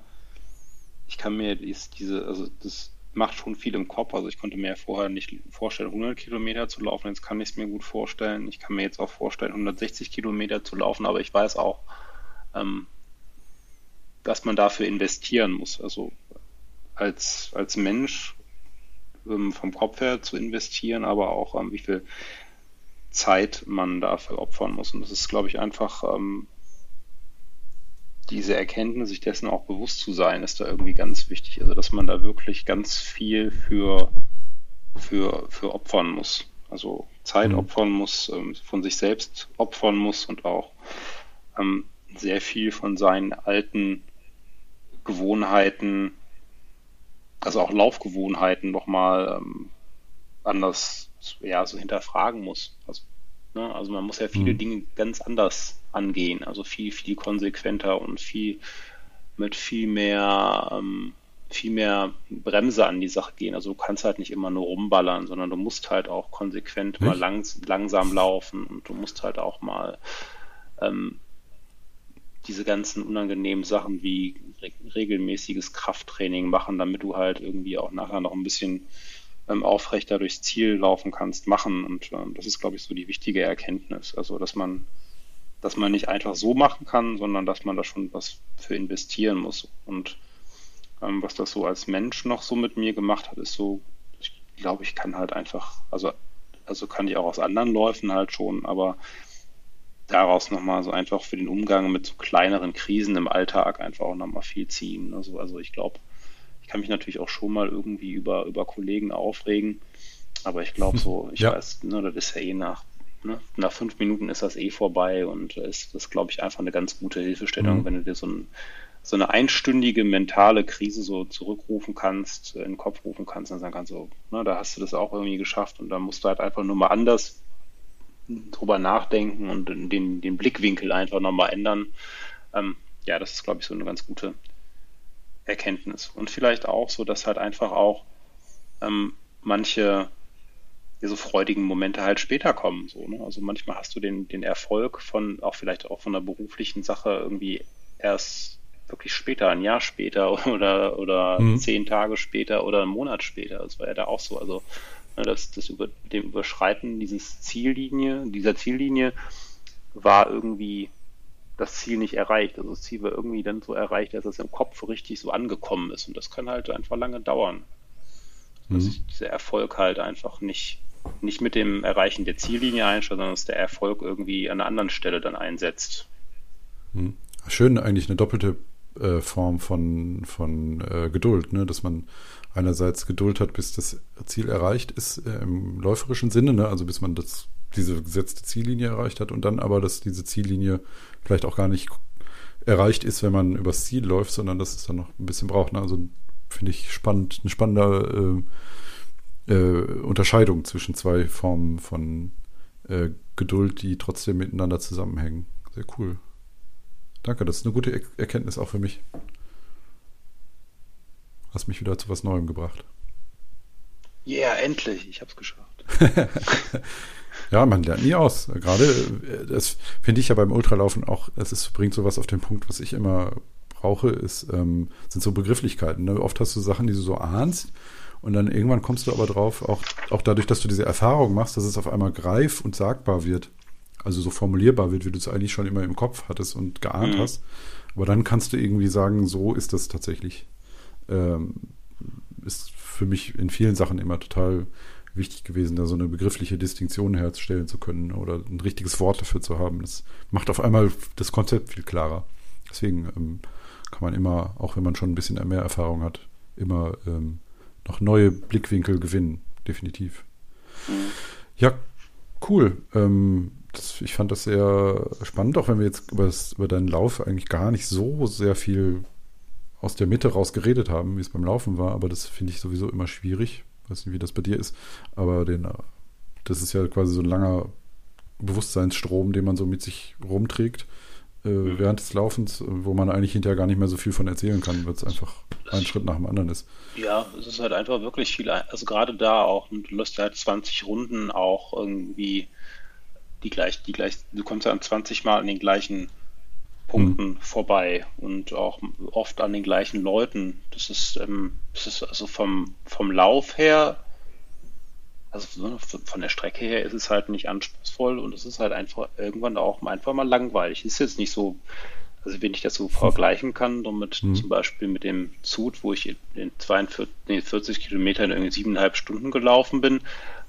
ich kann mir dies, diese, also das macht schon viel im Kopf. Also ich konnte mir vorher nicht vorstellen, 100 Kilometer zu laufen. Jetzt kann ich es mir gut vorstellen. Ich kann mir jetzt auch vorstellen, 160 Kilometer zu laufen, aber ich weiß auch, ähm, dass man dafür investieren muss. Also als, als Mensch ähm, vom Kopf her zu investieren, aber auch ähm, wie viel Zeit man dafür opfern muss. Und das ist, glaube ich, einfach ähm, diese Erkenntnis, sich dessen auch bewusst zu sein, ist da irgendwie ganz wichtig. Also, dass man da wirklich ganz viel für, für, für opfern muss. Also Zeit mhm. opfern muss, ähm, von sich selbst opfern muss und auch ähm, sehr viel von seinen alten Gewohnheiten, also auch Laufgewohnheiten nochmal ähm, anders ja, so hinterfragen muss. Also, ne, also man muss ja viele mhm. Dinge ganz anders angehen. Also viel, viel konsequenter und viel mit viel mehr, ähm, viel mehr Bremse an die Sache gehen. Also du kannst halt nicht immer nur rumballern, sondern du musst halt auch konsequent mal langs langsam laufen und du musst halt auch mal ähm, diese ganzen unangenehmen Sachen wie re regelmäßiges Krafttraining machen, damit du halt irgendwie auch nachher noch ein bisschen ähm, aufrechter durchs Ziel laufen kannst, machen. Und ähm, das ist, glaube ich, so die wichtige Erkenntnis. Also, dass man dass man nicht einfach so machen kann, sondern dass man da schon was für investieren muss. Und ähm, was das so als Mensch noch so mit mir gemacht hat, ist so, ich glaube, ich kann halt einfach, also, also kann ich auch aus anderen Läufen halt schon, aber daraus nochmal so einfach für den Umgang mit so kleineren Krisen im Alltag einfach auch nochmal viel ziehen. Also, also ich glaube, ich kann mich natürlich auch schon mal irgendwie über, über Kollegen aufregen, aber ich glaube so, ich ja. weiß, ne, das ist ja eh nach Ne? Nach fünf Minuten ist das eh vorbei und ist das, glaube ich, einfach eine ganz gute Hilfestellung, mhm. wenn du dir so, ein, so, eine einstündige mentale Krise so zurückrufen kannst, in den Kopf rufen kannst und sagen kannst, so, ne, da hast du das auch irgendwie geschafft und da musst du halt einfach nur mal anders drüber nachdenken und den, den Blickwinkel einfach nochmal ändern. Ähm, ja, das ist, glaube ich, so eine ganz gute Erkenntnis. Und vielleicht auch so, dass halt einfach auch ähm, manche diese freudigen Momente halt später kommen. So, ne? Also manchmal hast du den, den Erfolg von, auch vielleicht auch von einer beruflichen Sache irgendwie erst wirklich später, ein Jahr später oder, oder mhm. zehn Tage später oder einen Monat später. Das war ja da auch so. Also ne, das, das über dem Überschreiten dieses Ziellinie, dieser Ziellinie war irgendwie das Ziel nicht erreicht. Also das Ziel war irgendwie dann so erreicht, dass es im Kopf richtig so angekommen ist. Und das kann halt einfach lange dauern. Dass mhm. dieser Erfolg halt einfach nicht nicht mit dem Erreichen der Ziellinie einstellt, sondern dass der Erfolg irgendwie an einer anderen Stelle dann einsetzt. Hm. Schön, eigentlich eine doppelte äh, Form von, von äh, Geduld, ne? dass man einerseits Geduld hat, bis das Ziel erreicht ist, äh, im läuferischen Sinne, ne? also bis man das, diese gesetzte Ziellinie erreicht hat und dann aber, dass diese Ziellinie vielleicht auch gar nicht erreicht ist, wenn man übers Ziel läuft, sondern dass es dann noch ein bisschen braucht. Ne? Also finde ich spannend, eine spannende äh, Unterscheidung zwischen zwei Formen von äh, Geduld, die trotzdem miteinander zusammenhängen. Sehr cool. Danke, das ist eine gute er Erkenntnis auch für mich. Hast mich wieder zu was Neuem gebracht. Ja, yeah, endlich. Ich habe es geschafft. ja, man lernt nie aus. Gerade, äh, das finde ich ja beim Ultralaufen auch, es ist, bringt sowas auf den Punkt, was ich immer brauche, ist, ähm, sind so Begrifflichkeiten. Ne? Oft hast du Sachen, die du so ahnst und dann irgendwann kommst du aber drauf, auch, auch dadurch, dass du diese Erfahrung machst, dass es auf einmal greif und sagbar wird. Also so formulierbar wird, wie du es eigentlich schon immer im Kopf hattest und geahnt mhm. hast. Aber dann kannst du irgendwie sagen, so ist das tatsächlich. Ähm, ist für mich in vielen Sachen immer total wichtig gewesen, da so eine begriffliche Distinktion herzustellen zu können oder ein richtiges Wort dafür zu haben. Das macht auf einmal das Konzept viel klarer. Deswegen ähm, kann man immer, auch wenn man schon ein bisschen mehr Erfahrung hat, immer ähm, noch neue Blickwinkel gewinnen, definitiv. Ja, cool. Ähm, das, ich fand das sehr spannend, auch wenn wir jetzt über, das, über deinen Lauf eigentlich gar nicht so sehr viel aus der Mitte raus geredet haben, wie es beim Laufen war, aber das finde ich sowieso immer schwierig. weiß nicht, wie das bei dir ist, aber den, das ist ja quasi so ein langer Bewusstseinsstrom, den man so mit sich rumträgt mhm. während des Laufens, wo man eigentlich hinterher gar nicht mehr so viel von erzählen kann, weil es einfach ein Schritt nach dem anderen ist. Ja, es ist halt einfach wirklich viel, also gerade da auch, du lässt halt 20 Runden auch irgendwie die gleich, die gleich, du kommst ja an 20 Mal an den gleichen Punkten mhm. vorbei und auch oft an den gleichen Leuten. Das ist, ähm, das ist also vom, vom Lauf her, also von der Strecke her ist es halt nicht anspruchsvoll und es ist halt einfach irgendwann auch einfach mal langweilig. Ist jetzt nicht so, also wenn ich das so vergleichen kann, damit mhm. zum Beispiel mit dem Zug, wo ich in 42, nee, 40 Kilometern in irgendwie siebeneinhalb Stunden gelaufen bin,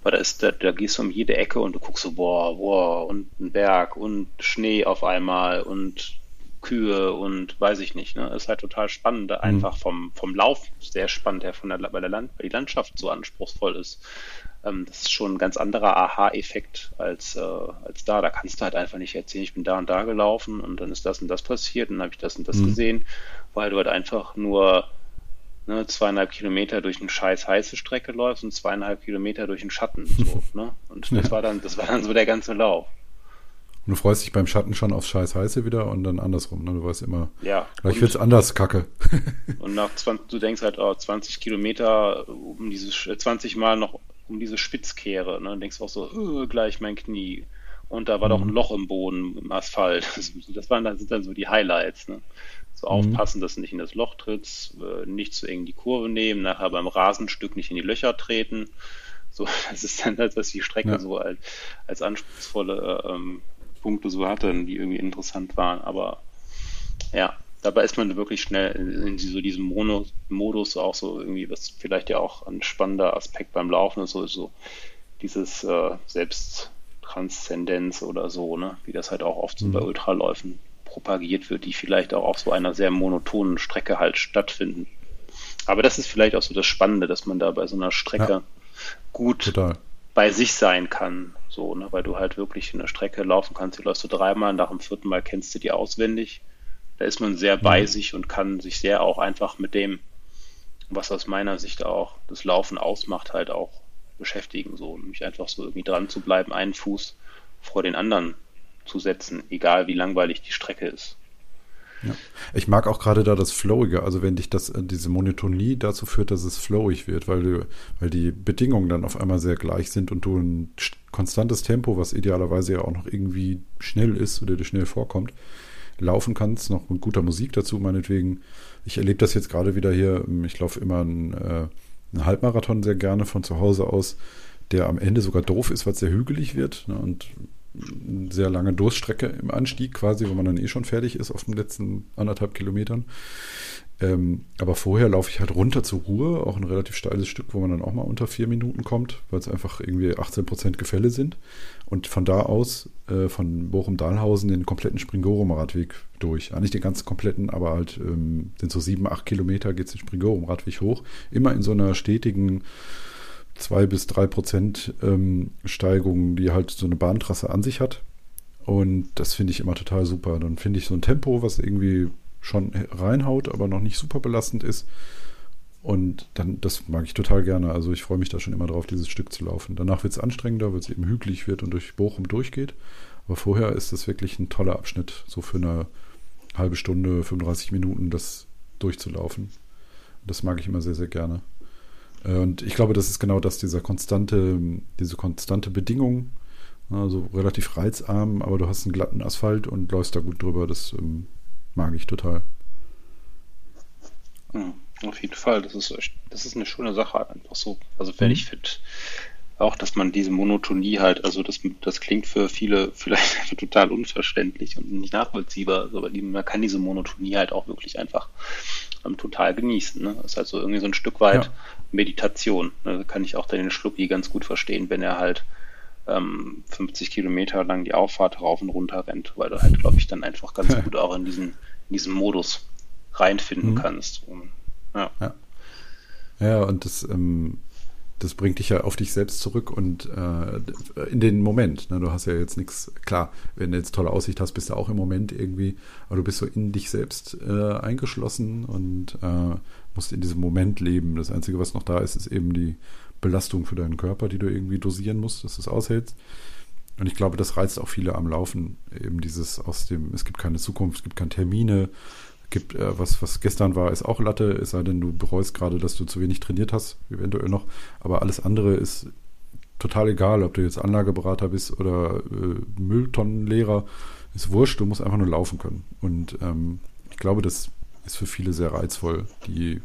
weil da ist, da, da gehst du um jede Ecke und du guckst so, boah, boah, und ein Berg und Schnee auf einmal und Kühe und weiß ich nicht. Ne? Ist halt total spannend, mhm. einfach vom, vom Lauf sehr spannend her, von der, weil, der Land, weil die Landschaft so anspruchsvoll ist. Ähm, das ist schon ein ganz anderer Aha-Effekt als, äh, als da. Da kannst du halt einfach nicht erzählen, ich bin da und da gelaufen und dann ist das und das passiert und dann habe ich das und das mhm. gesehen, weil du halt einfach nur ne, zweieinhalb Kilometer durch eine scheiß heiße Strecke läufst und zweieinhalb Kilometer durch einen Schatten. So, ne? Und das war dann, das war dann so der ganze Lauf. Und du freust dich beim Schatten schon aufs scheiß heiße wieder und dann andersrum. Ne? Du weißt immer, ja, gleich es anders kacke. und nach 20, du denkst halt, oh, 20 Kilometer um diese 20 Mal noch um diese Spitzkehre. Ne? Und denkst auch so, oh, gleich mein Knie. Und da war mhm. doch ein Loch im Boden, im Asphalt. Das waren dann, sind dann so die Highlights. Ne? So mhm. aufpassen, dass du nicht in das Loch trittst, äh, nicht zu eng die Kurve nehmen, nachher beim Rasenstück nicht in die Löcher treten. So, das ist dann das, was die Strecke ja. so als, als anspruchsvolle ähm, Punkte so hatte, die irgendwie interessant waren. Aber ja, dabei ist man wirklich schnell in so diesem Mono Modus auch so irgendwie, was vielleicht ja auch ein spannender Aspekt beim Laufen ist, so, so dieses äh, Selbsttranszendenz oder so, ne? wie das halt auch oft so mhm. bei Ultraläufen propagiert wird, die vielleicht auch auf so einer sehr monotonen Strecke halt stattfinden. Aber das ist vielleicht auch so das Spannende, dass man da bei so einer Strecke ja. gut Total. bei sich sein kann. So, ne, weil du halt wirklich eine Strecke laufen kannst, die läufst du dreimal, nach dem vierten Mal kennst du die auswendig. Da ist man sehr bei sich und kann sich sehr auch einfach mit dem, was aus meiner Sicht auch das Laufen ausmacht, halt auch beschäftigen. So, nämlich einfach so irgendwie dran zu bleiben, einen Fuß vor den anderen zu setzen, egal wie langweilig die Strecke ist. Ja. Ich mag auch gerade da das Flowige, also wenn dich das, diese Monotonie dazu führt, dass es flowig wird, weil du, weil die Bedingungen dann auf einmal sehr gleich sind und du ein konstantes Tempo, was idealerweise ja auch noch irgendwie schnell ist oder dir schnell vorkommt, laufen kannst, noch mit guter Musik dazu, meinetwegen. Ich erlebe das jetzt gerade wieder hier, ich laufe immer einen, äh, einen Halbmarathon sehr gerne von zu Hause aus, der am Ende sogar doof ist, weil es sehr hügelig wird. Ne, und sehr lange Durststrecke im Anstieg quasi, wo man dann eh schon fertig ist auf den letzten anderthalb Kilometern. Ähm, aber vorher laufe ich halt runter zur Ruhe, auch ein relativ steiles Stück, wo man dann auch mal unter vier Minuten kommt, weil es einfach irgendwie 18 Prozent Gefälle sind. Und von da aus, äh, von Bochum-Dahlhausen, den kompletten Springorum-Radweg durch. Ja, nicht den ganzen kompletten, aber halt ähm, sind so sieben, acht Kilometer geht es den Springorum-Radweg hoch. Immer in so einer stetigen zwei bis drei Prozent ähm, Steigung, die halt so eine Bahntrasse an sich hat. Und das finde ich immer total super. Dann finde ich so ein Tempo, was irgendwie schon reinhaut, aber noch nicht super belastend ist. Und dann, das mag ich total gerne. Also ich freue mich da schon immer drauf, dieses Stück zu laufen. Danach wird es anstrengender, weil es eben hügelig wird und durch Bochum durchgeht. Aber vorher ist das wirklich ein toller Abschnitt, so für eine halbe Stunde, 35 Minuten das durchzulaufen. Das mag ich immer sehr, sehr gerne. Äh, und ich glaube, das ist genau das, dieser konstante, diese konstante Bedingung, also relativ reizarm, aber du hast einen glatten Asphalt und läufst da gut drüber. Das ähm, mag ich total. Ja, auf jeden Fall. Das ist, das ist eine schöne Sache, einfach so. Also, wenn mhm. ich finde, auch, dass man diese Monotonie halt, also das, das klingt für viele vielleicht total unverständlich und nicht nachvollziehbar, aber man kann diese Monotonie halt auch wirklich einfach ähm, total genießen. Ne? Das ist halt so irgendwie so ein Stück weit ja. Meditation. Ne? Da kann ich auch den Schlucki ganz gut verstehen, wenn er halt ähm, 50 Kilometer lang die Auffahrt rauf und runter rennt, weil du halt, glaube ich, dann einfach ganz gut auch in diesen, in diesen Modus reinfinden mhm. kannst. Und, ja. ja. Ja, und das, ähm, das bringt dich ja auf dich selbst zurück und äh, in den Moment. Ne? Du hast ja jetzt nichts, klar, wenn du jetzt tolle Aussicht hast, bist du auch im Moment irgendwie, aber du bist so in dich selbst äh, eingeschlossen und äh, musst in diesem Moment leben. Das Einzige, was noch da ist, ist eben die Belastung für deinen Körper, die du irgendwie dosieren musst, dass du es aushältst. Und ich glaube, das reizt auch viele am Laufen. Eben dieses aus dem, es gibt keine Zukunft, es gibt keine Termine, gibt, äh, was, was gestern war, ist auch Latte, es sei denn, du bereust gerade, dass du zu wenig trainiert hast, eventuell noch. Aber alles andere ist total egal, ob du jetzt Anlageberater bist oder äh, Mülltonnenlehrer, ist wurscht, du musst einfach nur laufen können. Und ähm, ich glaube, das ist für viele sehr reizvoll, die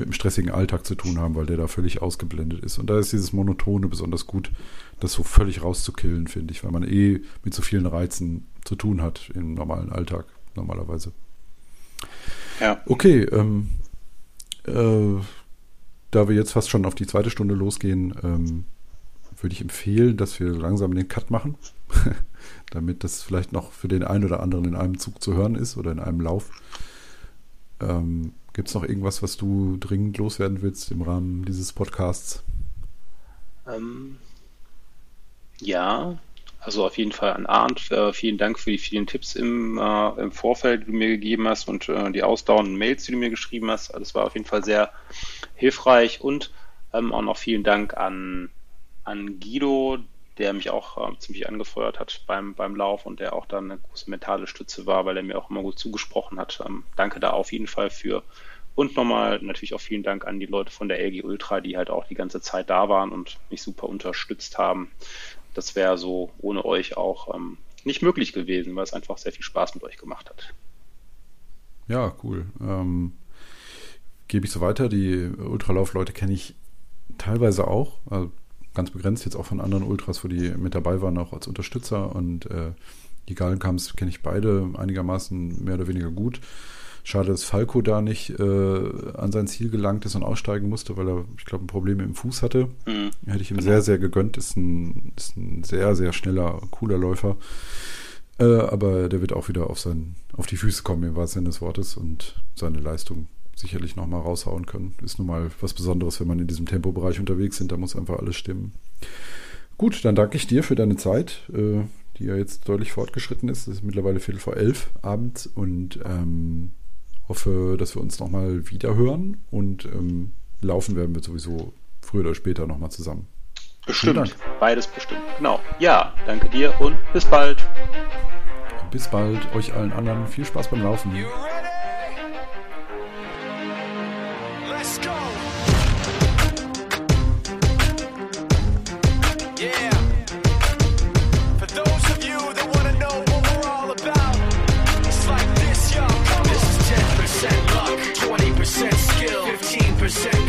mit einem stressigen Alltag zu tun haben, weil der da völlig ausgeblendet ist. Und da ist dieses Monotone besonders gut, das so völlig rauszukillen, finde ich, weil man eh mit so vielen Reizen zu tun hat im normalen Alltag, normalerweise. Ja. Okay, ähm, äh, da wir jetzt fast schon auf die zweite Stunde losgehen, ähm, würde ich empfehlen, dass wir langsam den Cut machen, damit das vielleicht noch für den einen oder anderen in einem Zug zu hören ist oder in einem Lauf. Ähm, Gibt es noch irgendwas, was du dringend loswerden willst im Rahmen dieses Podcasts? Ähm, ja, also auf jeden Fall an Arndt, äh, vielen Dank für die vielen Tipps im, äh, im Vorfeld, die du mir gegeben hast und äh, die ausdauernden Mails, die du mir geschrieben hast. Das war auf jeden Fall sehr hilfreich und ähm, auch noch vielen Dank an, an Guido, der mich auch äh, ziemlich angefeuert hat beim, beim Lauf und der auch dann eine große mentale Stütze war, weil er mir auch immer gut zugesprochen hat. Ähm, danke da auf jeden Fall für. Und nochmal natürlich auch vielen Dank an die Leute von der LG Ultra, die halt auch die ganze Zeit da waren und mich super unterstützt haben das wäre so ohne euch auch ähm, nicht möglich gewesen, weil es einfach sehr viel Spaß mit euch gemacht hat. Ja, cool. Ähm, Gebe ich so weiter. Die Ultralauf-Leute kenne ich teilweise auch, also ganz begrenzt jetzt auch von anderen Ultras, wo die mit dabei waren, auch als Unterstützer. Und äh, die Gallenkamps kenne ich beide einigermaßen mehr oder weniger gut. Schade, dass Falco da nicht äh, an sein Ziel gelangt ist und aussteigen musste, weil er, ich glaube, ein Problem im Fuß hatte. Mhm. Hätte ich ihm sehr, sehr gegönnt. Ist ein, ist ein sehr, sehr schneller, cooler Läufer. Äh, aber der wird auch wieder auf, sein, auf die Füße kommen, im wahrsten Sinne des Wortes, und seine Leistung sicherlich nochmal raushauen können. Ist nun mal was Besonderes, wenn man in diesem Tempobereich unterwegs sind. Da muss einfach alles stimmen. Gut, dann danke ich dir für deine Zeit, äh, die ja jetzt deutlich fortgeschritten ist. Es ist mittlerweile Viertel vor elf abends und ähm, hoffe, dass wir uns nochmal wieder hören und ähm, laufen werden wir sowieso früher oder später nochmal zusammen. Bestimmt. Beides bestimmt. Genau. Ja, danke dir und bis bald. Bis bald. Euch allen anderen viel Spaß beim Laufen. percent.